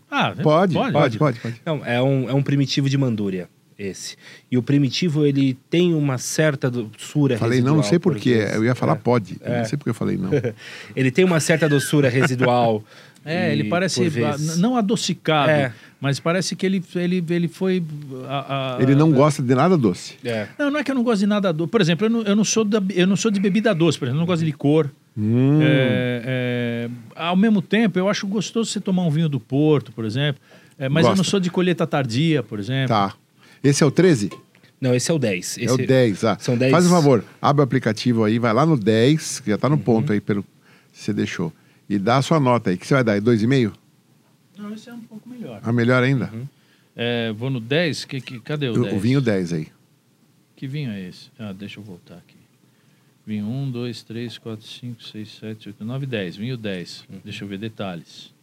Ah, Pode, pode, pode. pode, pode. Não, é um, é um primitivo de Mandúria, esse. E o primitivo, ele tem uma certa doçura Falei não, não sei porquê. porque- Eu ia falar É. pode. Eu Não sei porque eu falei não. Ele tem uma certa doçura residual. É, e, ele parece por ah, vezes- n- não adocicado, É. mas parece que ele, ele, ele foi. a- a- Ele não gosta de nada doce. É. Não, não é que eu não gosto de nada doce. Por exemplo, eu não, eu não, sou, da, eu não sou de bebida doce, por exemplo, eu não gosto de licor. Hum, É, é, ao mesmo tempo, eu acho gostoso você tomar um vinho do Porto, por exemplo. É, mas eu não Gosta. sou de colheita tardia, por exemplo. Tá. Esse é o 13? Não, esse é o 10. Esse É o 10. Ah. São 10. Faz um favor, abre o aplicativo aí, vai lá no 10, que já tá no ponto Uhum. aí pelo que você deixou. E dá a sua nota aí. que você vai dar? 2,5? Não, esse é um pouco melhor. Ah, melhor ainda? É, vou no 10. Que, que, cadê o O, 10? o vinho 10 aí. Que vinho é esse? Ah, deixa eu voltar aqui. Vinho 1, 2, 3, 4, 5, 6, 7, 8, 9, 10. Vinho 10. Uhum. Deixa eu ver detalhes.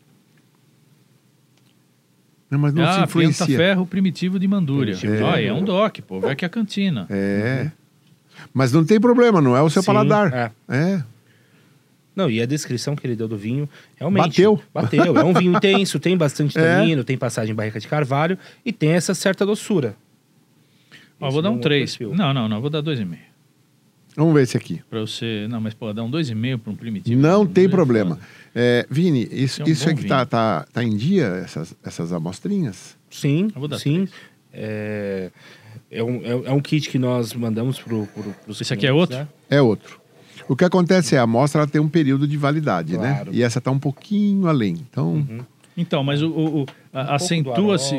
Não, mas não se ah, influencia. Ferro Primitivo de Mandúria. Primitivo. Olha, é um DOC, pô. Vai que é a cantina. É. Mas não tem problema, não é o seu Sim, paladar. é. É. Não, e a descrição que ele deu do vinho, realmente... Bateu. Bateu. É um vinho intenso, tem bastante É. tanino, tem passagem em barrica de carvalho e tem essa certa doçura. Ó, Esse vou dar é um outro 3. perfil. Não, não, não. Vou dar 2,5. Vamos ver esse aqui. Pra você. Não, mas, pô, dar um 2,5 para um primitivo. Não tem é problema. É, Vini, isso, é um isso bom aqui tá, tá, tá em dia, essas, essas amostrinhas? Sim, Eu vou dar sim. É, é, um, é, é um kit que nós mandamos pro, pros Esse aqui é outro? né? É outro. O que acontece é, a amostra ela tem um período de validade, Claro. né? E essa tá um pouquinho além. Então, Então, mas o, o, o- Um acentua-se.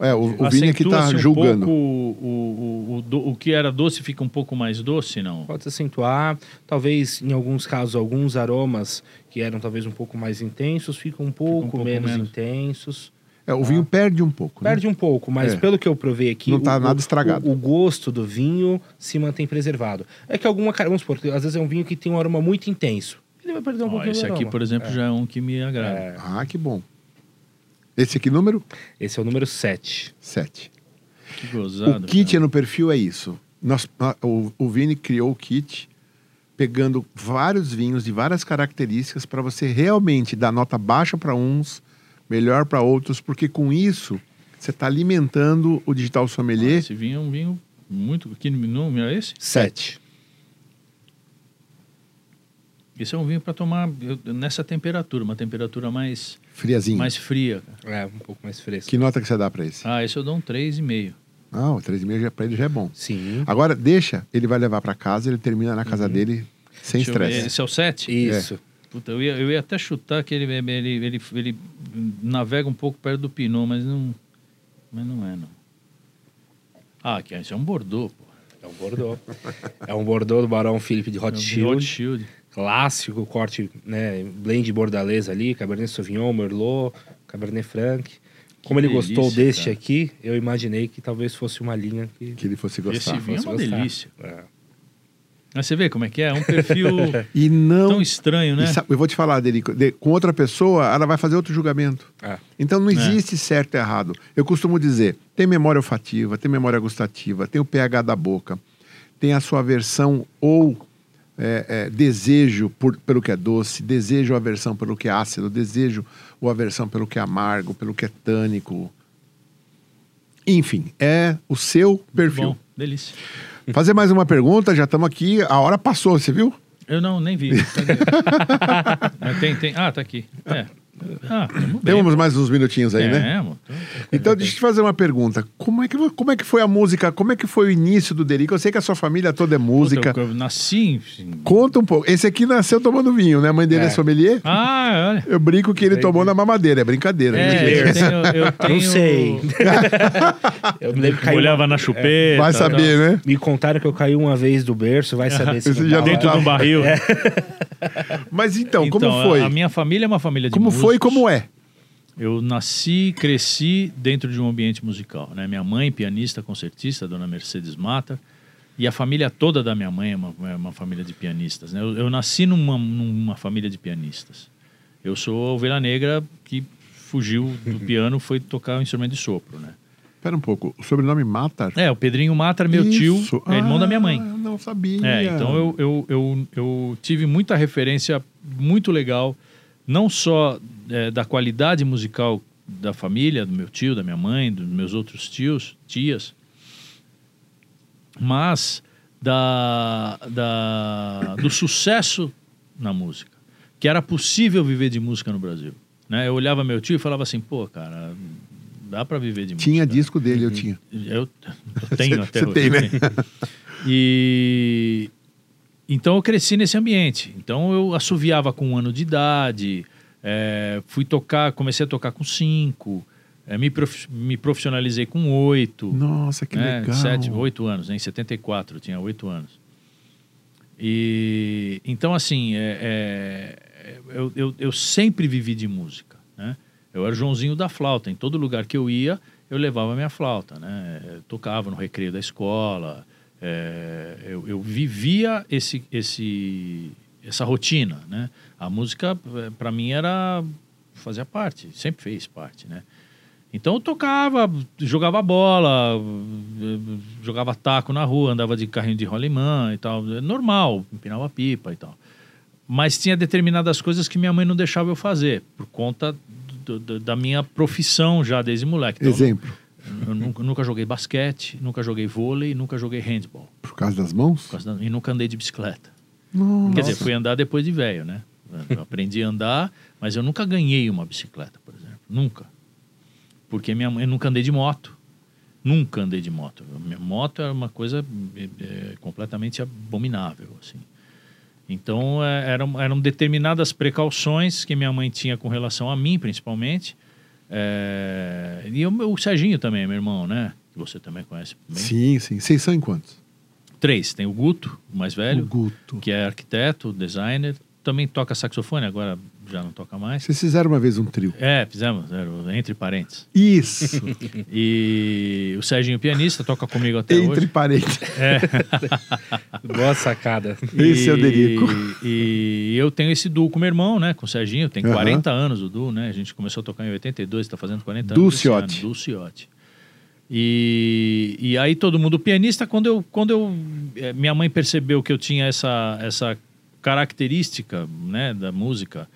É, o, o Vini aqui tá acentua-se um julgando. pouco o, o, o, o que era doce fica um pouco mais doce, não? Pode se acentuar, talvez em alguns casos alguns aromas que eram talvez um pouco mais intensos ficam um pouco, pouco menos, menos. intensos. É, o vinho perde um pouco. né? Perde um pouco, mas É. pelo que eu provei aqui, Não tá o, nada o- estragado. O, o gosto do vinho se mantém preservado. É que alguma, vamos supor, que às vezes é um vinho que tem um aroma muito intenso. Ele vai perder um Ó, pouquinho esse aqui, aroma. por exemplo, É. já é um que me agrada. É. Ah, que bom. Esse aqui, número Esse é o número 7. 7. Que gozado. O kit cara. no perfil é isso. Nós, o, o Vini criou o kit pegando vários vinhos de várias características para você realmente dar nota baixa para uns, melhor para outros, porque com isso você está alimentando o digital Ah, sommelier. esse vinho é um vinho muito. Que número é esse? 7. Esse é um vinho para tomar eu- nessa temperatura, uma temperatura mais, Friazinho. mais fria. cara. É, um pouco mais fresco. Que nota que você dá para esse? Ah, esse eu dou um 3,5. Ah, o 3,5 já para ele já é bom. Sim. Agora deixa, ele vai levar para casa, ele termina na casa dele sem estresse. Esse é o 7? Isso. Puta, eu ia, eu ia até chutar que ele, ele, ele, ele navega um pouco perto do Pinot, mas não, mas não é, não. Ah, aqui, esse é um Bordeaux, pô. É um Bordeaux. é um Bordeaux do Barão Felipe de É um Rothschild. Clássico, corte, né? Blend bordalês ali, Cabernet Sauvignon, Merlot, Cabernet Franc. Como ele delícia, gostou deste cara. aqui, eu imaginei que talvez fosse uma linha que Que ele fosse Esse gostar. vinho é uma gostar. delícia. É. Mas você vê como é que é? É um perfil E não tão estranho, né? E sabe, eu vou te falar dele, de- com outra pessoa, ela vai fazer outro julgamento. É. Então não existe certo e errado. Eu costumo dizer, tem memória olfativa, tem memória gustativa, tem o pH da boca, tem a sua aversão ou é, é, desejo por- pelo que é doce, desejo ou aversão pelo que é ácido, desejo ou aversão pelo que é amargo, pelo que é tânico. Enfim, é o seu perfil. Bom, delícia. Fazer mais uma pergunta, já estamos aqui, a hora passou, você viu? Eu não, nem vi. Tem, tem. Ah, tá aqui. É. Ah, bem. Temos mais uns minutinhos aí, né? Temos. Então, deixa eu te fazer uma pergunta. Como é, que, como é que foi a música? Como é que foi o início do Derico? Eu sei que a sua família toda é música. Puta, eu nasci. em- Conta um pouco. Esse aqui nasceu tomando vinho, né? A mãe dele é, É. sommelier. Ah, olha. Eu brinco que ele tomou na mamadeira. É brincadeira. É, né? eu tenho, eu tenho- Não sei. eu me lembro que caiu Olhava na chupeta. Vai saber, né? Me contaram que eu caí uma vez do berço, vai saber se já Dentro de um barril. Mas então, como Então, foi? A, minha família é uma família de Como foi e como é? Eu nasci, cresci dentro de um ambiente musical. Né? Minha mãe, pianista, concertista, dona Mercedes Mata, e a família toda da minha mãe é uma, é uma família de pianistas. Né? Eu, eu nasci numa, numa família de pianistas. Eu sou a ovelha negra que fugiu do piano, foi tocar o instrumento de sopro. Né? Espera um pouco. O sobrenome Matar? É, o Pedrinho Matar, meu Isso. tio, é irmão da minha mãe. Ah, eu não sabia. É, então eu, eu, eu, eu tive muita referência muito legal, não só é, da qualidade musical da família, do meu tio, da minha mãe, dos meus outros tios, tias, mas da, da, do sucesso na música, que era possível viver de música no Brasil. Né? Eu olhava meu tio e falava assim, pô, cara, dá para viver de música. Tinha disco dele, eu tinha. Eu, eu tenho Cê- até cê hoje. tem, né? E então eu cresci nesse ambiente. Então eu assoviava com um ano de idade, é, fui tocar, comecei a tocar com cinco, é, me, prof- me profissionalizei com oito, Nossa, que né, legal. sete, oito anos, né, em 74 eu tinha oito anos. E então assim, é, é, eu, eu, eu sempre vivi de música, né? Eu era o Joãozinho da flauta. Em todo lugar que eu ia, eu levava a minha flauta, né? Eu tocava no recreio da escola. É, eu, eu vivia esse, esse, essa rotina, né? A música, para mim, era fazia parte, sempre fez parte, né? Então eu tocava, jogava bola, jogava taco na rua, andava de carrinho de rolimã e tal, é normal, empinava pipa e tal. Mas tinha determinadas coisas que minha mãe não deixava eu fazer, por conta do- do- da minha profissão já desde moleque. Então, Exemplo. Eu nunca, nunca joguei basquete, nunca joguei vôlei, nunca joguei handball. Por causa das mãos? por causa da- E nunca andei de bicicleta. Nossa. Quer dizer, fui andar depois de velho, né? Eu aprendi a andar, mas eu nunca ganhei uma bicicleta, por exemplo. Nunca. Porque minha mãe eu nunca andei de moto. Nunca andei de moto. Minha moto era uma coisa é, é, completamente abominável, assim. Então, é, eram, eram determinadas precauções que minha mãe tinha com relação a mim, principalmente. É, e o, meu- o Serginho também, meu irmão, né? Que você também conhece bem. Sim, sim. Vocês são em quantos? Três. Tem o Guto, o mais velho O Guto. que é arquiteto, designer, também toca saxofone, agora já não toca mais. Vocês fizeram uma vez um trio. É, fizemos, era o entre parênteses. Isso. E o Serginho, pianista, toca comigo até Entre hoje. parênteses. Boa sacada. Esse é o E- Derico. E eu tenho esse duo com meu irmão, né? Com o Serginho, tem Aham. 40 anos o duo, né? A gente começou a tocar em 82, está fazendo 40 Du anos. esse Ciotti. ano, Du Ciotti. E, e aí todo mundo pianista, quando eu, quando eu eh, minha mãe percebeu que eu tinha essa, essa característica, né, da música,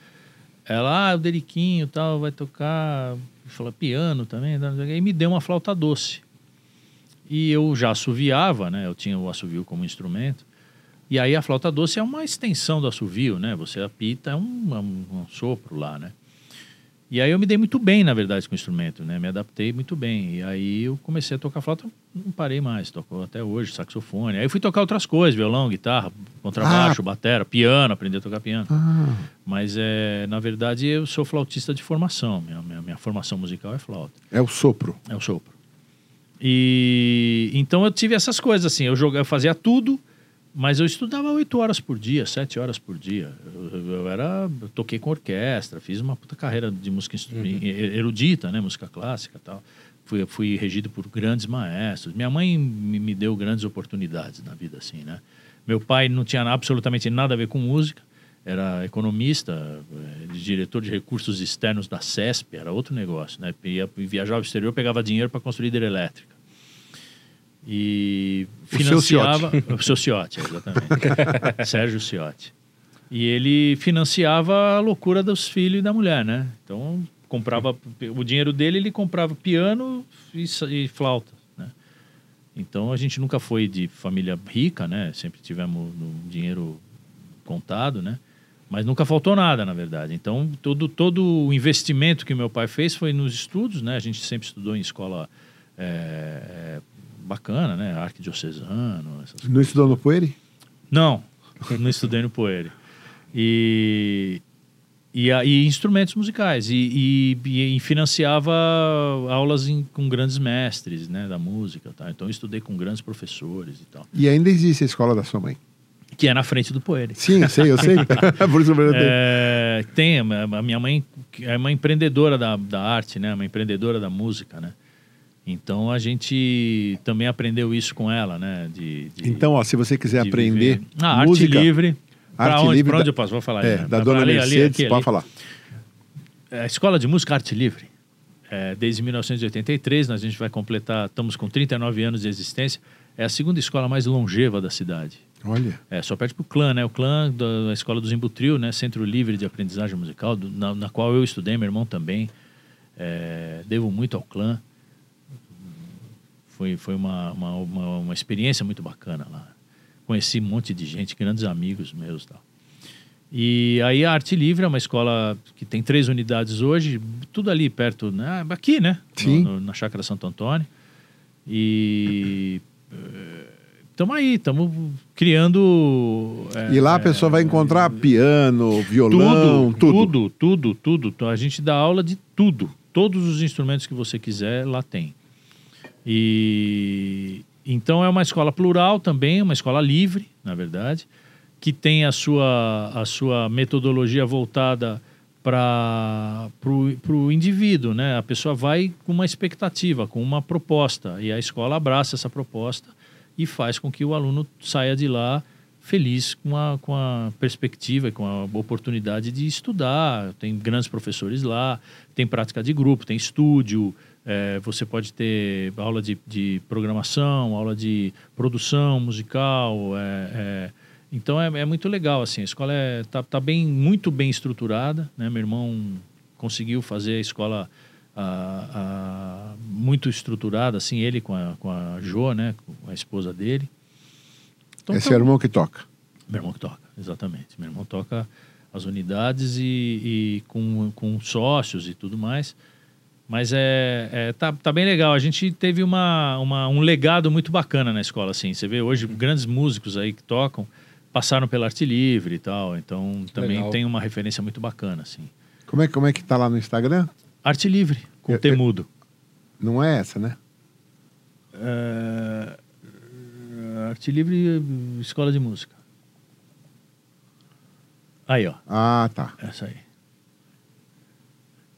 ela, ah, o Deriquinho tal, vai tocar, fala piano também, e me deu uma flauta doce. E eu já assoviava, né? Eu tinha o assovio como instrumento. E aí a flauta doce é uma extensão do assovio, né? Você apita, é um, é um, um sopro lá, né? E aí eu me dei muito bem, na verdade, com o instrumento, né? Me adaptei muito bem. E aí eu comecei a tocar flauta, não parei mais, toco até hoje, saxofone. Aí eu fui tocar outras coisas, violão, guitarra, contrabaixo, batera, piano, aprendi a tocar piano. Ah, Mas, é, na verdade, eu sou flautista de formação. Minha, minha, minha formação musical é flauta. é o sopro. É o sopro. E então eu tive essas coisas assim, eu jogava, eu fazia tudo, mas eu estudava oito horas por dia, sete horas por dia. Eu, eu- era, eu toquei com orquestra, fiz uma puta carreira de música instru- erudita, né, música clássica, tal. Fui, fui regido por grandes maestros. Minha mãe me, deu grandes oportunidades na vida assim, né? Meu pai não tinha absolutamente nada a ver com música. Era economista, eh, diretor de recursos externos da CESP, era outro negócio, né? Ia viajar ao exterior, pegava dinheiro para construir hidrelétrica. E financiava o seu Ciotti, exatamente. Sérgio Ciotti. E ele financiava a loucura dos filhos e da mulher, né? Então, comprava o dinheiro dele, ele comprava piano e, e flauta, né? Então, a gente nunca foi de família rica, né? Sempre tivemos dinheiro contado, né? Mas nunca faltou nada, na verdade. Então, todo, todo o investimento que meu pai fez foi nos estudos, né? A gente sempre estudou em escola é, é, bacana, né? Arquidiocesano, essas Não estudou no Poeri? não, não estudei no Poeire. E, e, e instrumentos musicais. E, e- e financiava aulas em- com grandes mestres né, da música. Tá? Então eu estudei com grandes professores e tal. E ainda existe a escola da sua mãe. Que é na frente do Poeire. Sim, eu sei, eu sei. Por isso eu. É, tem, a minha mãe é uma empreendedora da, da arte, né? Uma empreendedora da música, né? Então a gente também aprendeu isso com ela, né? De, de- Então, ó, se você quiser de aprender. Ah, música, arte livre. Arte onde, livre pra onde da- eu posso? Vou falar. é, né? da dona ali, ali, Mercedes, aqui, pode ali. falar. É, A Escola de Música Arte Livre. É, desde 1983, nós, a gente vai completar, estamos com 39 anos de existência. É a segunda escola mais longeva da cidade. Olha, É, só perde pro clã, né? O clã da Escola do Zimbutril, né? Centro Livre de Aprendizagem Musical, do- na, na qual eu estudei, meu irmão também. É, devo muito ao clã. Foi, foi uma, uma, uma, uma experiência muito bacana lá. Conheci um monte de gente, grandes amigos meus e tal. E aí a Arte Livre é uma escola que tem três unidades hoje, tudo ali perto, né? aqui, né? No- Sim. no- na Chácara Santo Antônio. E estamos aí, estamos criando. é, e lá a é, pessoa vai encontrar piano, violão, tudo, tudo. tudo, tudo, tudo. Então, A gente dá aula de tudo. Todos os instrumentos que você quiser, lá tem. E então é uma escola plural também, uma escola livre, na verdade, que tem a sua, a sua metodologia voltada para o indivíduo, né? A pessoa vai com uma expectativa, com uma proposta, e a escola abraça essa proposta e faz com que o aluno saia de lá feliz com a, com a perspectiva, com a oportunidade de estudar. Tem grandes professores lá, tem prática de grupo, tem estúdio, é, você pode ter aula de, de programação, aula de produção musical. é, é, então é, é muito legal assim. A escola está tá bem, muito bem estruturada. Né? Meu irmão conseguiu fazer a escola ah, ah, muito estruturada, assim, ele com a, com a Jo, né? com a esposa dele. Então, Esse tá- é o irmão que toca. meu irmão que toca, exatamente. Meu irmão toca as unidades e, e com, com sócios e tudo mais. Mas é, é tá, tá bem legal. A gente teve uma, uma, um legado muito bacana na escola, assim. Você vê hoje grandes músicos aí que tocam passaram pela Arte Livre e tal. Então também Legal. tem uma referência muito bacana, assim. Como é, como é que tá lá no Instagram? Arte Livre, com É, temudo. Não é essa, né? É, Arte Livre, Escola de Música. Aí, ó. Ah, tá. Essa aí.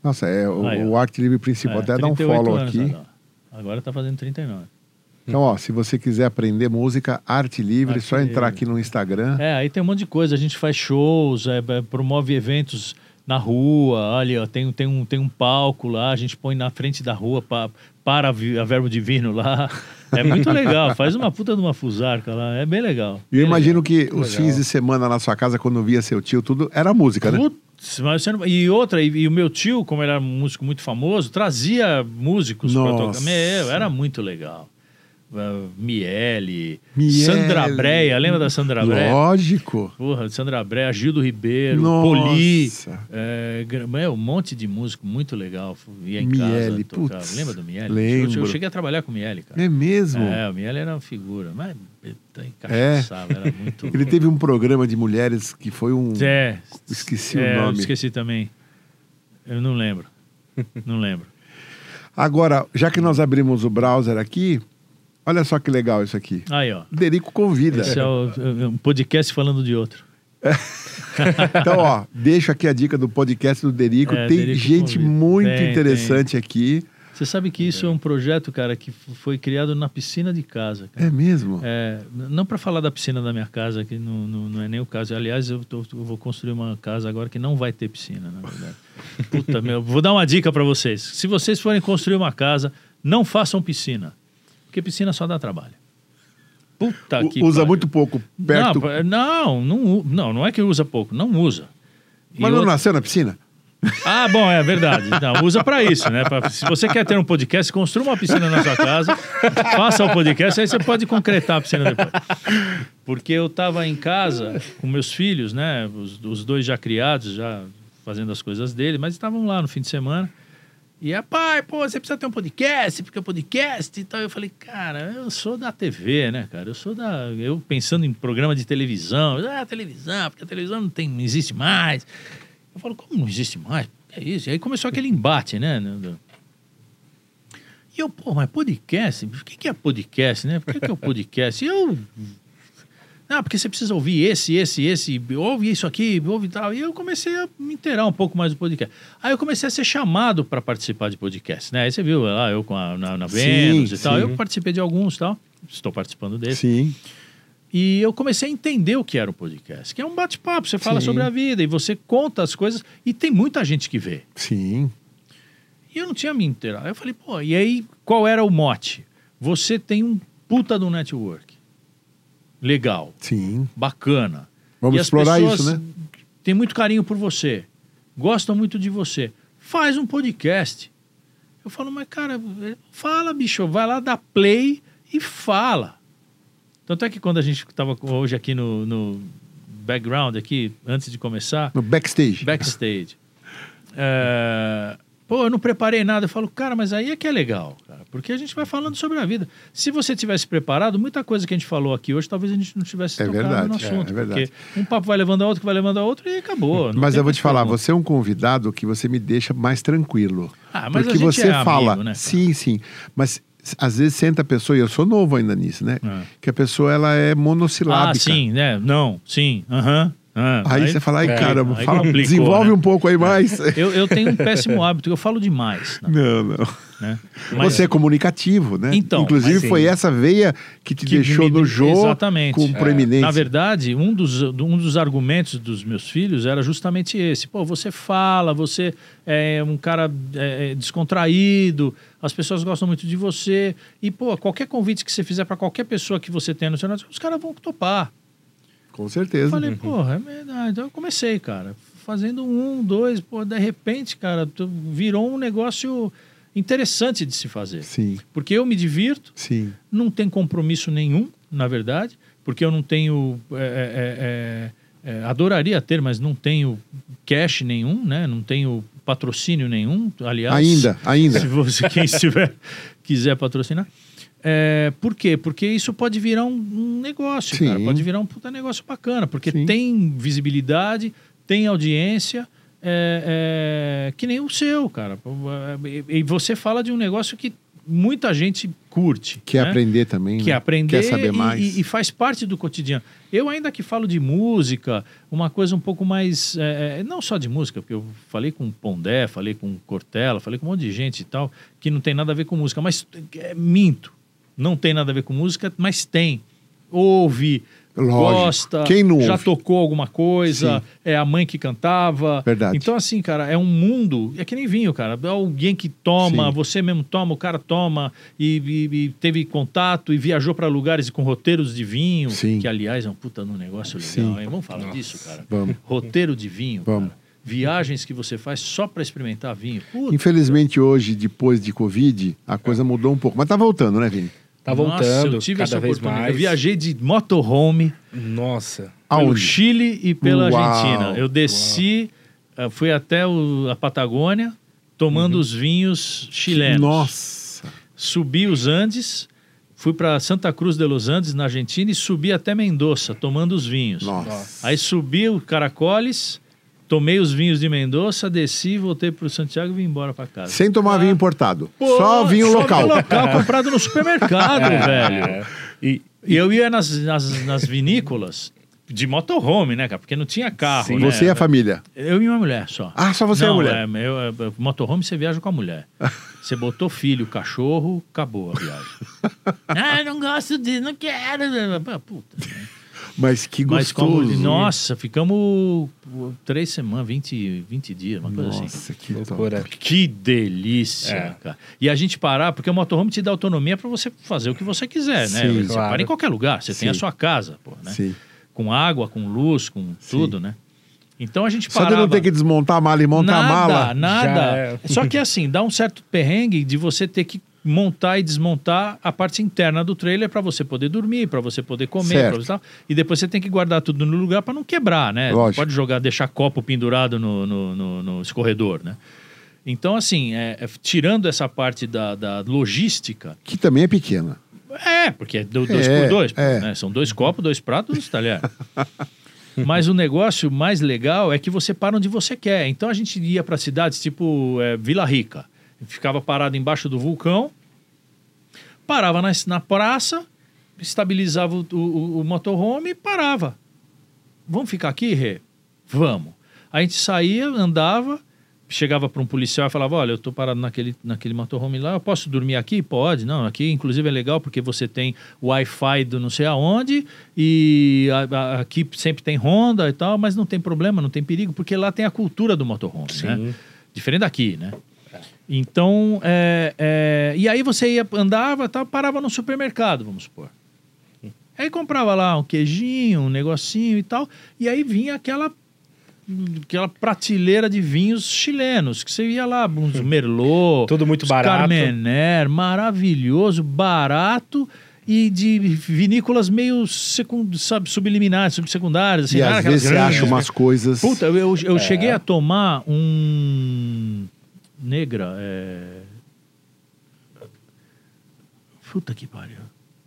Nossa, é o, Aí, o Arte Livre Principal. É, Até dá um 38 follow aqui. ó. Agora tá fazendo 39. Então, ó, se você quiser aprender música, Arte Livre, Arte só entrar Livre. aqui no Instagram. É, aí tem um monte de coisa. A gente faz shows, é, é, promove eventos na rua. Olha, ó, tem, tem, um, tem um palco lá, a gente põe na frente da rua pa, para a Verbo Divino lá. É muito legal. Faz uma puta de uma fusarca lá. É bem legal. E eu Bem imagino que os Legal. fins de semana na sua casa, quando via seu tio, tudo era música, né? Putz, mas você não- E outra, e, e o meu tio, como ele era um músico muito famoso, trazia músicos para Nossa. tocar. Meu, era muito legal. Uh, Miele, Miele. Sandra Breia, lembra da Sandra Breia? Lógico. Porra, Sandra Breia, Gildo Ribeiro, Nossa. Poli, é, meu, um monte de músico muito legal. Ia em Miele, casa, putz, Lembra do Miele? lembro. Eu, eu cheguei a trabalhar com o Miele, cara. É mesmo? É, o Miele era uma figura, mas eita, encaixaçava, era muito... Ele teve um programa de mulheres que foi um. É, Esqueci é, o nome. esqueci também. Eu não lembro. não lembro. Agora, já que nós abrimos o browser aqui, olha só que legal isso aqui. Aí, ó. Derico convida. Esse é o, é um podcast falando de outro. Então, ó, deixo aqui a dica do podcast do Derico. É, Tem Derico gente convida. muito Tem, interessante aqui. Você sabe que isso é um projeto, cara, que foi criado na piscina de casa. Cara. É mesmo? É, não para falar da piscina da minha casa, que não, não, não é nem o caso. Aliás, eu, tô- eu vou construir uma casa agora que não vai ter piscina, na verdade. Puta, meu, vou dar uma dica para vocês. Se vocês forem construir uma casa, não façam piscina. Porque piscina só dá trabalho. Puta que Usa pariu. muito pouco perto. Não, não, não, não, é que usa pouco, não usa. E Mas não outra- nasceu na piscina? ah, bom, é verdade. Não, usa para isso, né? Pra- se você quer ter um podcast, construa uma piscina na sua casa, faça o podcast, aí você pode concretar a piscina depois. Porque eu tava em casa com meus filhos, né? Os, os dois já criados, já fazendo as coisas dele, mas estavam lá no fim de semana. E é, pai, pô, você precisa ter um podcast, porque é podcast e tal. Eu falei, cara, eu sou da TV, né, cara? Eu sou da. Eu pensando em programa de televisão. Ah, televisão, porque a televisão não, tem, não existe mais. Eu falo, como não existe mais? É isso. E aí começou aquele embate, né? E eu, pô, mas podcast? O que que é podcast, né? Por que, que é o podcast? E eu. Não, porque você precisa ouvir esse, esse, esse, ouve isso aqui, ouve tal. E eu comecei a me inteirar um pouco mais do podcast. Aí eu comecei a ser chamado para participar de podcast, né? Aí você viu lá, eu com a, na, na Vênus e tal. sim. Eu participei de alguns e tal. Estou participando desse. Sim. E eu comecei a entender o que era o podcast, que é um bate-papo, você fala Sim. sobre a vida e você conta as coisas e tem muita gente que vê. Sim. E eu não tinha me inteirado. Aí eu falei, pô, e aí qual era o mote? Você tem um puta do network. Legal, Sim. bacana. Vamos explorar isso, né? Têm muito carinho por você, gostam muito de você. Faz um podcast. Eu falo, mas cara, fala, bicho, vai lá, dá play e fala. Tanto é que quando a gente estava hoje aqui no, no background, aqui, antes de começar, No backstage. backstage. É, pô, eu não preparei nada. Eu falo, cara, mas aí é que é legal, cara, porque a gente vai falando sobre a vida. Se você tivesse preparado, muita coisa que a gente falou aqui hoje, talvez a gente não tivesse É tocado verdade, no é, assunto. é verdade. Porque um papo vai levando a outro, que vai levando a outro e acabou. Mas eu vou te falar, pergunta. você é um convidado que você me deixa mais tranquilo. Ah, mas porque você é amigo, fala. né, sim, sim. Mas às vezes senta a pessoa, e eu sou novo ainda nisso, né? É. Que a pessoa ela é monossilábica. Ah, sim, né? Não, sim, aham. Ah. Aí, você fala, ai é, caramba, aí fala, complicou, desenvolve né? um pouco aí mais. Eu, eu tenho um péssimo hábito, eu falo demais. né? Não, não. Né? Mas- Você é comunicativo, né? Então, Inclusive mas sim. foi essa veia que te que deixou me- no jogo Exatamente. com É. proeminência. Na verdade, um dos, um dos argumentos dos meus filhos era justamente esse. Pô, você fala, você é um cara é, descontraído, as pessoas gostam muito de você. E, pô, qualquer convite que você fizer para qualquer pessoa que você tenha no seu negócio, os caras vão topar. Com Eu certeza. falei, porra, é verdade. Então eu comecei, cara, fazendo um, dois, pô, de repente, cara, virou um negócio interessante de se fazer. Sim, Porque eu me divirto, sim. não tem compromisso nenhum, na verdade, porque eu não tenho. é, é, é, é, adoraria ter, mas não tenho cash nenhum, né? Não tenho patrocínio nenhum. Aliás, Ainda, ainda. se você, quem estiver, quiser patrocinar. É, por quê? Porque isso pode virar um, um negócio, Sim. cara. Pode virar um puta negócio bacana, porque Sim. tem visibilidade, tem audiência, é, é, que nem o seu, cara. E, e você fala de um negócio que muita gente curte. Quer né? aprender também. que né? aprender Quer saber e- mais. E, e faz parte do cotidiano. Eu ainda que falo de música, uma coisa um pouco mais, é, é, não só de música, porque eu falei com Pondé, falei com Cortella, falei com um monte de gente e tal, que não tem nada a ver com música, mas é, minto, não tem nada a ver com música, mas tem. Ouve, Lógico. gosta, Quem não já ouve? tocou alguma coisa, Sim. é a mãe que cantava. Verdade. Então, assim, cara, é um mundo. É que nem vinho, cara. É alguém que toma, Sim. você mesmo toma, o cara toma e, e- e teve contato e viajou para lugares com roteiros de vinho. Sim. Que, aliás, é um puta no negócio legal. Hein? Vamos falar Nossa. disso, cara. Vamos. Roteiro de vinho. Vamos. cara. Viagens que você faz só para experimentar vinho. Puta, Infelizmente, hoje, depois de Covid, a coisa mudou um pouco. Mas tá voltando, né, Vini? Tá nossa, voltando eu tive cada essa vez oportunidade. mais. Eu viajei de motorhome Nossa. pelo Aonde? Chile e pela Uau, Argentina. Eu desci, eh, fui até o- a Patagônia, tomando os vinhos chilenos. Nossa. Subi os Andes, fui para Santa Cruz de los Andes, na Argentina, e subi até Mendoza, tomando os vinhos. Nossa. Aí subi o Caracoles, tomei os vinhos de Mendoza, desci, voltei para o Santiago e vim embora para casa. Sem tomar vinho importado. Pô, só vinho local. vinho local, comprado no supermercado, É. velho. E, e eu ia nas, nas, nas vinícolas de motorhome, né, cara? Porque não tinha carro, Sim. né? Você e a família. Eu e uma mulher só. Ah, só você e a não, mulher. É, eu, é, motorhome você viaja com a mulher. Você botou filho, cachorro, acabou a viagem. ah, não gosto disso, não quero. Ah, Puta. Mas que Mas gostoso. como, nossa, ficamos três semanas, 20, 20 dias, uma coisa assim. Nossa, que Loucura. Que delícia, É. cara. E a gente parar, porque o motorhome te dá autonomia para você fazer o que você quiser, né? Sim, você claro. para em qualquer lugar, você tem a Sim. sua casa, pô, né? Sim. Com água, com luz, com tudo, né? Então a gente Só de parava... não ter que desmontar a mala e montar nada, a mala. Nada, Já é. Só que assim, dá um certo perrengue de você ter que montar e desmontar a parte interna do trailer para você poder dormir, para você poder comer, você tal. e depois você tem que guardar tudo no lugar para não quebrar, né? Não Lógico. pode jogar, deixar copo pendurado no, no, no- no escorredor, né? Então, assim, é, é, tirando essa parte da, da logística, Que também é pequena. é, porque é do- dois É, por dois, é. né? São dois copos, dois pratos, dois talheres. Mas o negócio mais legal é que você para onde você quer. Então a gente ia para cidades tipo é, Vila Rica. Ficava parado embaixo do vulcão, parava na, na praça, estabilizava o, o, o motorhome e parava. Vamos ficar aqui, Rê? Vamos. A gente saía, andava, chegava para um policial e falava: Olha, eu estou parado naquele, naquele motorhome lá, eu posso dormir aqui? Pode. Não, aqui inclusive é legal porque você tem Wi-Fi do não sei aonde e a- a- aqui sempre tem Honda e tal, mas não tem problema, não tem perigo, porque lá tem a cultura do motorhome, né? Sim. Diferente daqui, né? Então, é, é, e aí você ia, andava, tal, parava no supermercado, vamos supor. Aí comprava lá um queijinho, um negocinho e tal, e aí vinha aquela aquela prateleira de vinhos chilenos, que você ia lá, uns Merlot, Tudo muito barato. Carmener, maravilhoso, barato e de vinícolas meio secund, sabe, subliminares, subsecundárias. Assim, e às vezes você acha né? umas coisas. Puta, eu, É. eu cheguei a tomar um. Negra, é. Puta que pariu.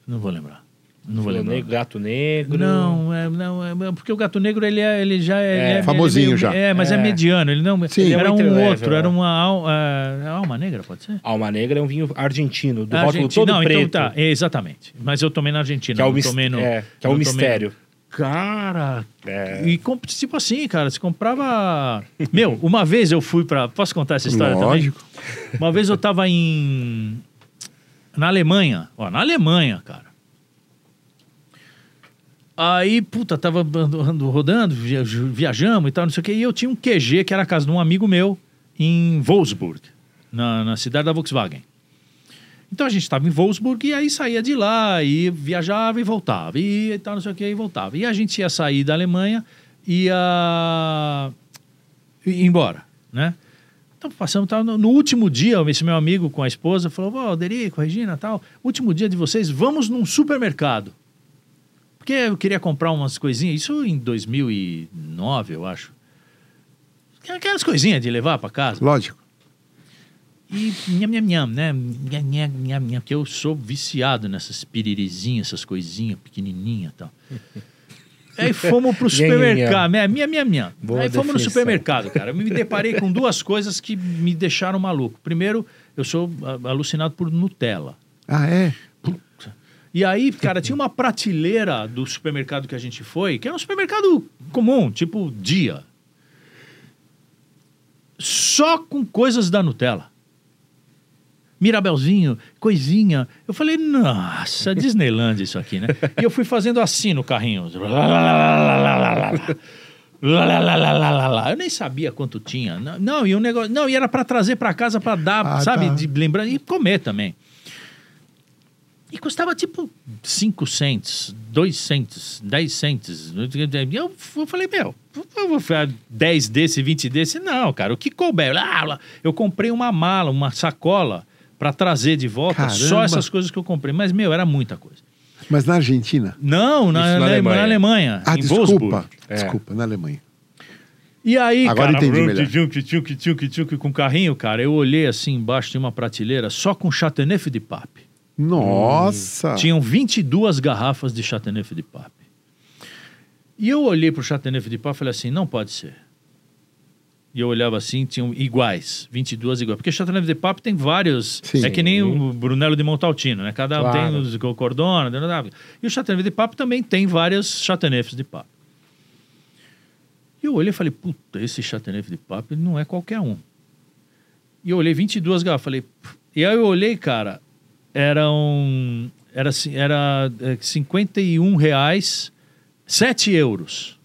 Não vou lembrar. Não vou lembrar. negro, gato negro. Não, é, não, é, porque o gato negro ele, é, ele já é, É. ele é Famosinho meio- já. É, mas é, É. mediano. Ele não. Sim. era É um outro, era é. uma al- é, alma negra, pode ser? Alma Negra é um vinho argentino, do Ah, rótulo Argentina. todo não, preto. então tá, é, exatamente. Mas eu tomei na Argentina. Que é o, mis- tomei no, é, que é o não tomei- mistério. Cara, É. e tipo assim, cara, você comprava. Meu, uma vez eu fui pra. Posso contar essa história Lógico. também? Uma vez eu tava em. Na Alemanha. Ó, na Alemanha, cara. Aí, puta, tava ando- ando- rodando, via- viajamos e tal, não sei o quê. E eu tinha um QG, que era a casa de um amigo meu, em Wolfsburg, na, na cidade da Volkswagen. Então a gente estava em Wolfsburg e aí saía de lá e viajava e voltava. E tal, não sei o que, e voltava. E a gente ia sair da Alemanha e ia ir embora, né? Então passamos, tal, no, no último dia, esse meu amigo com a esposa falou, ó, Derico, Regina, tal, último dia de vocês, vamos num supermercado. Porque eu queria comprar umas coisinhas, isso em 2009, eu acho. Aquelas coisinhas de levar para casa. Lógico. E nham, nham, nham, né? Nham, nham, nham, nham, que eu sou viciado nessas piririzinhas, essas coisinhas pequenininhas e tal. Aí fomos pro supermercado. Minha, minha, minha, minha. Boa Aí fomos no definição. supermercado, cara. Eu me deparei com duas coisas que me deixaram maluco. Primeiro, eu sou alucinado por Nutella. Ah, é? E aí, cara, tinha uma prateleira do supermercado que a gente foi, que era um supermercado comum, tipo dia. Só com coisas da Nutella. Mirabelzinho, coisinha. Eu falei, nossa, Disneyland isso aqui, né? E eu fui fazendo assim no carrinho. Lá, lá, lá, lá, lá, lá. Eu nem sabia quanto tinha. Não, Não, e o negócio. Não, e era para trazer para casa para dar, Ah, sabe? tá. De lembrar e comer também. E custava tipo 5 cents, 2 cents, 10 cents. E eu, eu falei, meu, eu vou fazer 10 desse, 20 desse. Não, cara, o que couber? Eu comprei uma mala, uma sacola para trazer de volta só Caramba. essas coisas que eu comprei. Mas, meu, era muita coisa. Mas na Argentina? Não, na, na Ale- Alemanha. na Alemanha. Ah, em desculpa. Wolfsburg. É. Desculpa, na Alemanha. E aí, Agora cara, entendi melhor. tchuk, tchuk, tchuk, tchuk, com o carrinho, cara, eu olhei assim embaixo de uma prateleira só com Chateauneuf de Pape. Nossa! Tinham 22 garrafas de Chateauneuf de Pape. E eu olhei pro Chateauneuf de Pape e falei assim, não pode ser. E eu olhava assim, tinham iguais, 22 iguais. Porque Chateauneuf de Pape tem vários. Sim. É que nem o Brunello de Montaltino, né? Cada um Claro. tem os Cordona. E o Chateauneuf de Pape também tem vários Chateauneufs de Pape. E eu olhei e falei, puta, esse Chateauneuf de Pape não é qualquer um. E eu olhei 22 garrafas, falei... E aí eu olhei, cara, eram... Era, era é, 51 reais, 7 euros.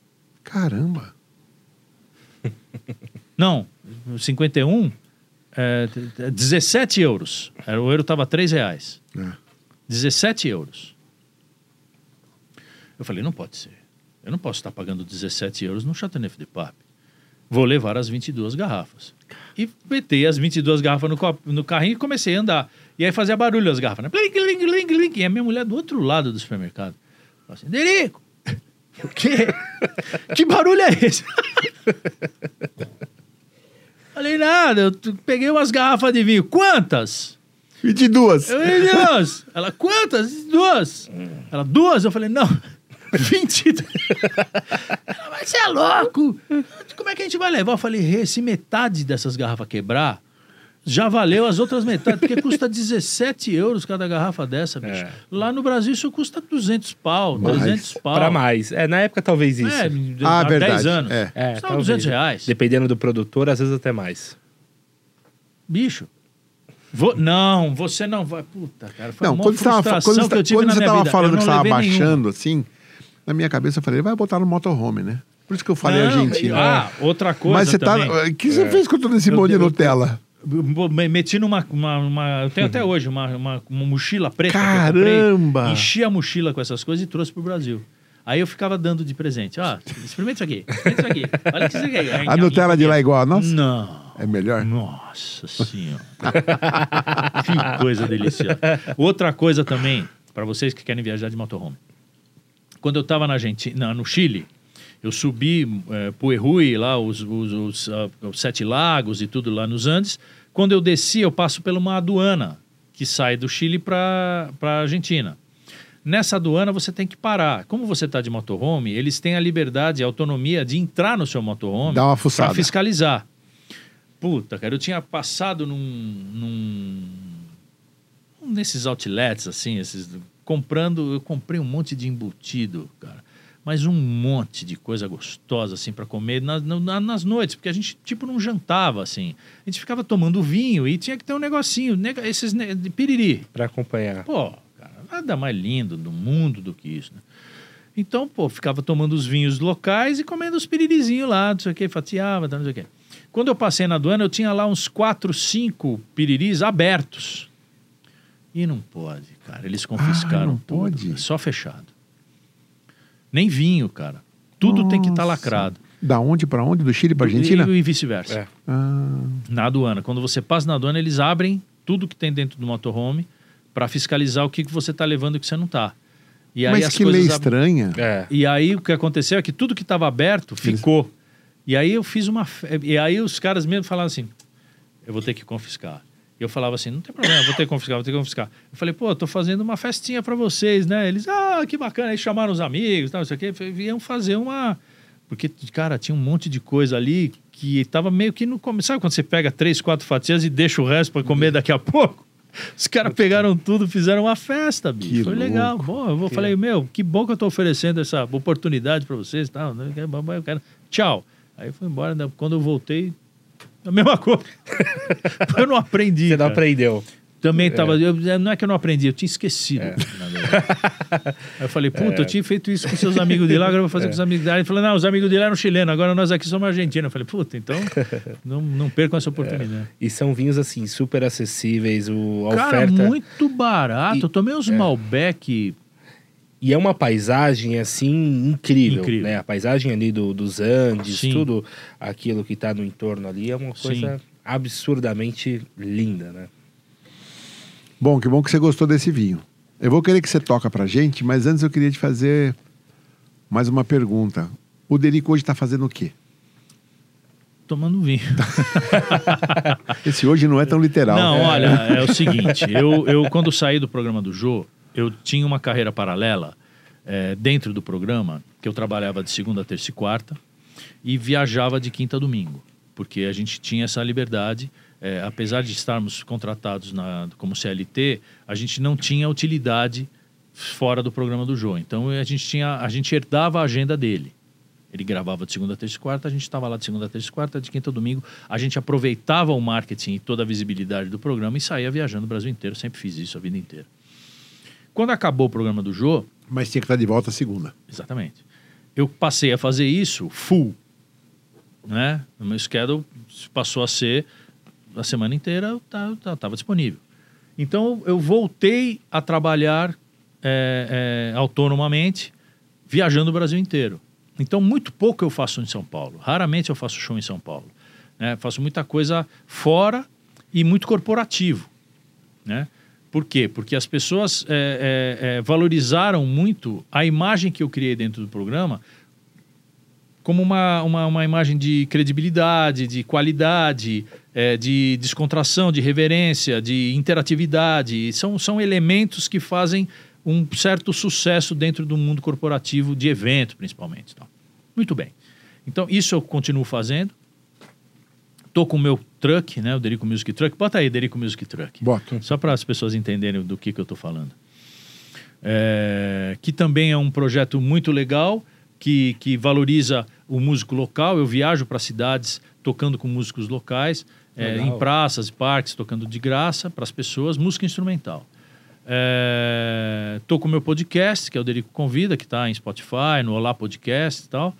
Caramba! Não, 51, é, t- t- 17 euros. O euro estava 3 reais. É. 17 euros. Eu falei, não pode ser. Eu não posso estar pagando 17 euros no Chateauneuf de Pape. Vou levar as 22 garrafas. E metei as 22 garrafas no, copo- no carrinho e comecei a andar. E aí fazia barulho as garrafas, né? Plim, plim, plim, plim. E a minha mulher do outro lado do supermercado. Falou assim, Derico, o quê? que barulho é esse? Falei, nada, eu peguei umas garrafas de vinho. Quantas? 22. Eu falei, duas. Ela, quantas? Duas. Ela, duas? Eu falei, não, 20. Ela, mas você é louco. Como é que a gente vai levar? Eu falei, Rê, se metade dessas garrafas quebrar, já valeu as outras metades, porque custa 17 euros cada garrafa dessa, bicho. É. Lá no Brasil isso custa 200 pau, Mais. 300 pau. Para mais. É, na época talvez isso. É, Ah, há verdade. 10 anos. É. É, Custa talvez. 200 reais. Dependendo do produtor, às vezes até mais. Bicho. Vou- não, você não vai. Puta, cara. Foi Não, uma quando você tava, frustração quando você, que eu tive quando na você minha tava vida. falando que não você tava levei nenhuma. baixando, assim, na minha cabeça eu falei, ele vai botar no motorhome, né? Por isso que eu falei Não, Argentina. Ah, outra coisa Mas você também. tá. O que você fez com todo esse Eu- monte de eu- Nutella? Meti numa. Uma, uma- eu tenho até hoje uma, uma, uma mochila preta. eu comprei, Caramba! enchi a mochila com essas coisas e trouxe pro Brasil. Aí eu ficava dando de presente. Ó, experimenta isso aqui. Experimenta isso aqui. Olha que isso aqui. A Nutella de lá é igual a nossa? Não. É melhor? Nossa senhora. que coisa deliciosa. Outra coisa também, para vocês que querem viajar de motorhome. Quando eu estava na Argentina, no Chile, eu subi é, Puerrui, lá os, os, os, os Sete Lagos e tudo lá nos Andes. Quando eu desci, eu passo por uma aduana que sai do Chile para a Argentina. Nessa aduana você tem que parar. Como você está de motorhome, eles têm a liberdade e a autonomia de entrar no seu motorhome para fiscalizar. Puta, cara, eu tinha passado num, num- um nesses outlets assim, esses comprando, eu comprei um monte de embutido, cara. Mas um monte de coisa gostosa assim para comer nas, na- nas noites, porque a gente tipo não jantava assim. A gente ficava tomando vinho e tinha que ter um negocinho, nega- esses ne- de piriri. Pra acompanhar. Pô, cara, nada mais lindo do mundo do que isso, né? Então, pô, ficava tomando os vinhos locais e comendo os piririzinhos lá, não sei o que, fatiava, não sei o que. Quando eu passei na aduana, eu tinha lá uns quatro, cinco piriris abertos. E não pode, cara. Eles confiscaram Ah, não tudo. pode? Só fechado. Nem vinho, cara. Tudo tem que estar Nossa. lacrado. Da onde pra onde? Do Chile pra Argentina? E, e vice-versa É. Ah, na aduana. Quando você passa na aduana, eles abrem tudo que tem dentro do motorhome para fiscalizar o que, que você está levando e o que você não está. E aí mas as que lei ab- estranha. É. E aí o que aconteceu é que tudo que estava aberto ficou. E aí eu fiz uma. E aí os caras mesmo falaram assim: eu vou ter que confiscar. E eu falava assim: não tem problema, vou ter que confiscar, vou ter que confiscar. Eu falei: pô, eu tô fazendo uma festinha para vocês, né? Eles, ah, que bacana. Aí chamaram os amigos, tal, não sei o quê. Iam fazer uma. Porque, cara, tinha um monte de coisa ali que tava meio que no começo. Sabe quando você pega três, quatro fatias e deixa o resto para comer daqui a pouco? Os caras pegaram tudo, fizeram uma festa, bicho. Que Foi legal. louco. Bom, eu vou, falei, meu, que bom que eu tô oferecendo essa oportunidade para vocês e tal. né? Eu quero- Tchau. Aí foi embora. né? Quando eu voltei, a mesma coisa. eu não aprendi. Você não cara. aprendeu. Também tava. eu- não é que eu não aprendi, eu tinha esquecido. É. Aí eu falei, puta, eu tinha feito isso com seus amigos de lá, agora eu vou fazer com os amigos de lá. Ele falou, não, os amigos de lá eram chilenos, agora nós aqui somos argentinos. Eu falei, puta, então não, não percam essa oportunidade. E são vinhos assim, super acessíveis. O, a Cara, oferta. muito barato. E- eu tomei uns Malbec. E é uma paisagem assim incrível, Incrível. né? A paisagem ali do, dos Andes, Sim. tudo aquilo que tá no entorno ali é uma coisa absurdamente linda, né? Bom, que bom que você gostou desse vinho. Eu vou querer que você toca pra gente, mas antes eu queria te fazer mais uma pergunta. O Derico hoje tá fazendo o quê? Tomando vinho. Esse hoje não é tão literal. Não, olha, é o seguinte, eu, eu quando saí do programa do Jô, eu tinha uma carreira paralela é, dentro do programa, que eu trabalhava de segunda, terça e quarta, e viajava de quinta a domingo, porque a gente tinha essa liberdade, é, apesar de estarmos contratados na, como CLT, a gente não tinha utilidade fora do programa do Jô. Então a gente tinha, a gente herdava a agenda dele. Ele gravava de segunda, terça e quarta, a gente estava lá de segunda, terça e quarta, de quinta a domingo. A gente aproveitava o marketing e toda a visibilidade do programa e saía viajando o Brasil inteiro. Sempre fiz isso a vida inteira. Quando acabou o programa do Jô, Mas tinha que estar de volta segunda. exatamente, eu passei a fazer isso full. Né? O meu schedule passou a ser a semana inteira, eu estava disponível. Então eu voltei a trabalhar é, é, autonomamente, viajando o Brasil inteiro. Então, muito pouco eu faço em São Paulo. Raramente eu faço show em São Paulo. né? Faço muita coisa fora e muito corporativo. Né? Por quê? Porque as pessoas é, é, é, valorizaram muito a imagem que eu criei dentro do programa como uma, uma, uma imagem de credibilidade, de qualidade, é, de descontração, de reverência, de interatividade. São, são elementos que fazem um certo sucesso dentro do mundo corporativo, de evento principalmente. Tá? Muito bem. Então, isso eu continuo fazendo. Tô com o meu truck, né? O Derico Music Truck. Bota aí, Derico Music Truck. Bota. Só para as pessoas entenderem do que, que eu estou falando. É, que também é um projeto muito legal, que, que valoriza o músico local. Eu viajo para cidades tocando com músicos locais, é, em praças e parques, tocando de graça para as pessoas, música instrumental. É, tô com o meu podcast, que é o Derico Convida, que está em Spotify, no Olá Podcast e tal.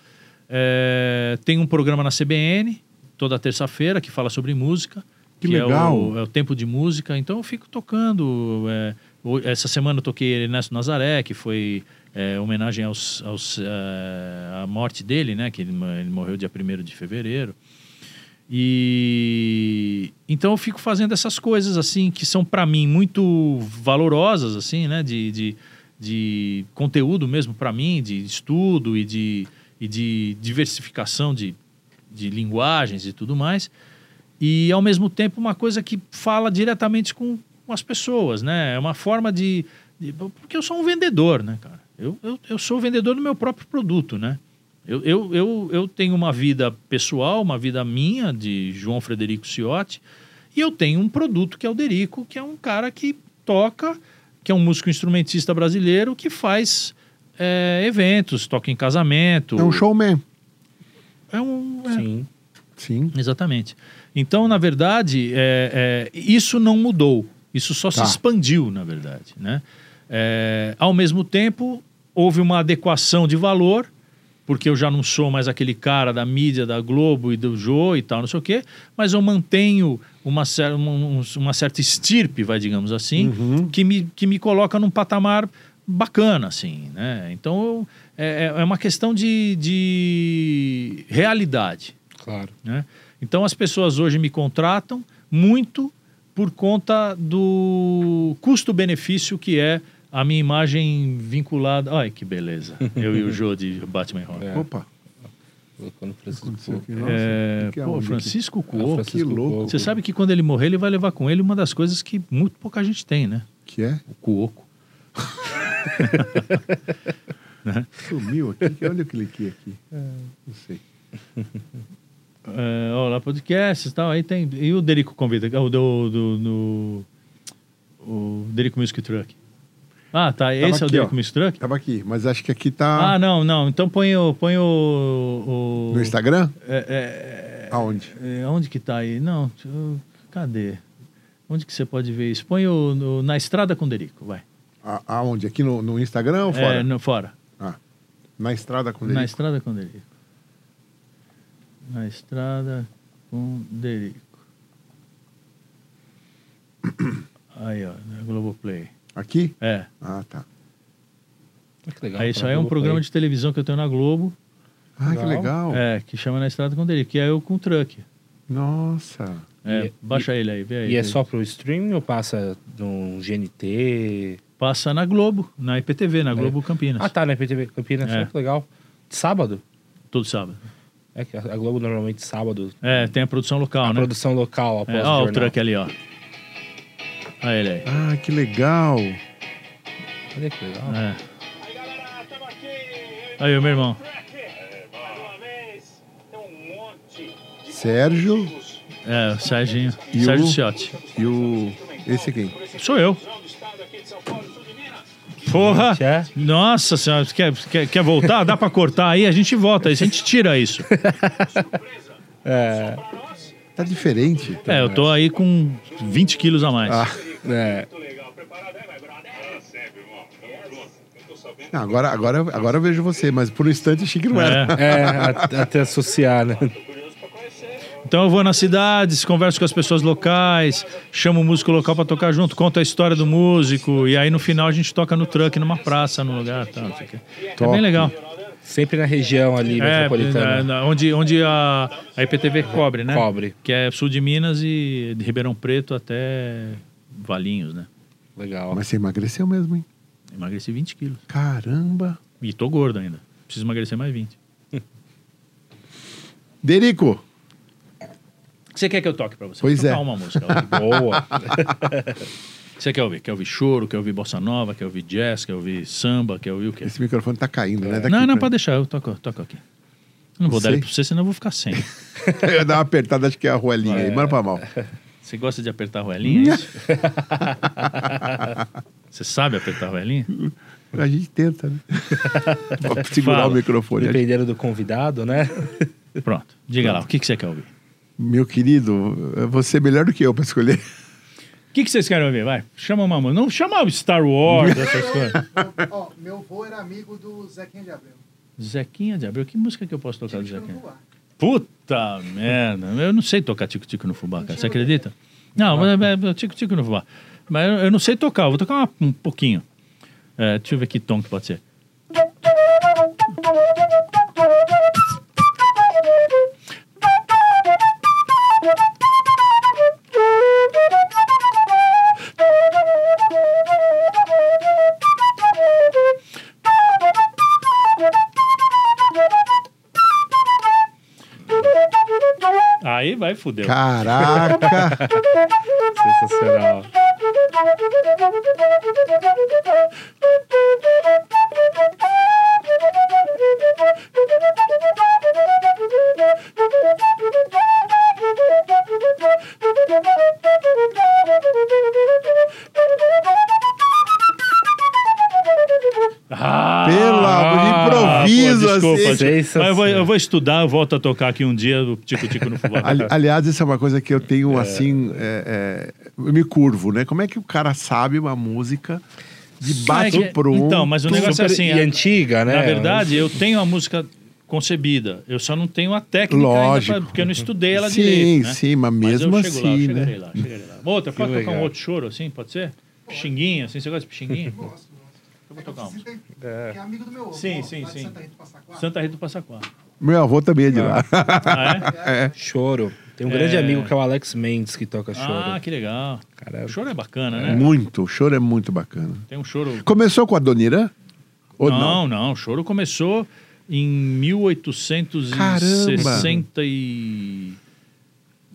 É, tem um programa na CBN, toda terça-feira, que fala sobre música. Que é legal. o, é o tempo de música. Então eu fico tocando. é, essa semana eu toquei Ernesto Nazaré, que foi é, homenagem aos, aos, é, à morte dele, né? Que ele, ele morreu dia 1 de fevereiro. E então eu fico fazendo essas coisas assim que são para mim muito valorosas assim, né, de, de, de conteúdo mesmo para mim, de estudo e de, e de diversificação de, de linguagens e tudo mais. E ao mesmo tempo uma coisa que fala diretamente com, com as pessoas, né? É uma forma de, de- porque eu sou um vendedor, né, cara? Eu, eu, eu sou vendedor do meu próprio produto, né? Eu, eu, eu, eu tenho uma vida pessoal, uma vida minha, de João Frederico Ciotti, e eu tenho um produto que é o Derico, que é um cara que toca, que é um músico instrumentista brasileiro que faz é, eventos, toca em casamento. É um showman. É um, é, Sim. Sim. Exatamente. Então, na verdade, é, é, isso não mudou. Isso só Tá. se expandiu, na verdade. Né? É, ao mesmo tempo, houve uma adequação de valor, porque eu já não sou mais aquele cara da mídia, da Globo e do Jô e tal, não sei o quê, mas eu mantenho uma, cer uma, um- uma certa estirpe, vai, digamos assim, Uhum. que, me, que me coloca num patamar bacana, assim, né? Então, eu- é, é uma questão de, de realidade, Claro. né? Então as pessoas hoje me contratam muito por conta do custo-benefício que é a minha imagem vinculada. Ai, que beleza. Eu e o Jô de Batman Robin. É. Opa. Colocando o Francisco Cuoco. É, é pô, Francisco Ah, Cuoco. Francisco que louco. Cuoco. Você sabe que quando ele morrer, ele vai levar com ele uma das coisas que muito pouca gente tem, né? Que é? O Cuoco. Sumiu aqui. que- Onde eu cliquei aqui? Não sei. É, ó, lá podcasts e tal, aí tem. E o Derico convida, o do. do, do- o Derico Music Truck. Ah, tá. Esse é o aqui, Derico ó. Music Truck? Tava aqui, mas acho que aqui tá Ah, não, não. Então põe o. Põe o. o no Instagram? É, Aonde? é, é, onde que tá aí? Não, eu- cadê? Onde que você pode ver isso? Põe o, no- na estrada com o Derico, vai. A- Aonde? Aqui no, no Instagram ou fora? É, no, fora. Na estrada com Na ele. estrada com Derico. Na estrada com Derico. Aí, ó, na Globoplay. Aqui? É. Ah, tá. Ah, que legal. Aí isso aí é na um programa de televisão que eu tenho na Globo. Ah, que Legal. legal. É, que chama Na Estrada com o Derico, que é eu com o truck. Nossa. É, E- baixa ele aí, vê aí. E é vê. só pro streaming ou passa no GNT? Passa na Globo, na IPTV, na Globo Campinas. Ah, tá, na PTV Campinas. É. É. Que legal. Sábado? Todo sábado. É que a Globo normalmente sábado. É, tem a produção local, a né? produção local após É, o ó, o jornal. truck ali, ó. Olha ele aí. Ah, que legal. Olha que legal. É. Aí, o meu irmão. Sérgio É, o Serginho. E o- Sérgio Ciotti. e o. Esse aqui. Sou eu. Porra! É? Nossa senhora, quer, quer, quer voltar? Dá pra cortar aí? A gente volta, aí a gente tira isso. É. Tá diferente. É, eu tô aí com 20 quilos a mais. Ah, é. não, agora, agora, agora eu vejo você, mas por um instante achei que não era. É. É, até associar, né? Então eu vou nas cidades, converso com as pessoas locais, chamo o músico local pra tocar junto, conto a história do músico, e aí no final a gente toca no truck, numa praça, num lugar. Tal, não sei o quê. É bem legal. Sempre na região ali É, metropolitana. na- na- onde, onde a, a IPTV cobre, né? Cobre. Que é sul de Minas e de Ribeirão Preto até Valinhos, né? Legal. Mas você emagreceu mesmo, hein? Emagreci 20 quilos. Caramba. E tô gordo ainda. Preciso emagrecer mais 20. Derico, você quer que eu toque pra você? Pois é. uma música. Boa. você quer ouvir? Quer ouvir choro? Quer ouvir bossa nova? Quer ouvir jazz? Quer ouvir samba? Quer ouvir o quê? esse microfone tá caindo, né? Daqui Não, não, pra- pode deixar. Eu toco, toco aqui. Não vou Não dar ele sei. pra você, senão eu vou ficar sem. Eu ia dar uma apertada, acho que é a roelinha aí. Manda pra mal. Você gosta de apertar a roelinha? é isso? você sabe apertar a roelinha? A gente tenta, né? Pra segurar Fala. o microfone. Dependendo do convidado, né? Pronto. Diga lá, o que, que você quer ouvir? Meu querido, você é melhor do que eu pra escolher. O que, que vocês querem ouvir? Vai, chama uma música. Não chama o Star Wars, essas coisas. Ó, meu avô era amigo do Zequinha de Abreu. Zequinha de Abreu, que música que eu posso tocar do Tico Zequinha? no voar. Puta merda, eu não sei tocar tico-tico no fubá, cara. Você acredita? Não, mas é, é tico-tico no fubá. Mas eu, eu não sei tocar, eu vou tocar uma- um pouquinho. É, deixa eu ver que tom que pode ser. Fudeu. Caraca! Sensacional. Mas eu vou, eu vou estudar, eu volto a tocar aqui um dia o tico-tico no fubá. Ali- aliás, isso é uma coisa que eu tenho assim. é, é, eu me curvo, né? Como é que o cara sabe uma música de É bate que- pronto? Então, mas o negócio é assim. e a- antiga, né? Na verdade, eu tenho a música concebida. Eu só não tenho a técnica ainda, Lógico. pra- porque eu não estudei ela Sim, direito. né? sim, mas mesmo eu chego lá, eu assim, chegarei né? lá, chegarei lá. Outra, pode tocar um outro choro assim, pode ser? Pixinguinha, assim, você gosta de pixinguinha? Gosto. Eu vou tocar um. Você tem- Que é amigo do meu avô. Sim, sim, de sim. Santa Rita do Passa Quatro. Santa Rita do Passa Quatro. Meu avô também é de lá. Ah, é? Choro. Tem um grande É. amigo que é o Alex Mendes que toca choro. Ah, que legal. Cara, O choro é bacana, né? Muito, o choro é muito bacana. Tem um choro. Começou com a Dona Irã? Ou não? não, não, o choro começou em 1860 e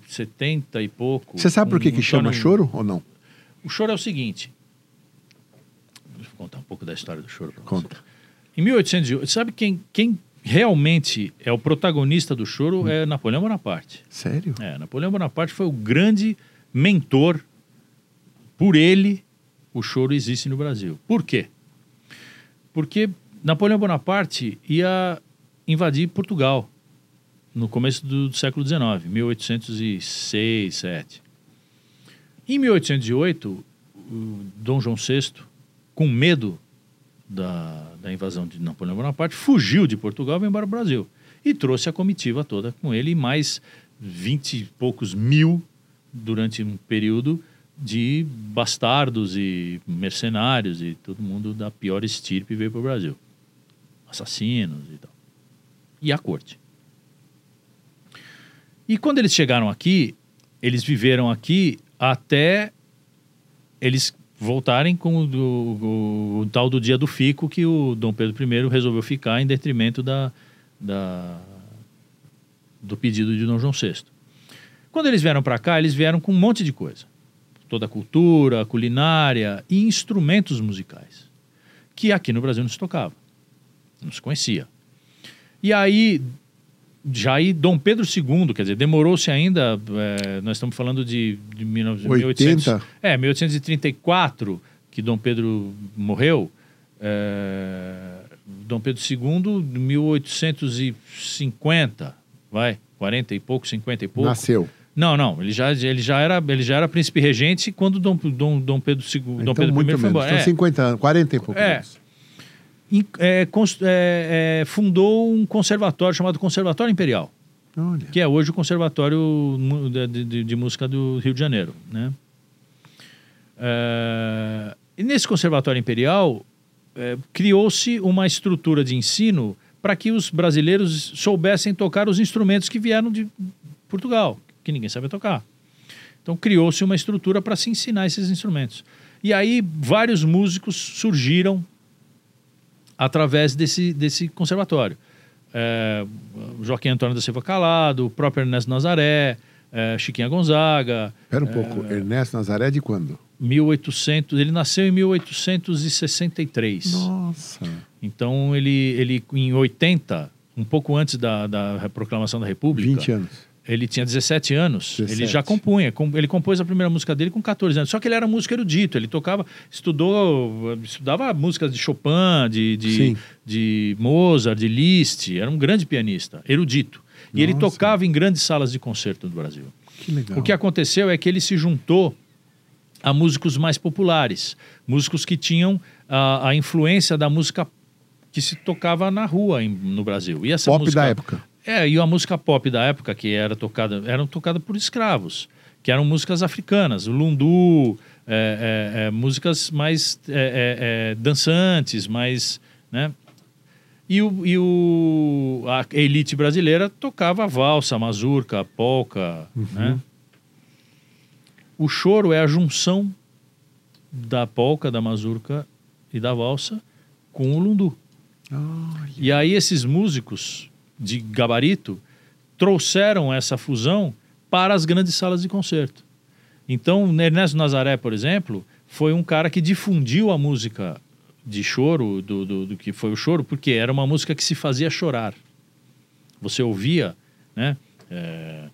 70 e pouco. Você sabe por que, Um- que chama choro ou não? O choro é o seguinte. Contar um pouco da história do choro pra você. Conta. Em 1808, sabe quem, quem realmente é o protagonista do choro é Napoleão Bonaparte. Sério? É, Napoleão Bonaparte foi o grande mentor. Por ele, o choro existe no Brasil. Por quê? Porque Napoleão Bonaparte ia invadir Portugal no começo do século XIX, 1806, 7. Em 1808, o Dom João VI, com medo da, da invasão de Napoleão Bonaparte, fugiu de Portugal e veio para o Brasil. E trouxe a comitiva toda com ele e mais 20 e poucos mil durante um período de bastardos e mercenários e todo mundo da pior estirpe veio para o Brasil. Assassinos e tal. E a corte. E quando eles chegaram aqui, eles viveram aqui até eles voltarem com o, o- o tal do dia do fico que o Dom Pedro I resolveu ficar em detrimento da, da- do pedido de Dom João VI. Quando eles vieram para cá, eles vieram com um monte de coisa. Toda a cultura, a culinária e instrumentos musicais, que aqui no Brasil não se tocava, não se conhecia. E aí, já aí Dom Pedro II, quer dizer, demorou-se ainda, é, nós estamos falando de, de 1900 80? é, 1834, que Dom Pedro morreu. é, Dom Pedro II, 1850, vai, 40 e pouco, 50 e pouco. Nasceu. Não, não, ele já, ele já, era, ele já era príncipe regente quando Dom, Dom, Dom Pedro II, Dom então, Pedro I muito foi menos. embora. Então, É, 50 anos, 40 e pouco É. é, é, é, fundou um conservatório chamado Conservatório Imperial. Olha. que é hoje o Conservatório de, de- de Música do Rio de Janeiro. Né? É, e nesse Conservatório Imperial, é, criou-se uma estrutura de ensino para que os brasileiros soubessem tocar os instrumentos que vieram de Portugal, que ninguém sabia tocar. Então criou-se uma estrutura para se ensinar esses instrumentos. E aí vários músicos surgiram através desse, desse conservatório. É, Joaquim Antônio da Silva Calado, o próprio Ernesto Nazaré, é, Chiquinha Gonzaga, Espera um pouco. Ernesto Nazaré de quando? 1800, ele nasceu em 1863. Nossa. Então ele, ele em 80, um pouco antes da, da proclamação da República, 20 anos. Ele tinha 17 anos. 17. Ele já compunha. com- Ele compôs a primeira música dele com 14 anos. Só que ele era músico erudito. Ele tocava, estudou, estudava músicas de Chopin, de, de, de Mozart, de Liszt. Era um grande pianista, erudito. E ele tocava em grandes salas de concerto do Brasil. Que legal. O que aconteceu é que ele se juntou a músicos mais populares, músicos que tinham a, a influência da música que se tocava na rua em- no Brasil. E essa Pop música, da época. É, e a música pop da época que era tocada, eram tocada por escravos, que eram músicas africanas, o lundu, é, é, é, músicas mais é, é, dançantes, mais, né? E, o, e o, a elite brasileira tocava valsa, mazurca, polca, né? O choro é a junção da polca, da mazurca e da valsa com o lundu. E aí esses músicos de gabarito trouxeram essa fusão para as grandes salas de concerto. Então, Ernesto Nazaré, por exemplo, foi um cara que difundiu a música de choro, do, do, do que foi o choro, porque era uma música que se fazia chorar. Você ouvia, né? é,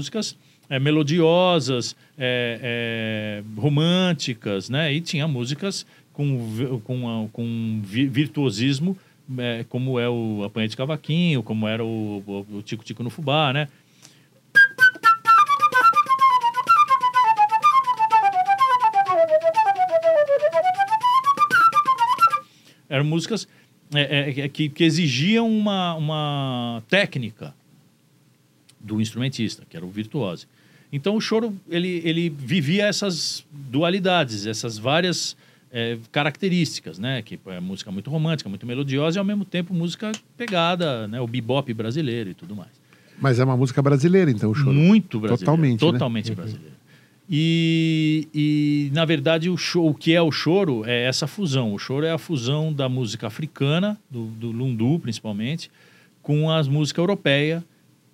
músicas é, melodiosas, é, é, românticas, né? E tinha músicas com, com, com vi- virtuosismo, é, como é o Apanha de Cavaquinho, como era o, o, Tico Tico no Fubá, né? Eram músicas é, é, que, que exigiam uma, uma técnica do instrumentista, que era o virtuose. Então o choro ele, ele vivia essas dualidades, essas várias eh, características, né? Que é música muito romântica, muito melodiosa e ao mesmo tempo música pegada, né? O bebop brasileiro e tudo mais. Mas é uma música brasileira, então, o choro. Muito brasileiro. Totalmente, né? Totalmente brasileiro. E, e, na verdade, o, cho- o que é o choro é essa fusão. O choro é a fusão da música africana, do, do lundu principalmente, com a música europeia,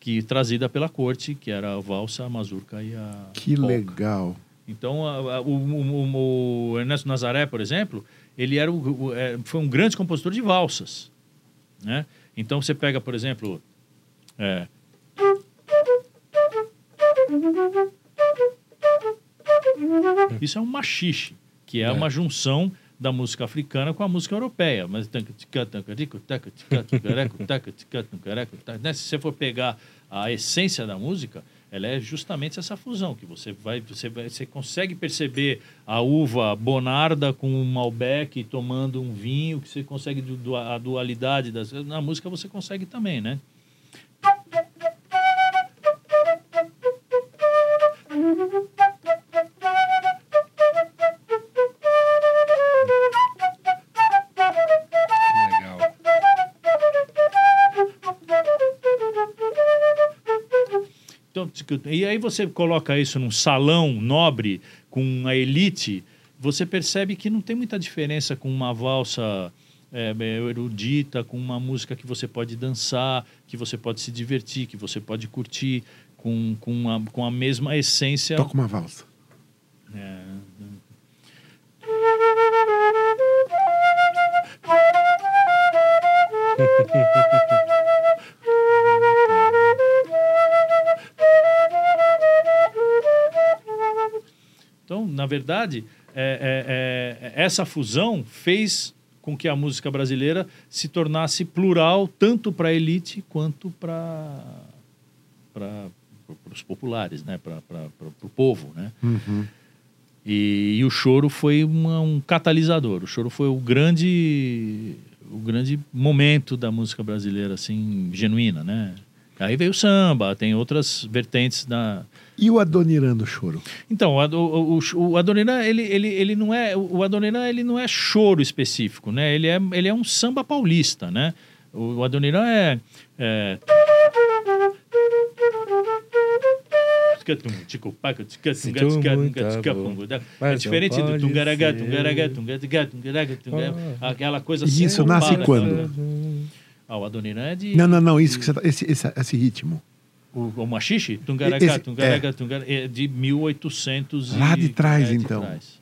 que trazida pela corte, que era a valsa, a mazurca e a Que polca. legal. Então, a- a- o, o- o Ernesto Nazaré, por exemplo, ele era o- é, foi um grande compositor de valsas. Né? Então, você pega, por exemplo... é, Isso é um machixe, que é, É. uma junção da música africana com a música europeia. Mas né? se você for pegar a essência da música, ela é justamente essa fusão que você vai, você vai, você consegue perceber a uva bonarda com um Malbec tomando um vinho, que você consegue a dualidade das na música você consegue também, né? Então, e aí você coloca isso num salão nobre com a elite, você percebe que não tem muita diferença com uma valsa é, erudita, com uma música que você pode dançar, que você pode se divertir, que você pode curtir, com, com, a, com a mesma essência. Toca uma valsa. É, na verdade, é- é- é- essa fusão fez com que a música brasileira se tornasse plural tanto para a elite quanto para para os populares, né? para o povo. Né? Uhum. E, e o choro foi uma- um catalisador. O choro foi o grande, o grande momento da música brasileira, assim, genuína, né? Aí veio o samba, tem outras vertentes da. E o Adoniran do choro? Então, o, o, o, o Adoniran, ele, ele, ele não é. O Adoniran, ele não é choro específico, né? Ele é, ele é um samba paulista, né? O Adoniran é. é... É diferente do tungaragá, tungaragá, tungaragá, tungaragá, aquela coisa E isso nasce quando? Ah, o Adoniran é. Não, não, não, isso que você tá, esse, esse, esse ritmo. O, o machixe? Esse- tungaragá, tungaragá, é de 1800 e- Lá de trás, é, de então. trás.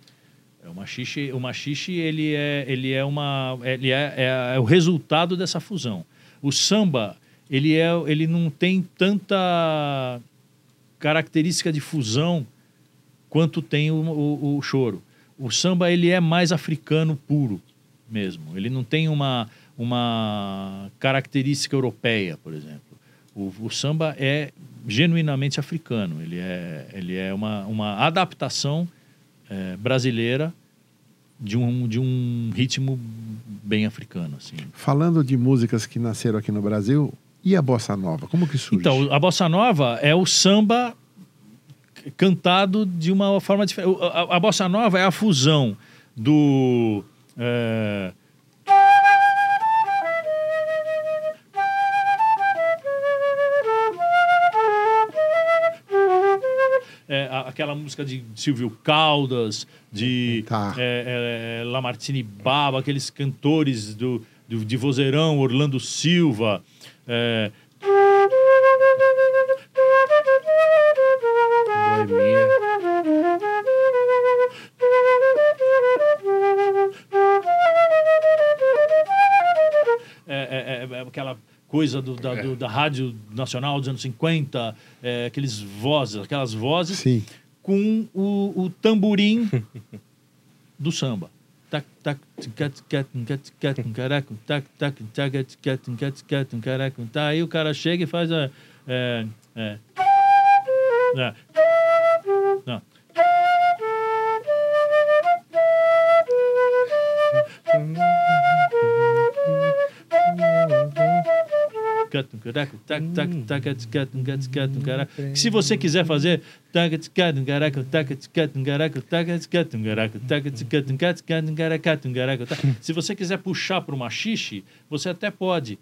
É, o machixe, o machixe ele é, ele é uma, ele é, é, é o resultado dessa fusão. O samba, ele é, ele não tem tanta característica de fusão quanto tem o, o, o choro. O samba ele é mais africano puro mesmo. Ele não tem uma, uma característica europeia, por exemplo. O, o samba é genuinamente africano. Ele é, ele é uma, uma adaptação eh, brasileira de um, de um ritmo bem africano. Assim. Falando de músicas que nasceram aqui no Brasil, e a bossa nova? Como que surge? Então, a bossa nova é o samba cantado de uma forma diferente. O- A, a bossa nova é a fusão do. é, é, aquela música de Silvio Caldas, de Tá. é, é, Lamartine Baba, aqueles cantores do, do, de vozeirão, Orlando Silva. é, Boemia. é, é, é, aquela coisa do- da, do- da Rádio Nacional dos anos 50, é, aqueles vozes, aquelas vozes Sim. com o, o tamborim do samba. Tac, tac, tac, tac, tincaracu, tá. Aí o cara chega e faz a. É, é, é. Não. Que se você quiser fazer se você quiser puxar para o machixe, você até pode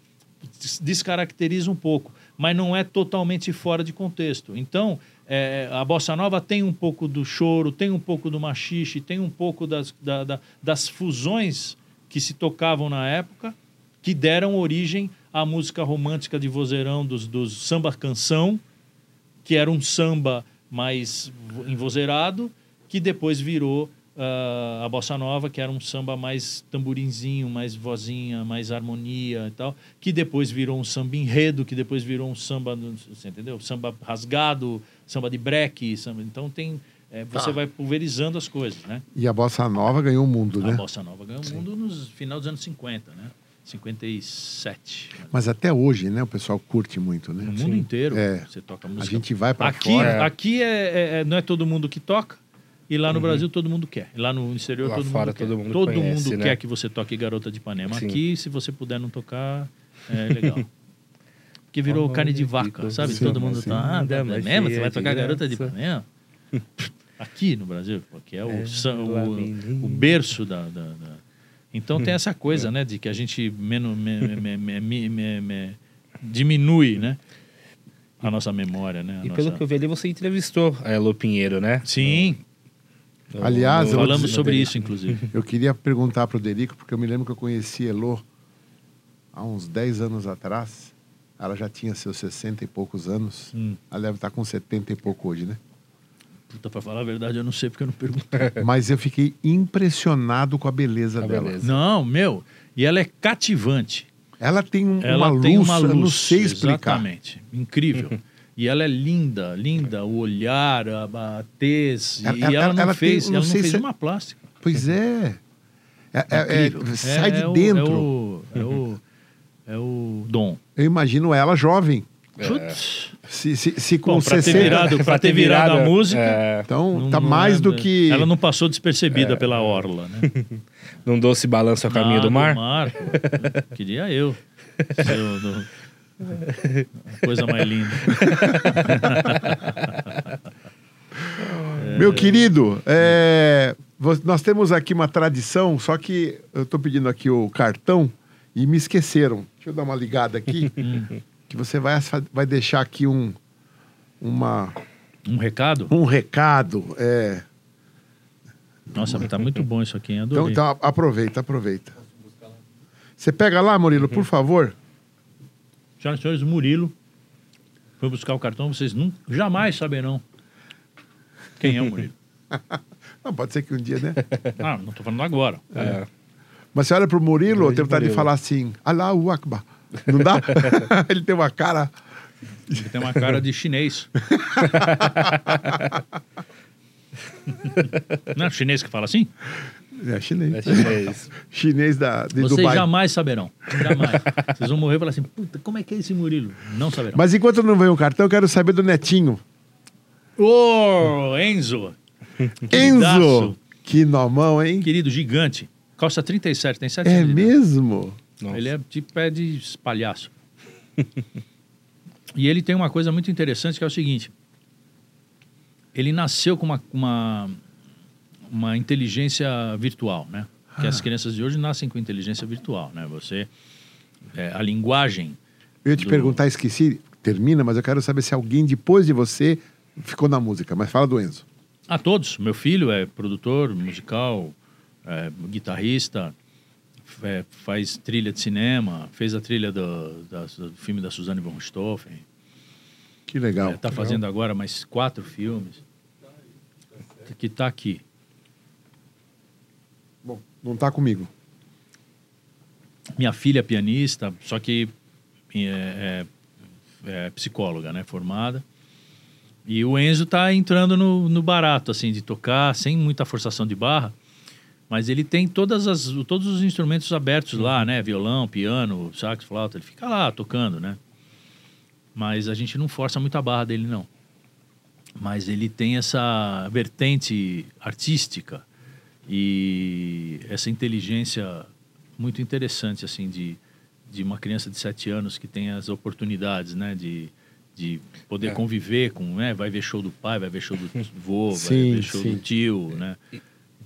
descaracteriza um pouco, mas não é totalmente fora de contexto. Então, é, a bossa nova tem um pouco do choro, tem um pouco do machixe, tem um pouco das, da- da- das fusões que se tocavam na época, que deram origem à música romântica de vozeirão dos, dos samba canção, que era um samba mais vo- envozeirado, que depois virou ah, a bossa nova, que era um samba mais tamborinzinho, mais vozinha, mais harmonia e tal, que depois virou um samba enredo, que depois virou um samba, você entendeu? Samba rasgado, samba de breque, samba... então tem é, você Tá. vai pulverizando as coisas, né? E a bossa nova ganhou o mundo, A né? bossa nova ganhou o mundo nos final dos anos 50, né? 57. Mas até hoje, né? O pessoal curte muito, né? No mundo inteiro, É. você toca A música. gente vai pra aqui, fora. aqui é, é- é- não é todo mundo que toca. E lá no Brasil todo mundo quer. Lá no exterior Lá todo fora mundo quer. todo mundo todo conhece, mundo né? quer que você toque Garota de Ipanema. Sim. Aqui, se você puder não tocar, é legal. Porque virou carne de vaca, sabe? coisa todo mundo sim. tá. Ah, é mesmo? Você vai de tocar Garota de. Ipanema? Aqui no Brasil, porque é o, É, o, o berço da, da- da- Então tem essa coisa, né? De que a gente menos, me- me- me- me- me- me- diminui, né? A nossa memória, né? A E nossa- pelo que eu vi ali, você entrevistou a Elo Pinheiro, né? Sim, No- Aliás, eu vou falamos dizer- sobre isso, inclusive. Eu queria perguntar pro Derico, porque eu me lembro que eu conheci Elô há uns 10 anos atrás. Ela já tinha seus 60 e poucos anos. Hum. Ela deve estar com 70 e pouco hoje, né? Puta, pra falar a verdade, eu não sei porque eu não perguntei. Mas eu fiquei impressionado com a beleza A dela. beleza. Não, meu. E ela é cativante. Ela tem um- Ela uma tem luz, uma eu luz. não sei explicar. Exatamente. Incrível. E ela é linda, linda. O olhar, a, a tez. E Ela- e ela, ela- não ela tem- fez, não ela não sei fez se- uma plástica. Pois é. É- é- é- sai É- de é o- dentro. É o, é o, é o dom. Eu imagino ela jovem. Putz. Se, se, se com Bom, pra ter 60. virado, pra ter virado a música. é, Então não- tá não mais é- do que. Ela não passou despercebida pela orla, né? num doce balanço ao caminho Ah, do mar. pô, Queria eu. O, do- Coisa mais linda. Meu querido, é, nós temos aqui uma tradição, só que eu tô pedindo aqui o cartão e me esqueceram. Deixa eu dar uma ligada aqui, que você vai, vai deixar aqui um, uma, Um recado? um recado. É. Nossa, tá muito bom isso aqui, hein? Então, Adorei. então a- aproveita, aproveita. Você pega lá, Murilo, por favor. Senhoras e senhores, o Murilo foi buscar o cartão, vocês nunca, jamais saberão quem é o Murilo. Não, pode ser que um dia, né? Ah, não tô falando agora. É. Mas você olha pro Murilo, eu tenho vontade de falar assim, Allahu Akbar. Não dá? Ele tem uma cara... Ele tem uma cara de chinês. Não é chinês que fala assim? É chinês. É chinês. Chinês da, de Vocês Dubai. jamais saberão. Jamais. Vocês vão morrer e falar assim, puta, como é que é esse Murilo? Não saberão. Mas enquanto não vem o cartão, eu quero saber do Netinho. Ô, Enzo! Enzo! Queridaço. Que nomão, hein? Querido, gigante. Calça 37, tem 7 É de idade. mesmo? Nossa. Ele é de pé de palhaço. e ele tem uma coisa muito interessante que é o seguinte: ele nasceu com uma, uma, uma inteligência virtual, né? Que as crianças de hoje nascem com inteligência virtual, né? Você é, a linguagem Eu ia te Do- perguntar, esqueci, termina, mas eu quero saber se alguém depois de você ficou na música. Mas fala do Enzo. a todos. Meu filho é produtor musical, é, guitarrista, é, faz trilha de cinema, fez a trilha do, da- do filme da Suzanne von Richthofen. Que legal. Está fazendo agora mais quatro filmes. Que está aqui. Bom, não tá comigo. Minha filha é pianista, só que é, é- é psicóloga, né? Formada. E o Enzo tá entrando no, no barato, assim, de tocar, sem muita forçação de barra. Mas ele tem todas as, todos os instrumentos abertos lá, né? Violão, piano, sax, flauta. Ele fica lá tocando, né? Mas a gente não força muito a barra dele, não. Mas ele tem essa vertente artística e essa inteligência muito interessante, assim, de, de uma criança de sete anos que tem as oportunidades, né? De, de poder É. conviver com, né? Vai ver show do pai, vai ver show do vô, Sim, vai ver show sim. do tio, né?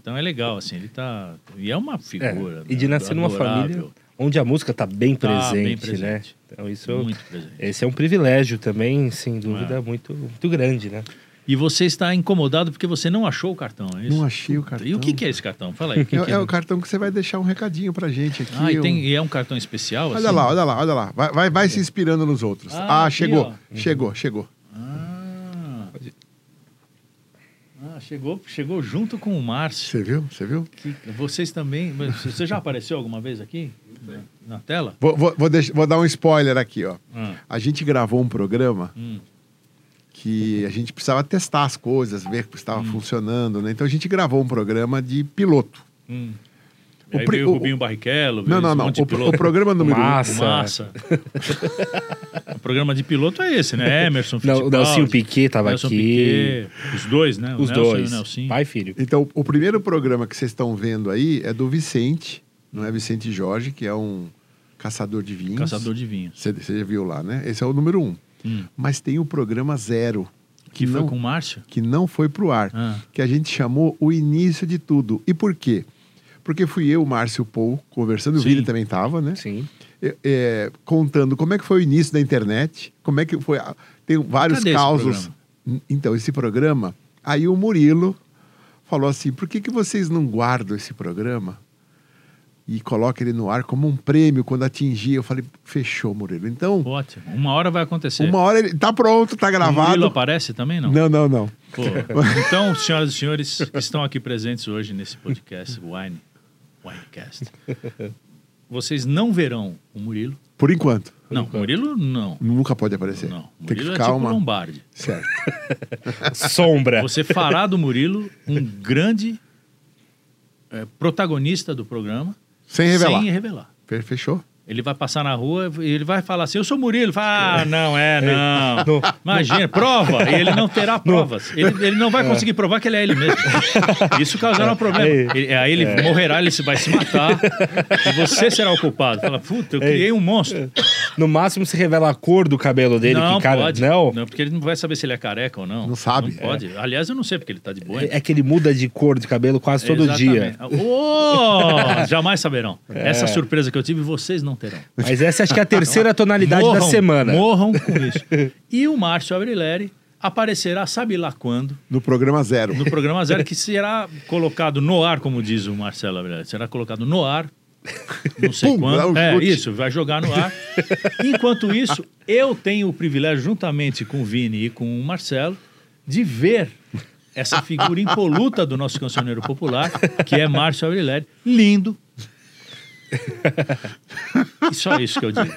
Então é legal, assim, ele tá... E é uma É, figura E de nascer numa família onde a música tá bem Tá presente, bem né? presente. Então isso Muito presente. esse é um privilégio também, sem dúvida, É. muito, muito grande, né? E você está incomodado porque você não achou o cartão, é isso? Não achei o cartão. E o que, que é esse cartão? Fala aí. que É, que é o cartão que você vai deixar um recadinho pra gente aqui. Ah, e, um- tem, e é um cartão especial? Olha assim? lá, olha lá, olha lá. Vai, vai, vai se inspirando nos outros. Ah, Ah, aqui, chegou, ó. chegou, chegou. Ah. Ah, chegou, chegou junto com o Márcio. Você viu? Você viu? Que- Vocês também. Você já apareceu alguma vez aqui? Na, na tela? Vou, vou, vou, deixar- vou dar um spoiler aqui, ó. Ah, A gente gravou um programa hum. que a gente precisava testar as coisas, ver que estava Hum. funcionando, né? Então a gente gravou um programa de piloto. Hum. O Aí pri- veio o o- Rubinho Barrichello, Não, não, não. de O, pro- o programa número Massa. O Massa. o programa de piloto é esse, né? Emerson Não, o Fittipaldi, Nelsinho Piquet tava Nelson aqui. Piquet, os dois, né? O Os Nelson e dois, o pai e filho. um. Então, o primeiro programa que vocês estão vendo aí é do Vicente, não é Vicente Jorge, que é um caçador de vinhos. Caçador de vinhos. Você, você já viu lá, né? Esse é o número um. Hum. Mas tem o programa zero, Que que, foi não, com o Márcio? que não foi pro ar, Ah. que a gente chamou o início de tudo. E por quê? Porque fui eu, Márcio Paul, conversando, o. Vini também estava, né? Sim. É, é, contando como é que foi o início da internet, como é que foi. a- Tem vários Cadê esse causos. N- Então, esse programa. Aí o Murilo falou assim: por que, que vocês não guardam esse programa e colocam ele no ar como um prêmio quando atingir? Eu falei: fechou, Murilo. Então, Ótimo. Uma hora vai acontecer. uma hora ele tá pronto, tá O Murilo gravado. aparece também, não? Não, não, não. Pô, então, senhoras e senhores que estão aqui presentes hoje nesse podcast Wine, Winecast, vocês não verão o Murilo. Por enquanto. Não, o Murilo não. Nunca pode aparecer. Não, o Tem que Murilo é ficar tipo uma. Lombardi. Certo. Sombra. Você fará do Murilo um grande eh, protagonista do programa Sem revelar. sem revelar. Fe- Fechou? Ele vai passar na rua e ele vai falar assim: Eu sou Murilo. Fala, ah, não é, não. Imagina, prova. E ele não terá provas. Ele, ele não vai conseguir provar que ele é ele mesmo. Isso causará um problema. Ele- aí ele morrerá, ele se- vai se matar. E você será o culpado. Fala, puta, eu criei um monstro. No máximo se revela a cor do cabelo dele, não, que cara. pode. Não. porque ele não vai saber se ele é careca ou não. Não sabe. Não pode. Aliás, eu não sei porque ele tá de boa. É que ele muda de cor de cabelo quase todo dia. Exatamente. Oh, jamais saberão. Essa surpresa que eu tive, vocês não terão. Mas essa acho que é a terceira tonalidade da Morram, semana. Morram com isso. E o Márcio Abrileri aparecerá, sabe lá quando, No programa zero. no programa Zero, que será colocado no ar, como diz o Marcelo Abrileri. Será colocado no ar. Não sei Pum, um quando. É, isso, vai jogar no ar. Enquanto isso, eu tenho o privilégio, juntamente com o Vini e com o Marcelo, de ver essa figura impoluta do nosso cancioneiro popular, que é Márcio Abrileri, lindo. E só isso que eu digo.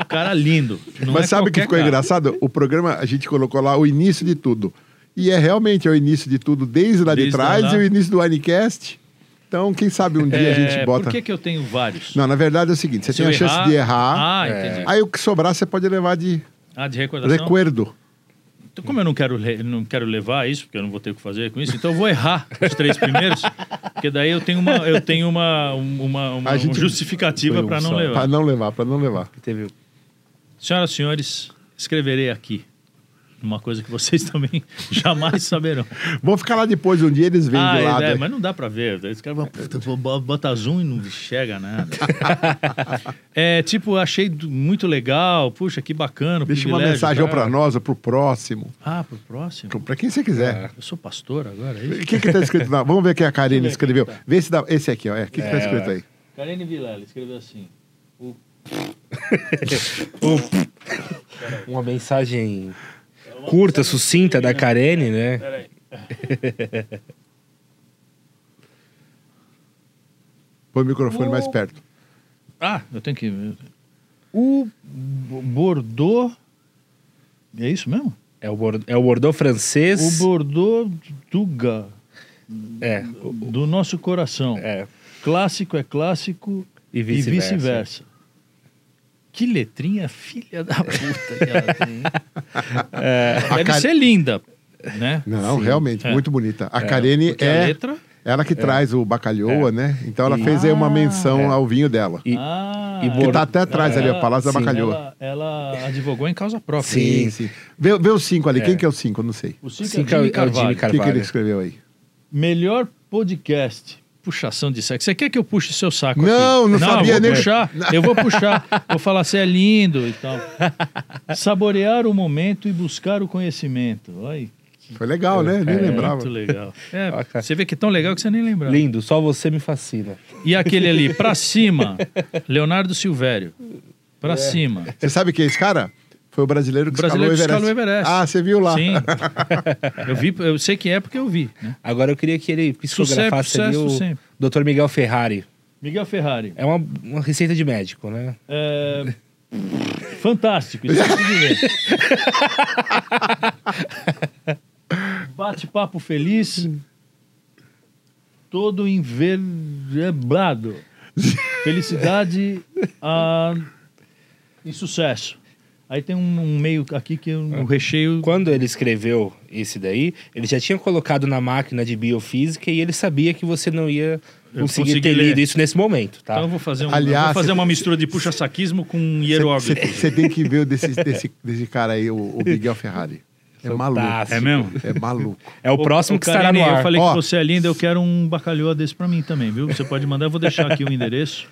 O cara lindo. Mas é sabe o que ficou cara. engraçado? O programa, a gente colocou lá o início de tudo. E é realmente é o início de tudo, desde lá de Desde trás lá. e o início do Anicast. Então, quem sabe um dia a gente É, bota. Por que, que eu tenho vários? Não, na verdade é o seguinte: você Se tem a chance de errar. Ah, entendi. Aí o que sobrar você pode levar de Ah, de recordação. recuerdo. Então, como eu não quero, não quero levar isso, porque eu não vou ter o que fazer com isso, então eu vou errar os três primeiros, porque daí eu tenho uma, eu tenho uma, uma, uma, uma justificativa para não levar. Pra não levar, pra não levar. Teve... Senhoras e senhores, escreverei aqui uma coisa que vocês também jamais saberão. Vamos ficar lá depois, um dia eles vêm Ah, de lado. é, aí. mas não dá pra ver. Esse cara bota zoom e não enxerga nada. é, tipo, achei muito legal. Puxa, que bacana. o Deixa uma mensagem pra nós ou pro próximo. Ah, pro próximo? Pra quem você quiser. Eu sou pastor agora, é isso? O que que tá escrito lá? Vamos ver o que a Karine escreveu. tá. Vê se dá. Esse aqui, ó. É. O que, que tá escrito aí? Karine Vilela escreveu assim. O Uma mensagem curta, sucinta da Karene, né? Peraí. Põe o microfone O- mais perto. Ah, eu tenho que. O Bo- Bordeaux. É isso mesmo? É o, bor- é o Bordeaux francês. O Bordeaux Duga, É, do nosso coração. é. Clássico é clássico E e vice-versa. vice-versa. Que letrinha filha da puta que ela tem. Deve Kar- ser linda, né? Não, Sim. realmente, É. muito bonita. A Karine Porque a é letra. ela que traz o bacalhoa, né? Então ela E- fez aí uma Ah, menção é. ao vinho dela. E- ah, e Bor- tá até atrás ali, ó, Palácio da sim. Bacalhoa. Ela, ela advogou em causa própria. Sim. Sim, sim. Vê, vê os cinco ali. Quem que é o cinco? Eu não sei. O cinco Cinco é é o- Jimmy é o Jimmy Carvalho. O que, que ele escreveu aí? Melhor podcast. Puxação de sexo. Você quer que eu puxe seu saco Não, aqui? não sabia eu vou nem- puxar. Eu vou puxar. Vou falar, você é lindo e tal. Saborear o momento e buscar o conhecimento. Olha, Foi legal, né? Nem É, lembrava. muito legal. É, você vê que é tão legal que você nem lembra. Lindo, só você me fascina. E aquele ali, pra cima, Leonardo Silvério. Pra cima. Você sabe quem é esse cara? Foi o brasileiro que Brasileiro que escalou o escalou o Everest. Everest. Ah, você viu lá. Sim. Eu vi, eu sei quem é porque eu vi. Né? Agora eu queria que ele psicografasse ali Sucesso o sempre. Dr. Miguel Ferrari. Miguel Ferrari. É uma, uma receita de médico, né? É, Fantástico, isso é. Bate-papo feliz, todo enverbrado. Felicidade ah, e sucesso. Aí tem um, um meio aqui que um, um recheio. Quando ele escreveu esse daí, ele já tinha colocado na máquina de biofísica e ele sabia que você não ia Eu conseguir consegui ter ler. lido isso nesse momento, tá? Então eu vou fazer, um, eu Aliás, vou fazer uma mistura de puxa-saquismo com hieróglifo. Você tem que ver o desse, desse, desse cara aí, o, o Miguel Ferrari. É maluco. É mesmo? É maluco. É o próximo Ô, que estará no ar. Eu falei Ó. que você é linda, eu quero um bacalhau desse pra mim também, viu? Você pode mandar, eu vou deixar aqui o endereço.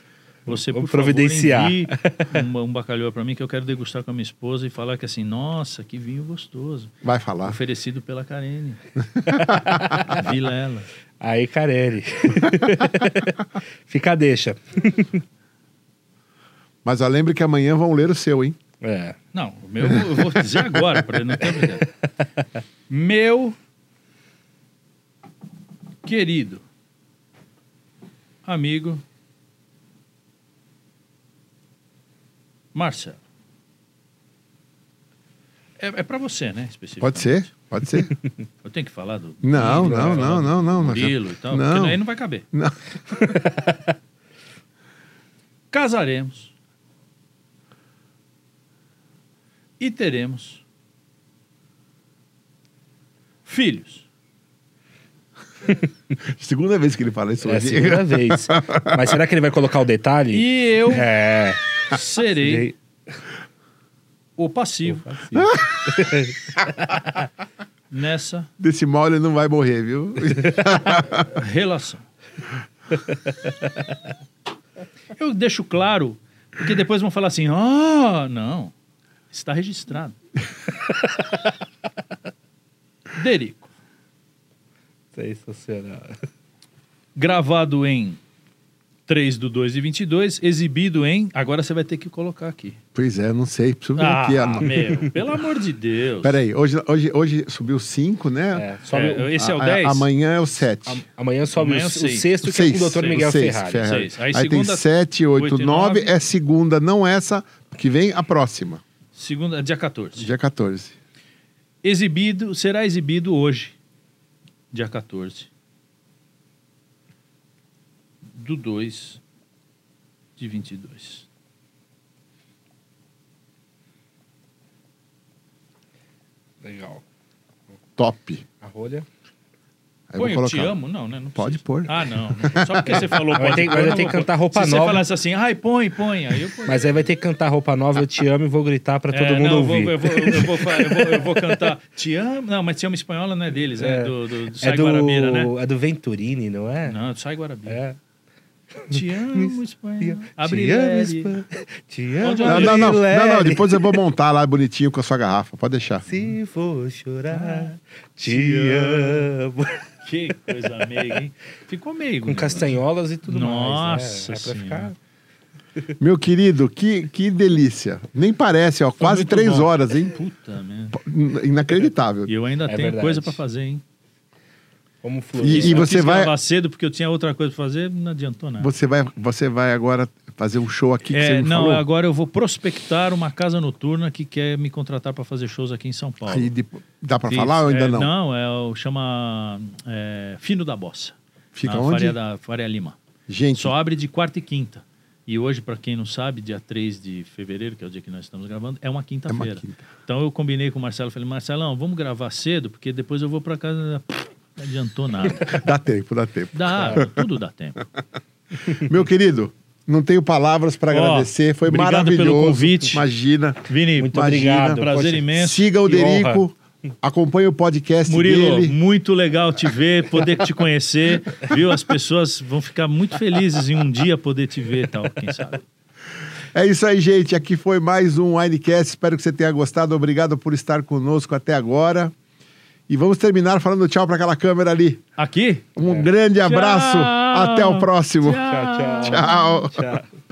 Você, por Vou providenciar. favor, um, um bacalhau pra mim que eu quero degustar com a minha esposa e falar que assim, nossa, que vinho gostoso. Vai falar. Oferecido pela Karine. Vilela. Aí, Carelli. Fica a deixa. Mas ó, lembre que amanhã vão ler o seu, hein? É. Não, o meu eu vou dizer agora, para não ter. Meu querido amigo Marcelo. É, é para você, né? Especificamente. Pode ser, pode ser. Eu tenho que falar do. Não, livro, não, não, não, não. Murilo e tal. Não. Porque aí não vai caber. Não. casaremos e teremos filhos. Segunda vez que ele fala isso É a hoje. segunda vez. Mas será que ele vai colocar o detalhe? E eu É. serei o passivo nessa Desse mal ele não vai morrer, viu? relação. Eu deixo claro, porque depois vão falar assim: ah, não, está registrado. Derico, Sensacional. gravado em 3 do 2 de 22, exibido em. Agora você vai ter que colocar aqui. pois é, não sei. Preciso ver Ah, aqui. ó. meu, pelo amor de Deus. Peraí, hoje, hoje, hoje subiu 5, né? É, sobe É, o- esse é o A- 10? Amanhã é o 7. am- amanhã sobe Amanhã o, é o o seis. sexto, que é com o Dr. Miguel Ferrari. Seis. Aí Aí, tem segunda- 7, 8, oito e 9. nove. É segunda, não essa, que vem a próxima, Segunda, dia 14. dia 14. Exibido, será exibido hoje, dia 14. Do 2 de 22. Legal. Top. A rolha. Aí eu Põe vou eu te amo? Não, né? Não Pode pôr. Ah, não. não. Só porque você falou Vai pode ter- pôr, vai eu ter que cantar roupa Se nova. você falasse assim, ai, põe, põe. Aí eu ponho. Mas aí vai ter que cantar roupa nova, eu te amo e vou gritar pra todo É, mundo não, eu vou- ouvir. Eu vou, eu, vou, eu, vou, eu vou cantar Te amo. Não, mas Te amo espanhola não é deles, é, É. do, do, do É Sai do, Guarabira, né? é do Venturini, não é? Não, do Sai Guarabira. É. Te amo, espanhola. Te amo, Abre Espa- Te amo, Não, não, não, não, não, depois eu vou montar lá bonitinho com a sua garrafa, pode deixar. Se for chorar, te te amo. Que coisa meiga, hein? Ficou meigo. Com né? castanholas e tudo Nossa mais. Né? É pra Senhora. ficar... Meu querido, que, que delícia. Nem parece, ó, quase muito três bom. horas, hein? Puta merda. Inacreditável. E eu ainda É tenho verdade. coisa pra fazer, hein? Como E- fluir. e eu você vai- gravar cedo porque eu tinha outra coisa pra fazer, não adiantou nada. Você vai, você vai agora fazer um show aqui que É, você me não, falou? agora eu vou prospectar uma casa noturna que quer me contratar pra fazer shows aqui em São Paulo. Aí dá pra Fiz- falar ou ainda é, não? Não, é o chama é, Fino da Bossa. Fica na onde? Faria, da, Faria Lima. Gente, Só abre de quarta e quinta. E hoje, pra quem não sabe, dia 3 de fevereiro, que é o dia que nós estamos gravando, é uma quinta-feira. quinta. então eu combinei com o Marcelo, falei, Marcelão, vamos gravar cedo, porque depois eu vou pra casa. Não adiantou nada. dá tempo, dá tempo. Dá, tudo dá tempo. Meu querido, não tenho palavras pra Ó, agradecer, foi obrigado maravilhoso. pelo convite. Imagina. Vini, Muito Imagina, obrigado. prazer Poxa, imenso. Siga o Derico, acompanhe o podcast Murilo, dele. muito legal te ver, poder te conhecer, viu? As pessoas vão ficar muito felizes em um dia poder te ver e tal, quem sabe. É isso aí, gente. Aqui foi mais um Winecast. Espero que você tenha gostado. Obrigado por estar conosco até agora. E vamos terminar falando tchau para aquela câmera ali. Aqui? Um grande abraço. Tchau. Até o próximo. Tchau. Tchau, tchau. Tchau. Tchau.